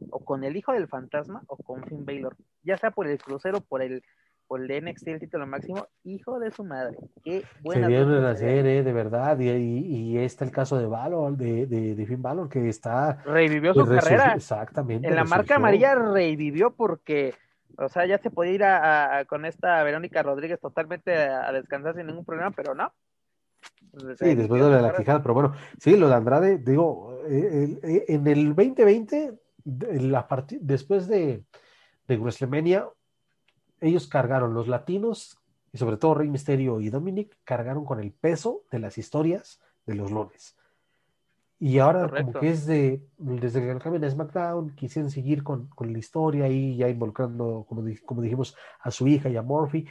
o con el hijo del fantasma o con Finn Baylor, ya sea por el crucero por el por el de NXT el título máximo, hijo de su madre, qué buena se dieron a hacer, eh, de verdad, y, y, está el caso de Valor, de, de, Finn Balor, que está revivió su carrera, exactamente, en la marca amarilla revivió porque o sea, ya se podía ir a, con esta Verónica Rodríguez totalmente a descansar sin ningún problema, pero no, Sí, después de la quijada, pero bueno, sí, lo de Andrade, digo, eh, eh, en el 2020, la después de, de WrestleMania, ellos cargaron los latinos, y sobre todo Rey Misterio y Dominic, cargaron con el peso de las historias de los lunes. Y ahora, como que es de, desde que cambian a SmackDown, quisieron seguir con, con, la historia y ya involucrando, como, como dijimos, a su hija y a Murphy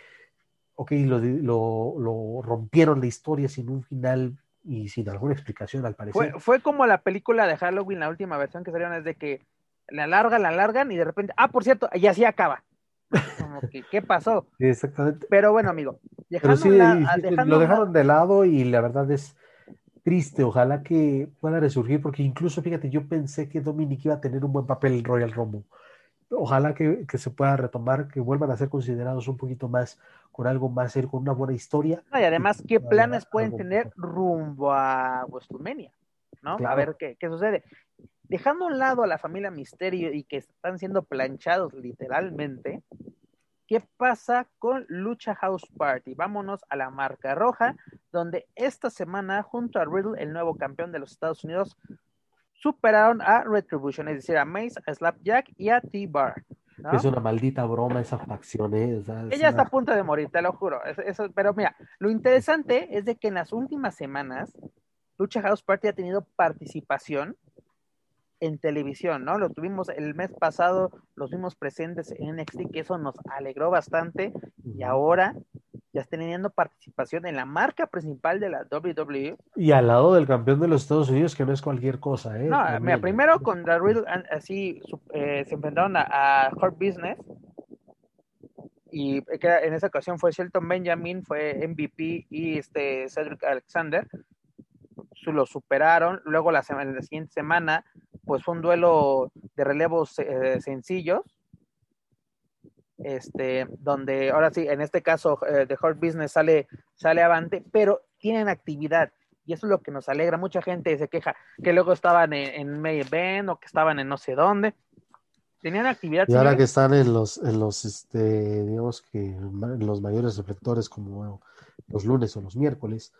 ok, lo, lo, lo, rompieron la historia sin un final y sin alguna explicación al parecer. Fue, fue como la película de Halloween, la última versión que salieron, es de que la alargan, la alargan y de repente, ah, por cierto, y así acaba. Como que, ¿qué pasó? exactamente. Pero bueno, amigo, Pero sí, lo dejaron de lado y la verdad es triste. Ojalá que pueda resurgir, porque incluso, fíjate, yo pensé que Dominic iba a tener un buen papel en Royal Rumble ojalá que, se pueda retomar, que vuelvan a ser considerados un poquito más con algo más con una buena historia. y además, ¿qué planes pueden tener rumbo a WrestleMania? ¿No? A ver qué, qué sucede. Dejando a un lado a la familia Misterio y que están siendo planchados literalmente, ¿qué pasa con Lucha House Party? Vámonos a la marca roja, donde esta semana, junto a Riddle, el nuevo campeón de los Estados Unidos, superaron a Retribution, es decir, a Mace, a Slapjack y a T-Bar. Es una maldita broma esa facción. ¿eh? Ella está a punto de morir, te lo juro. Eso, pero mira, lo interesante es de que en las últimas semanas Lucha House Party ha tenido participación en televisión, ¿no? Lo tuvimos el mes pasado, los vimos presentes en NXT, que eso nos alegró bastante, y ahora ya está teniendo participación en la marca principal de la WWE. Y al lado del campeón de los Estados Unidos, que no es cualquier cosa, ¿eh? No, mira, primero contra Riddle, así eh, se enfrentaron a, Hard Business, y en esa ocasión fue Shelton Benjamin, fue MVP y este Cedric Alexander, lo superaron, luego la, la siguiente semana pues fue un duelo de relevos eh, sencillos, este, donde ahora sí, en este caso, The eh, Hard Business sale, sale avante, pero tienen actividad. Y eso es lo que nos alegra. Mucha gente se queja que luego estaban en, en May Event o que estaban en no sé dónde. Tenían actividad. Y ahora que están en los, en los, este, digamos que en los mayores reflectores como los lunes o los miércoles,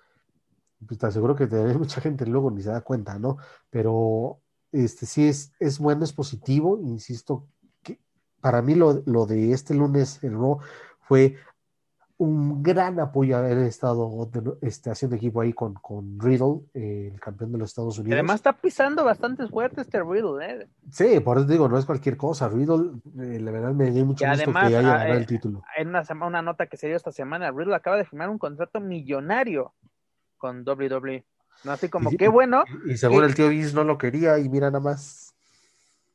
pues te aseguro que mucha gente luego ni se da cuenta, ¿no? Pero este sí es, es bueno, es positivo, insisto, que para mí lo, lo de este lunes el Raw fue un gran apoyo haber estado este, haciendo equipo ahí con, con Riddle, eh, el campeón de los Estados Unidos. Además está pisando bastante fuerte este Riddle, ¿eh? Sí, por eso digo, no es cualquier cosa. Riddle, eh, la verdad me dio mucho gusto que haya ah, ganado el eh, título. En una, una nota que se dio esta semana, Riddle acaba de firmar un contrato millonario con WWE. ¿No? Así como, qué bueno. Y, según el tío Vince no lo quería y mira nada más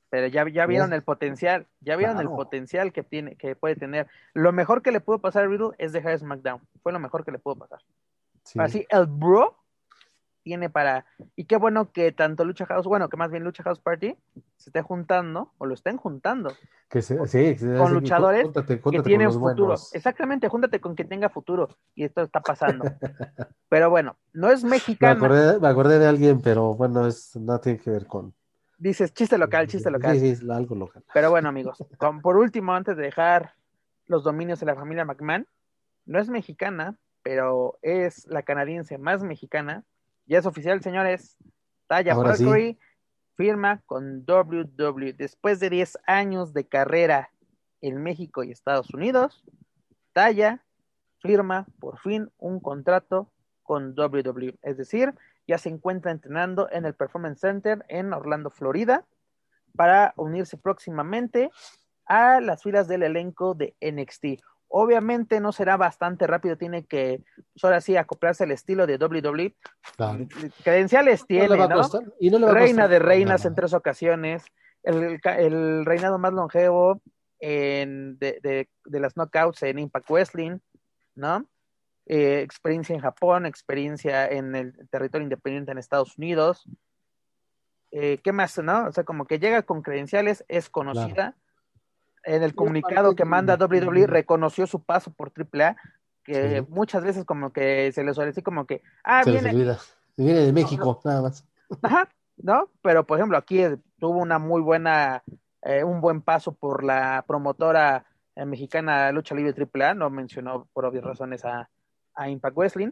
pero ya, ya vieron el potencial, ya vieron el potencial que tiene, que puede tener. Lo mejor que le pudo pasar a Riddle es dejar SmackDown. Fue lo mejor que le pudo pasar. Así, el bro tiene para. Y qué bueno que tanto Lucha House, bueno, que más bien Lucha House Party se esté juntando, o lo estén juntando. Que sí, con luchadores que tienen futuro. Exactamente, júntate con quien tenga futuro. Y esto está pasando. pero bueno, no es mexicano. Me acordé, de alguien, pero bueno, es, no tiene que ver con Dices, chiste local, chiste local. Sí, sí, algo local. Pero bueno, amigos, por último, antes de dejar los dominios de la familia McMahon, no es mexicana, pero es la canadiense más mexicana. Ya es oficial, señores. Taya Valkyrie firma con WWE. Después de 10 años de carrera en México y Estados Unidos, Taya firma por fin un contrato con WWE. Es decir, ya se encuentra entrenando en el Performance Center en Orlando, Florida, para unirse próximamente a las filas del elenco de NXT. Obviamente no será bastante rápido, tiene que, pues ahora sí, acoplarse al estilo de WWE. Credenciales tiene, ¿no? Reina de reinas en tres ocasiones, el, reinado más longevo de, de, de, las knockouts en Impact Wrestling, ¿no? Eh, experiencia en Japón, experiencia en el territorio independiente en Estados Unidos. Eh, ¿Qué más, no? O sea, como que llega con credenciales, es conocida. En el comunicado que manda WWE reconoció su paso por AAA, que muchas veces como que se le suele decir como que, ah, viene. viene de México, nada más. Ajá, ¿no? Pero por ejemplo, aquí tuvo una muy buena, eh, un buen paso por la promotora mexicana Lucha Libre AAA, no mencionó por obvias razones a, a Impact Wrestling.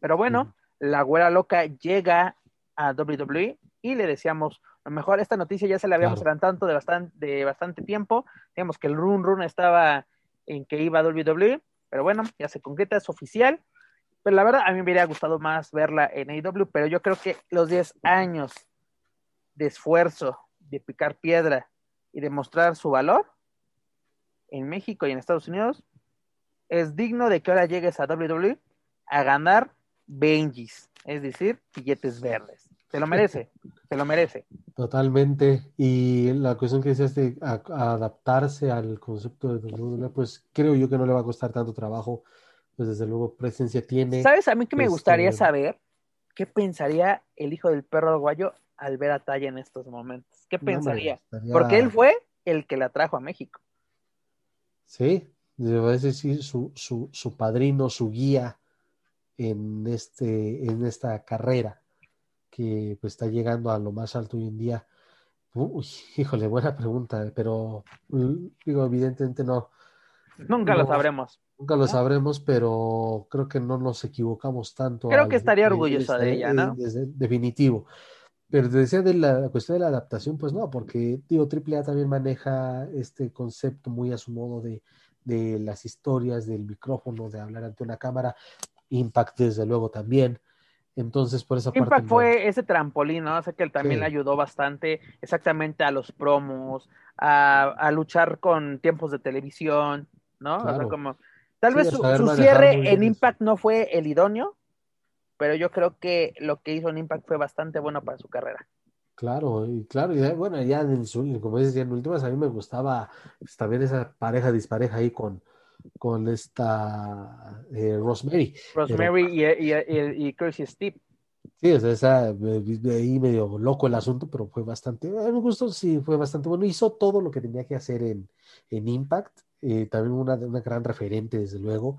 Pero bueno, la güera loca llega a WWE y le decíamos, a lo mejor esta noticia ya se la habíamos adelantado de bastante, de bastante tiempo. Digamos que el run run estaba en que iba a WWE, pero bueno, ya se concreta, es oficial. Pero la verdad, a mí me hubiera gustado más verla en AEW, pero yo creo que los 10 años de esfuerzo, de picar piedra y de mostrar su valor en México y en Estados Unidos, es digno de que ahora llegues a WWE a ganar Benjis, es decir, billetes verdes. Se lo merece, se lo merece. Totalmente. Y la cuestión que decías de adaptarse al concepto de WWE, pues creo yo que no le va a costar tanto trabajo. Pues desde luego presencia tiene. ¿Sabes? A mí que me este, gustaría saber qué pensaría el hijo del perro guayo al ver a Talla en estos momentos. ¿Qué pensaría? Porque él fue el que la trajo a México. Sí, es decir, su, su, su, padrino, su guía en, este, en esta carrera que pues, está llegando a lo más alto hoy en día. Uy, híjole, buena pregunta, pero mm, digo, evidentemente no. Nunca lo sabremos. Nunca lo sabremos, pero creo que no nos equivocamos tanto. Creo que estaría orgullosa de ella, ¿no? definitivo. Pero decía de la cuestión de la adaptación, pues no, porque digo, AAA también maneja este concepto muy a su modo de, de las historias, del micrófono, de hablar ante una cámara. Impact, desde luego, también. Entonces, por esa Impact fue ese trampolín, ¿no? O sea, que él también le ayudó bastante exactamente a los promos, a, luchar con tiempos de televisión, ¿no? O sea, como, tal vez su, cierre en Impact no fue el idóneo, pero yo creo que lo que hizo en Impact fue bastante bueno para su carrera. Claro, y claro, y bueno, ya en como dices, ya en últimas a mí me gustaba pues, también esa pareja dispareja ahí con, con esta eh, Rosemary. Rosemary y, y, y, Steve. Sí, o sea, esa, ahí medio loco el asunto, pero fue bastante, a mí me gustó, sí, fue bastante bueno. Hizo todo lo que tenía que hacer en, en Impact, eh, también una, una gran referente, desde luego.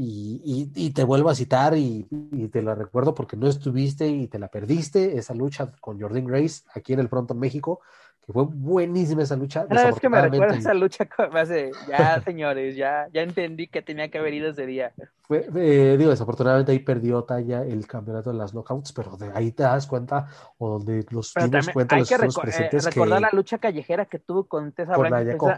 Y, te vuelvo a citar y, te la recuerdo porque no estuviste y te la perdiste, esa lucha con Jordan Grace aquí en el Pronto México, que fue buenísima esa lucha. Una vez que me recuerda esa lucha, hace, ya señores, ya, ya entendí que tenía que haber ido ese día. Fue, eh, digo, desafortunadamente ahí perdió talla el campeonato de las knockouts, pero de ahí te das cuenta, o donde los dimos cuenta hay los que presentes eh, recordar la lucha callejera que tuvo con Tessa con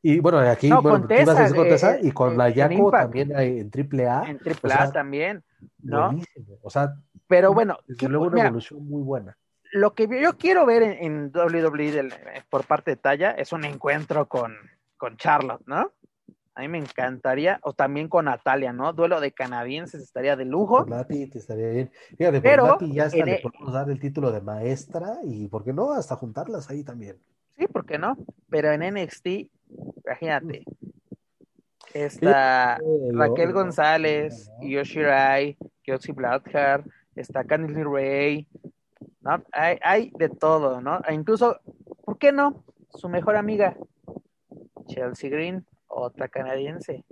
Y bueno, aquí, no, bueno, con Tessa, con Tessa y con la Yaco también en triple A. En triple A también, ¿no? Buenísimo. O sea, pero bueno, desde luego una evolución muy buena lo que yo quiero ver en, WWE por parte de Talla es un encuentro con, con Charlotte, ¿no? A mí me encantaría, o también con Natalia, ¿no? Duelo de canadienses estaría de lujo. Nati te estaría bien. Fíjate, Pero Nati ya hasta le e podemos dar el título de maestra y, ¿por qué no? Hasta juntarlas ahí también. Sí, ¿por qué no? Pero en NXT, imagínate, está Raquel González, Yoshirai, Kelsey Blackheart, está Candice Ray, hay, de todo, ¿no? E incluso, ¿por qué no? Su mejor amiga, Chelsea Green, otra canadiense.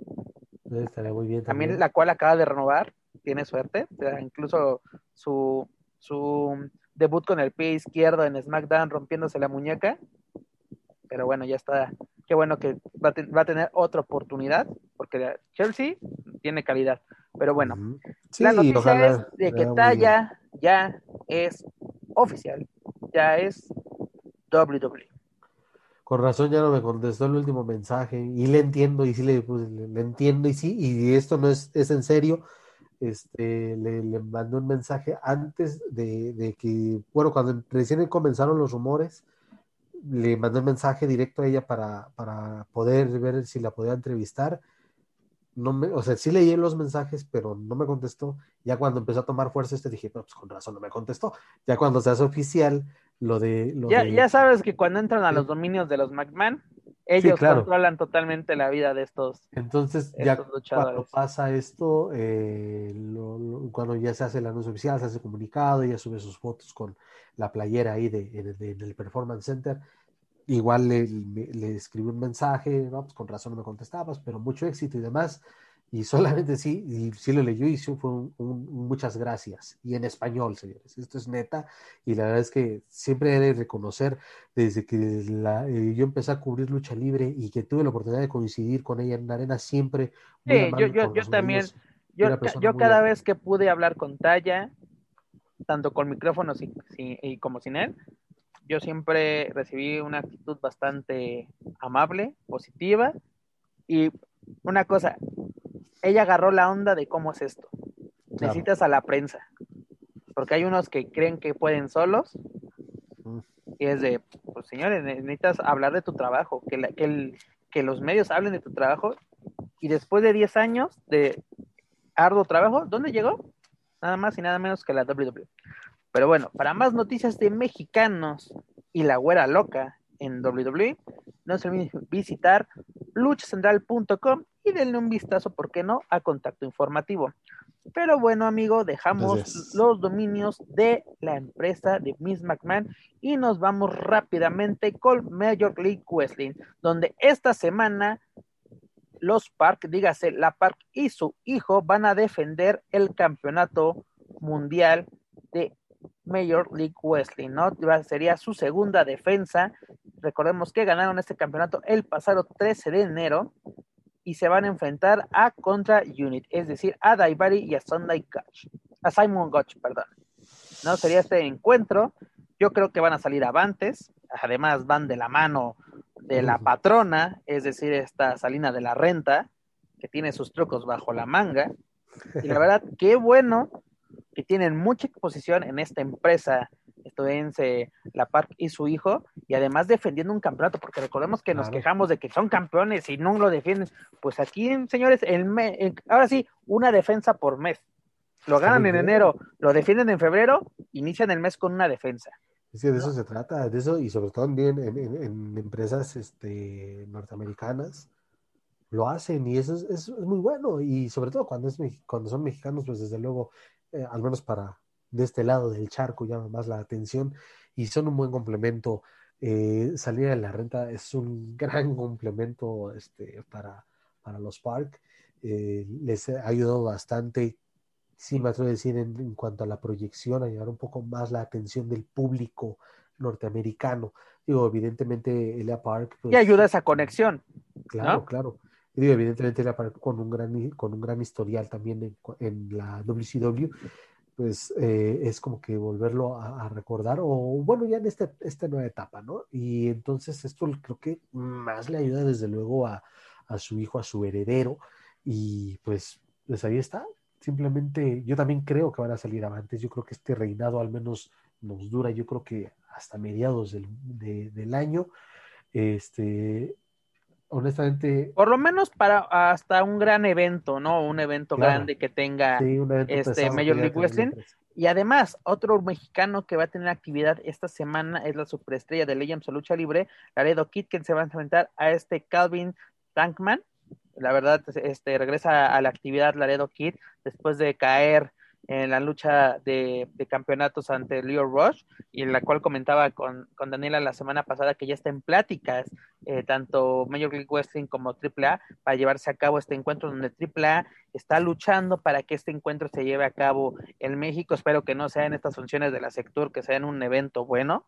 Estaría muy bien. También. la cual acaba de renovar, tiene suerte. incluso su, su debut con el pie izquierdo en SmackDown rompiéndose la muñeca. Pero bueno, ya está. Qué bueno que va a, tener otra oportunidad, porque Chelsea tiene calidad. Pero bueno, la noticia es de que Talla ya es oficial, ya es WWE. Con razón ya no me contestó el último mensaje y le entiendo y sí le, pues, le, entiendo y sí, y esto no es, es en serio. Este, le, le mandé un mensaje antes de, de, que, bueno, cuando recién comenzaron los rumores, le mandé un mensaje directo a ella para, para poder ver si la podía entrevistar no me, o sea, sí leí los mensajes, pero no me contestó. Ya cuando empezó a tomar fuerza, este dije, pues con razón no me contestó. Ya cuando se hace oficial, lo de. ya, ya sabes que cuando entran a los dominios de los McMahon, ellos controlan totalmente la vida de estos. Entonces, ya cuando pasa esto, eh, cuando ya se hace el anuncio oficial, se hace comunicado, ella sube sus fotos con la playera ahí de, en el Performance Center igual le, le, escribí un mensaje, ¿no? Pues con razón no me contestabas, pero mucho éxito y demás. Y solamente sí, y sí lo leyó y sí fue un, muchas gracias. Y en español, señores. Esto es neta. Y la verdad es que siempre he de reconocer, desde que la, eh, yo empecé a cubrir lucha libre y que tuve la oportunidad de coincidir con ella en la arena, siempre. Sí, yo, yo, yo también. Yo, yo cada vez que pude hablar con Talla, tanto con micrófonos y como sin él, yo siempre recibí una actitud bastante amable, positiva. Y una cosa, ella agarró la onda de cómo es esto. Necesitas a la prensa. Porque hay unos que creen que pueden solos. Mm. Y es de, pues señores, necesitas hablar de tu trabajo, que, que, que los medios hablen de tu trabajo. Y después de 10 años de arduo trabajo, ¿dónde llegó? Nada más y nada menos que la WWE. Pero bueno, para más noticias de mexicanos y la güera loca en WWE, no se olviden visitar luchacentral.com y denle un vistazo, ¿por qué no?, a contacto informativo. Pero bueno, amigo, dejamos los dominios de la empresa de Miss McMahon y nos vamos rápidamente con Major League Wrestling, donde esta semana los Park, dígase la Park y su hijo van a defender el campeonato mundial de Major League Wrestling, ¿no? Sería su segunda defensa. Recordemos que ganaron este campeonato el pasado 13 de enero y se van a enfrentar a contra Unit, es decir, a Daivari y a Sunday Gotch, a Simon Gotch, perdón. ¿No? Sería este encuentro. Yo creo que van a salir avantes, además van de la mano de la patrona, es decir, esta Salina de la Renta, que tiene sus trucos bajo la manga. Y la verdad, qué bueno que tienen mucha exposición en esta empresa estadounidense, La Park y su hijo, y además defendiendo un campeonato, porque recordemos que nos quejamos de que son campeones y no lo defienden. Pues aquí, señores, el ahora sí, una defensa por mes. Lo ganan en enero, lo defienden en febrero, inician el mes con una defensa. Es que de eso se trata, de eso, y sobre todo también en, empresas este, norteamericanas, lo hacen y eso es, es, muy bueno y sobre todo cuando es cuando son mexicanos pues desde luego eh, al menos para de este lado del charco, llama más la atención y son un buen complemento. Eh, salir de la renta es un gran complemento este, para, para los Park. Eh, les ha ayudado bastante, sí me atrevo a decir, en, cuanto a la proyección, a llevar un poco más la atención del público norteamericano. Digo, evidentemente Elia Park. Pues, y ayuda a esa conexión. Claro, claro. Evidentemente con un gran, con un gran historial también en, en la WCW, pues eh, es como que volverlo a, recordar, o bueno, ya en este, esta nueva etapa, ¿no? Y entonces esto creo que más le ayuda desde luego a, a su hijo, a su heredero, y pues, pues ahí está. Simplemente yo también creo que van a salir avantes. Yo creo que este reinado al menos nos dura, yo creo que hasta mediados del, del año. Este, honestamente. Por lo menos para hasta un gran evento, ¿no? Un evento grande que tenga este Major League Wrestling. Y además, otro mexicano que va a tener actividad esta semana es la superestrella de Legends Lucha Libre, Laredo Kid, que se va a enfrentar a este Calvin Tankman. La verdad, este regresa a la actividad Laredo Kid después de caer en la lucha de, campeonatos ante Leo Rush, y en la cual comentaba con, Daniela la semana pasada que ya está en pláticas, eh, tanto Major League Wrestling como AAA, para llevarse a cabo este encuentro donde AAA está luchando para que este encuentro se lleve a cabo en México. Espero que no sea en estas funciones de la Sectur, que sea en un evento bueno,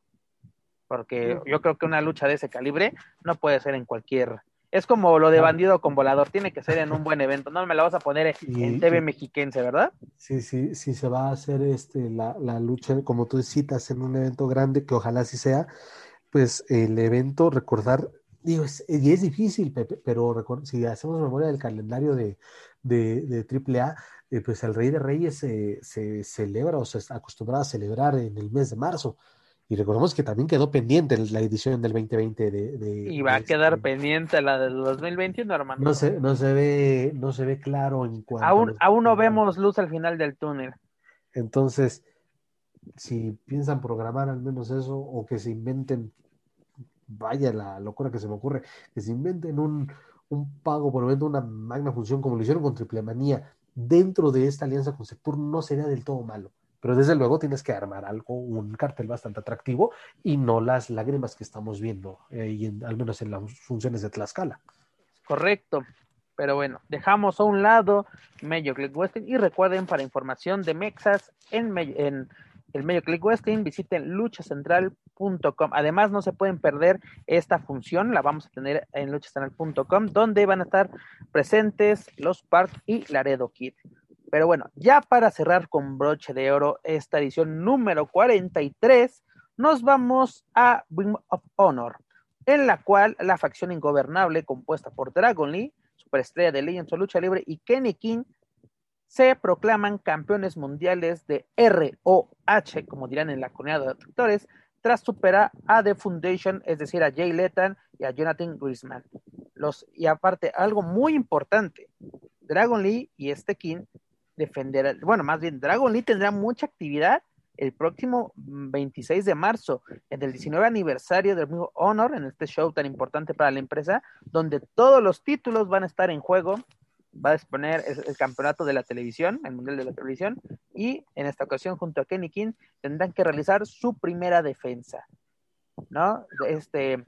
porque yo creo que una lucha de ese calibre no puede ser en cualquier es como lo de bandido con volador, tiene que ser en un buen evento, no me la vas a poner en TV mexiquense, ¿verdad? Sí, sí, sí se va a hacer este la, la lucha, como tú citas, en un evento grande, que ojalá sí sea, pues el evento, recordar, digo, es, y es difícil, Pepe, pero si hacemos memoria del calendario de, de, de AAA, eh, pues el Rey de Reyes se, se celebra o se acostumbra a celebrar en el mes de marzo. Y recordemos que también quedó pendiente la edición del 2020 de... de y va a quedar este pendiente la del 2021, hermano. No se, no se ve, no se ve claro en cuanto aún, aún no vemos luz al final del túnel. Entonces, si piensan programar al menos eso, o que se inventen, vaya la locura que se me ocurre, que se inventen un, un pago por evento, una magna función como lo hicieron con Triple Manía, dentro de esta alianza con Sector, no sería del todo malo pero desde luego tienes que armar algo, un cartel bastante atractivo y no las lágrimas que estamos viendo, eh, al menos en las funciones de Tlaxcala. Correcto. Pero bueno, dejamos a un lado Major League Wrestling y recuerden para información de Mexas en, el Major League Wrestling, visiten luchacentral.com. Además, no se pueden perder esta función, la vamos a tener en luchacentral.com, donde van a estar presentes los Park y Laredo Kid. Pero bueno, ya para cerrar con broche de oro esta edición número 43, nos vamos a Ring of Honor, en la cual la facción ingobernable compuesta por Dragon Lee, superestrella de Legends o Lucha Libre, y Kenny King se proclaman campeones mundiales de ROH, como dirán en la comunidad de actores, tras superar a The Foundation, es decir, a Jay Lethan y a Jonathan Grisman. Los, y aparte, algo muy importante, Dragon Lee y este King defender, bueno, más bien Dragon Lee tendrá mucha actividad el próximo 26 de marzo, en el 19 aniversario del mismo Honor, en este show tan importante para la empresa, donde todos los títulos van a estar en juego. Va a exponer el, campeonato de la televisión, el mundial de la televisión, y en esta ocasión, junto a Kenny King, tendrán que realizar su primera defensa. ¿No? Este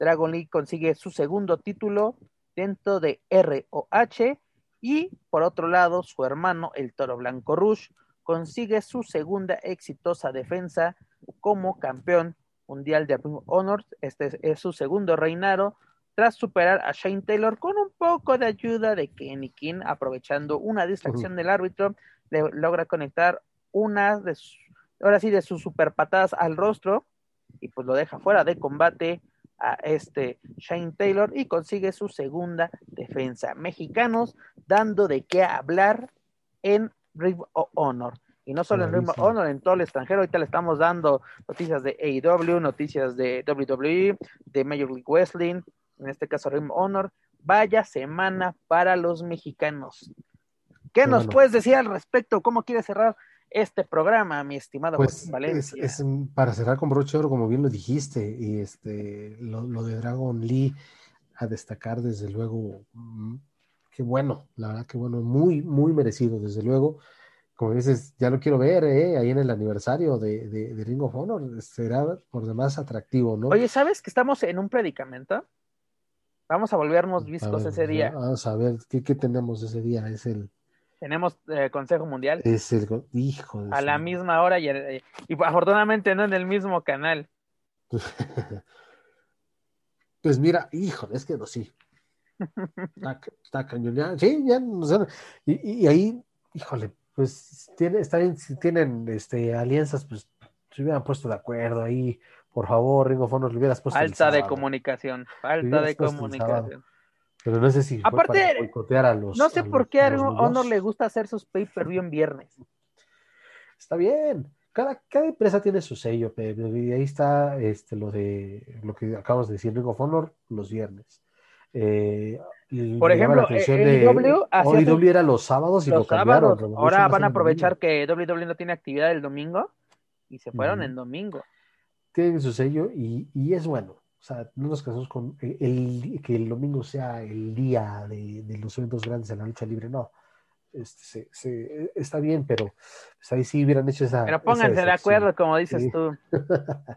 Dragon Lee consigue su segundo título dentro de ROH y por otro lado, su hermano, el Toro Blanco Rush, consigue su segunda exitosa defensa como campeón mundial de Ring Honor. Este es, su segundo reinado tras superar a Shane Taylor con un poco de ayuda de Kenny King, aprovechando una distracción del árbitro, le logra conectar una de sus, ahora sí, de sus super patadas al rostro y pues lo deja fuera de combate a este Shane Taylor y consigue su segunda defensa. Mexicanos dando de qué hablar en Ring of Honor. Y no solo en Ring of Honor, en todo el extranjero. Ahorita le estamos dando noticias de AEW, noticias de WWE, de Major League Wrestling, en este caso Ring of Honor. Vaya semana para los mexicanos. ¿Qué nos puedes decir al respecto? ¿Cómo quieres cerrar este programa, mi estimado pues Valencia. Es, para cerrar con broche oro, como bien lo dijiste, y este lo, de Dragon Lee a destacar, desde luego, mm, qué bueno, la verdad que bueno, muy, muy merecido, desde luego. Como dices, ya lo quiero ver, ¿eh? ahí en el aniversario de, de, Ring of Honor, será por demás atractivo, ¿no? Oye, ¿sabes que estamos en un predicamento? Vamos a volvernos viscos ese día. Vamos a ver, ¿qué, ¿qué tenemos ese día? Es el tenemos eh, Consejo Mundial. Es el hijo A la misma hora y, y, afortunadamente no en el mismo canal. Pues mira, híjole, es que no, sí. Está, está cañón. sí, ya, y, y, ahí, híjole, pues tiene, está bien, si tienen este, alianzas, pues se hubieran puesto de acuerdo ahí. Por favor, Ringo Fonos, le hubieras puesto. Falta de comunicación, falta de comunicación. Pero no sé si Aparte, boicotear a los. No sé por qué a Honor le gusta hacer sus pay-per-view en viernes. Está bien. Cada, cada empresa tiene su sello, y ahí está este, lo de lo que acabamos de decir, Ring of Honor, los viernes. Eh, Por ejemplo, WWE era los sábados y lo cambiaron. Ahora van a aprovechar que WWE no tiene actividad el domingo y se fueron en domingo. Tienen su sello y, y, es bueno. O sea, no nos casamos con el, que el domingo sea el día de, de los eventos grandes en la lucha libre, no este, se, está bien, pero pues, ahí sí hubieran hecho esa. Pero pónganse de acuerdo, como dices tú.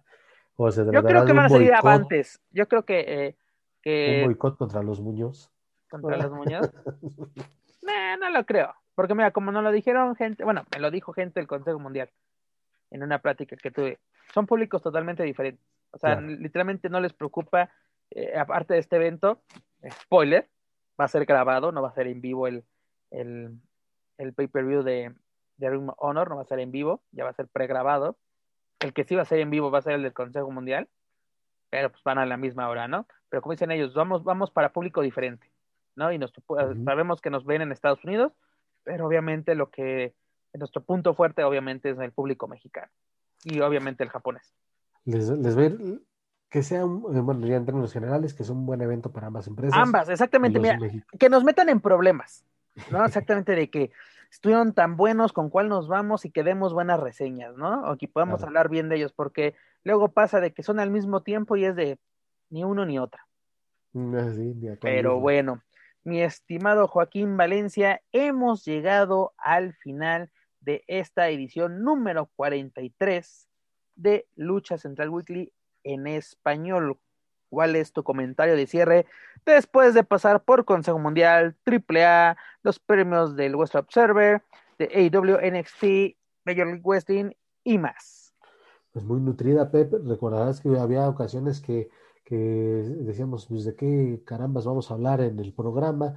Yo creo que van a salir avantes. Yo creo que. Eh, que... Un boicot contra los Muñoz. ¿Contra los Muñoz? no lo creo. Porque mira, como no lo dijeron gente, bueno, me lo dijo gente del Consejo Mundial en una plática que tuve. Son públicos totalmente diferentes. O sea, literalmente no les preocupa, eh, aparte de este evento, spoiler, va a ser grabado, no va a ser en vivo el, el, el pay-per-view de, de Ring Honor, no va a ser en vivo, ya va a ser pregrabado. El que sí va a ser en vivo va a ser el del Consejo Mundial, pero pues van a la misma hora, ¿no? Pero como dicen ellos, vamos, vamos para público diferente, ¿no? Y nos, sabemos que nos ven en Estados Unidos, pero obviamente lo que, nuestro punto fuerte obviamente es el público mexicano y obviamente el japonés. Les, les ver que sea un, bueno, ya en términos generales, que sea un buen evento para ambas empresas. Ambas, exactamente, mira, que nos metan en problemas, ¿no? Exactamente de que estuvieron tan buenos, con cuál nos vamos y que demos buenas reseñas, ¿no? O que podamos hablar bien de ellos, porque luego pasa de que son al mismo tiempo y es de ni uno ni otra. Mm, ah, Pero bueno, mi estimado Joaquín Valencia, hemos llegado al final de esta edición número 43 de Lucha Central Weekly en español. ¿Cuál es tu comentario de cierre después de pasar por Consejo Mundial, AAA, los premios del West Observer, de AEW, NXT, Major League Wrestling y más? Pues muy nutrida, Pep. Recordarás que había ocasiones que, que decíamos, pues de qué carambas vamos a hablar en el programa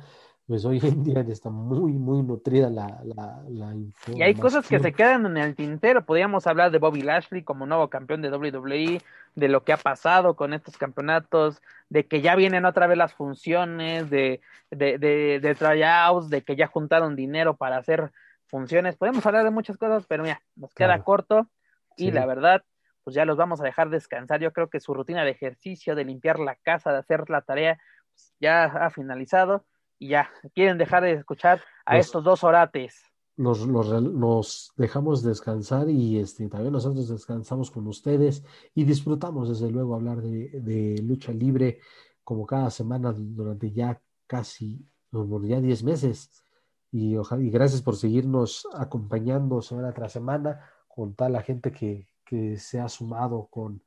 pues hoy en día está muy, muy nutrida la, la, la información. Y hay cosas que se quedan en el tintero. Podríamos hablar de Bobby Lashley como nuevo campeón de WWE, de lo que ha pasado con estos campeonatos, de que ya vienen otra vez las funciones, de, de, de, de tryouts, de que ya juntaron dinero para hacer funciones. Podemos hablar de muchas cosas, pero mira, nos queda corto y la verdad, pues ya los vamos a dejar descansar. Yo creo que su rutina de ejercicio, de limpiar la casa, de hacer la tarea, pues ya ha finalizado y ya, quieren dejar de escuchar a estos dos orates. Nos, nos, dejamos descansar y este, también nosotros descansamos con ustedes y disfrutamos desde luego hablar de, lucha libre como cada semana durante ya casi, ya 10 meses. Y, y gracias por seguirnos acompañando semana tras semana con toda la gente que, que se ha sumado con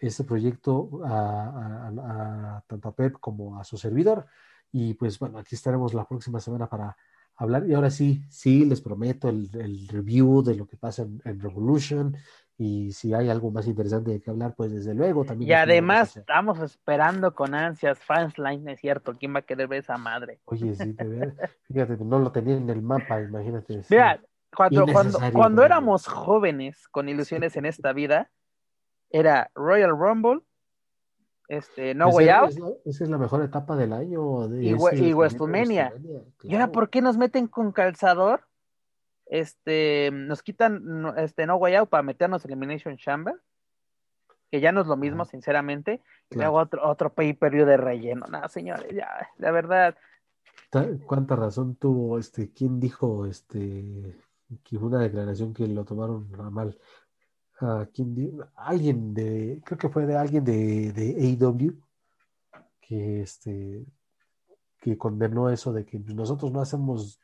este proyecto a, a, a, tanto a Pep como a su servidor. Y pues bueno, aquí estaremos la próxima semana para hablar. Y ahora sí, sí, les prometo el, review de lo que pasa en, Revolution. Y si hay algo más interesante de que hablar, pues desde luego también. Y además estamos esperando con ansias Fansline, es cierto, ¿quién va a querer ver esa madre? Oye, sí, te fíjate, no lo tenía en el mapa, imagínate. Mira, cuando, cuando, cuando éramos jóvenes con ilusiones en esta vida, era Royal Rumble, este, No Way Out. esa es la mejor etapa del año. y, y WrestleMania. ¿Y ahora por qué nos meten con calzador? Este, nos quitan este No Way Out para meternos Elimination Chamber. Que ya no es lo mismo, sinceramente. Y luego otro, otro pay-per-view de relleno. No, señores, ya, la verdad. ¿Cuánta razón tuvo este? ¿Quién dijo este? Que una declaración que lo tomaron mal alguien de, creo que fue de alguien de, de AEW que este que condenó eso de que nosotros no hacemos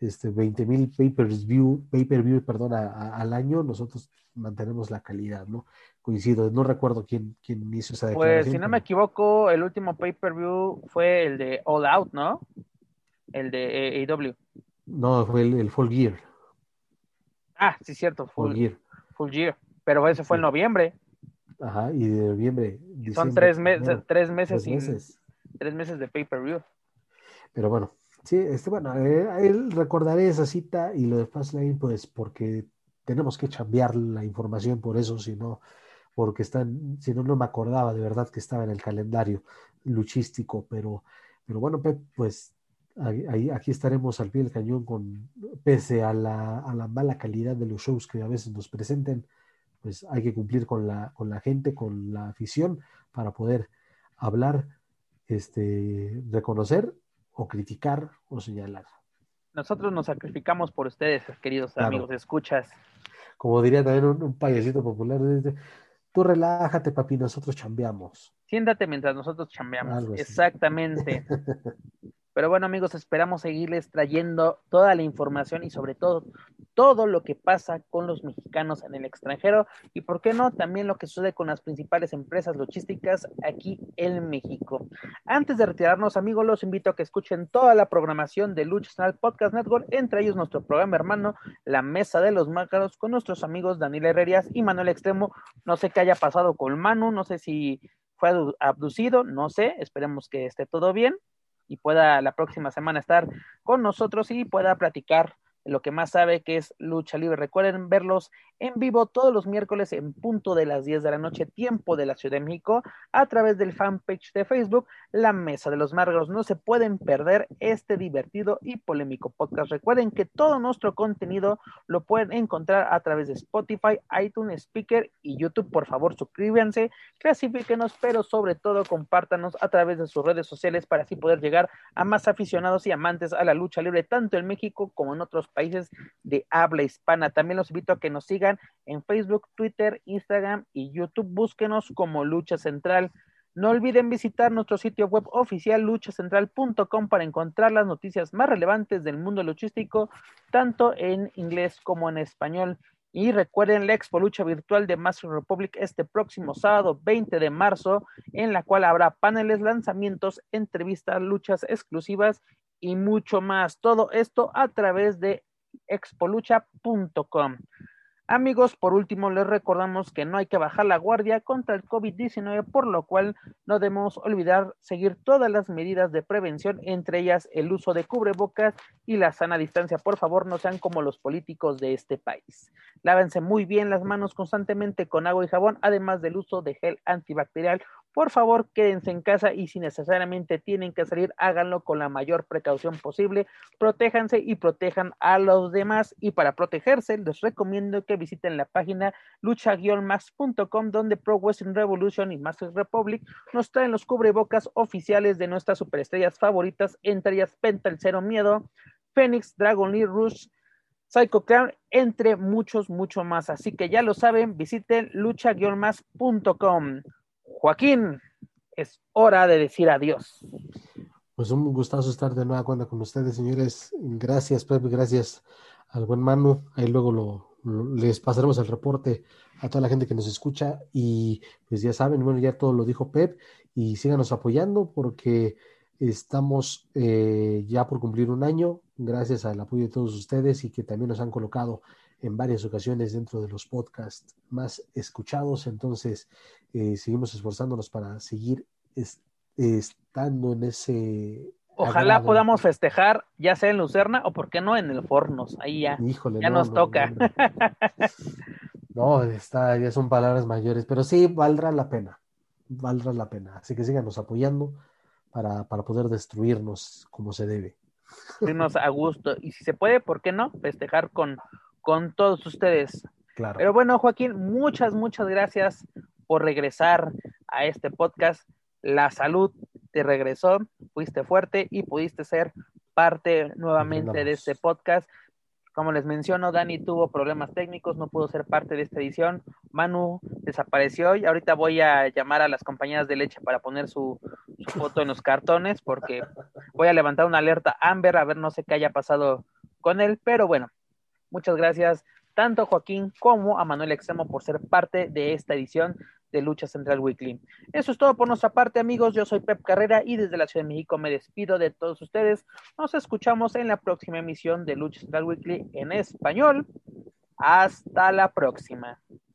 este 20 mil pay-per-view, pay view perdón, al año, nosotros mantenemos la calidad, ¿no? Coincido, no recuerdo quién, quién hizo esa declaración. Pues si no me equivoco, el último pay-per-view fue el de All Out, ¿no? El de AEW. No, fue el, Full Gear. Ah, sí, cierto, Full, Gear. Full Year, pero ese fue en noviembre. Ajá, y de noviembre. Son tres, meses tres meses. Tres meses de pay-per-view. Pero bueno, sí, este, bueno, eh, recordaré esa cita y lo de Fastlane, pues porque tenemos que cambiar la información por eso, si no, porque están, si no, no me acordaba de verdad que estaba en el calendario luchístico, pero, pero bueno, pues ahí, aquí estaremos al pie del cañón con, pese a la, a la mala calidad de los shows que a veces nos presenten, pues hay que cumplir con la, con la gente, con la afición, para poder hablar, este, reconocer o criticar o señalar. Nosotros nos sacrificamos por ustedes, queridos amigos, escuchas. Como diría también un, payasito popular, tú relájate, papi, nosotros chambeamos. Siéntate mientras nosotros chambeamos. Exactamente. Pero bueno, amigos, esperamos seguirles trayendo toda la información y sobre todo todo lo que pasa con los mexicanos en el extranjero y, por qué no, también lo que sucede con las principales empresas logísticas aquí en México. Antes de retirarnos, amigos, los invito a que escuchen toda la programación de Lucha Nacional Podcast Network, entre ellos nuestro programa hermano, La Mesa de los Mácaros, con nuestros amigos Daniel Herrerías y Manuel Extremo. No sé qué haya pasado con Manu, no sé si fue abducido, no sé, esperemos que esté todo bien y pueda la próxima semana estar con nosotros y pueda platicar lo que más sabe que es lucha libre. Recuerden verlos en vivo todos los miércoles en punto de las 10 de la noche, tiempo de la Ciudad de México, a través del fanpage de Facebook, La Mesa de los Margos. No se pueden perder este divertido y polémico podcast. Recuerden que todo nuestro contenido lo pueden encontrar a través de Spotify, iTunes, Speaker y YouTube. Por favor, suscríbanse, clasifíquenos, pero sobre todo compártanos a través de sus redes sociales para así poder llegar a más aficionados y amantes a la lucha libre, tanto en México como en otros países de habla hispana. También los invito a que nos sigan en Facebook, Twitter, Instagram y YouTube. Búsquenos como Lucha Central. No olviden visitar nuestro sitio web oficial luchacentral.com para encontrar las noticias más relevantes del mundo luchístico, tanto en inglés como en español. Y recuerden la Expo Lucha Virtual de Master Republic este próximo sábado 20 de marzo, en la cual habrá paneles, lanzamientos, entrevistas, luchas exclusivas y mucho más. Todo esto a través de expolucha.com. Amigos, por último, les recordamos que no hay que bajar la guardia contra el COVID-19, por lo cual no debemos olvidar seguir todas las medidas de prevención, entre ellas el uso de cubrebocas y la sana distancia. Por favor, no sean como los políticos de este país. Lávense muy bien las manos constantemente con agua y jabón, además del uso de gel antibacterial por favor, quédense en casa y si necesariamente tienen que salir, háganlo con la mayor precaución posible. Protéjanse y protejan a los demás. Y para protegerse, les recomiendo que visiten la página lucha-max.com donde Pro Western Revolution y Master Republic nos traen los cubrebocas oficiales de nuestras superestrellas favoritas, entre ellas Penta, el Cero Miedo, Phoenix, Dragon Lee Rush, Psycho Clown, entre muchos, mucho más. Así que ya lo saben, visiten lucha-más.com. Joaquín, es hora de decir adiós. Pues un gustazo estar de nueva cuenta con ustedes, señores. Gracias, Pepe, gracias al buen Manu. Ahí luego lo, les pasaremos el reporte a toda la gente que nos escucha. Y pues ya saben, bueno, ya todo lo dijo Pep. Y síganos apoyando porque estamos eh, ya por cumplir un año, gracias al apoyo de todos ustedes y que también nos han colocado en varias ocasiones dentro de los podcasts más escuchados. Entonces, eh, seguimos esforzándonos para seguir estando en ese... Ojalá podamos festejar, ya sea en Lucerna o, ¿por qué no, en el Fornos? Ahí ya, ya nos toca. No, está, ya son palabras mayores, pero sí, valdrá la pena, valdrá la pena. Así que síganos apoyando para, para poder destruirnos como se debe. Irnos a gusto. Y si se puede, ¿por qué no? Festejar con, con todos ustedes. Claro. Pero bueno, Joaquín, muchas, muchas gracias por regresar a este podcast. La salud te regresó, fuiste fuerte y pudiste ser parte nuevamente de este podcast. Como les menciono, Dani tuvo problemas técnicos, no pudo ser parte de esta edición. Manu desapareció y ahorita voy a llamar a las compañías de leche para poner su, su foto en los cartones porque voy a levantar una alerta Amber a ver no sé qué haya pasado con él, pero bueno, Muchas gracias tanto a Joaquín como a Manuel Extremo por ser parte de esta edición de Lucha Central Weekly. Eso es todo por nuestra parte, amigos. Yo soy Pep Carrera y desde la Ciudad de México me despido de todos ustedes. Nos escuchamos en la próxima emisión de Lucha Central Weekly en español. Hasta la próxima.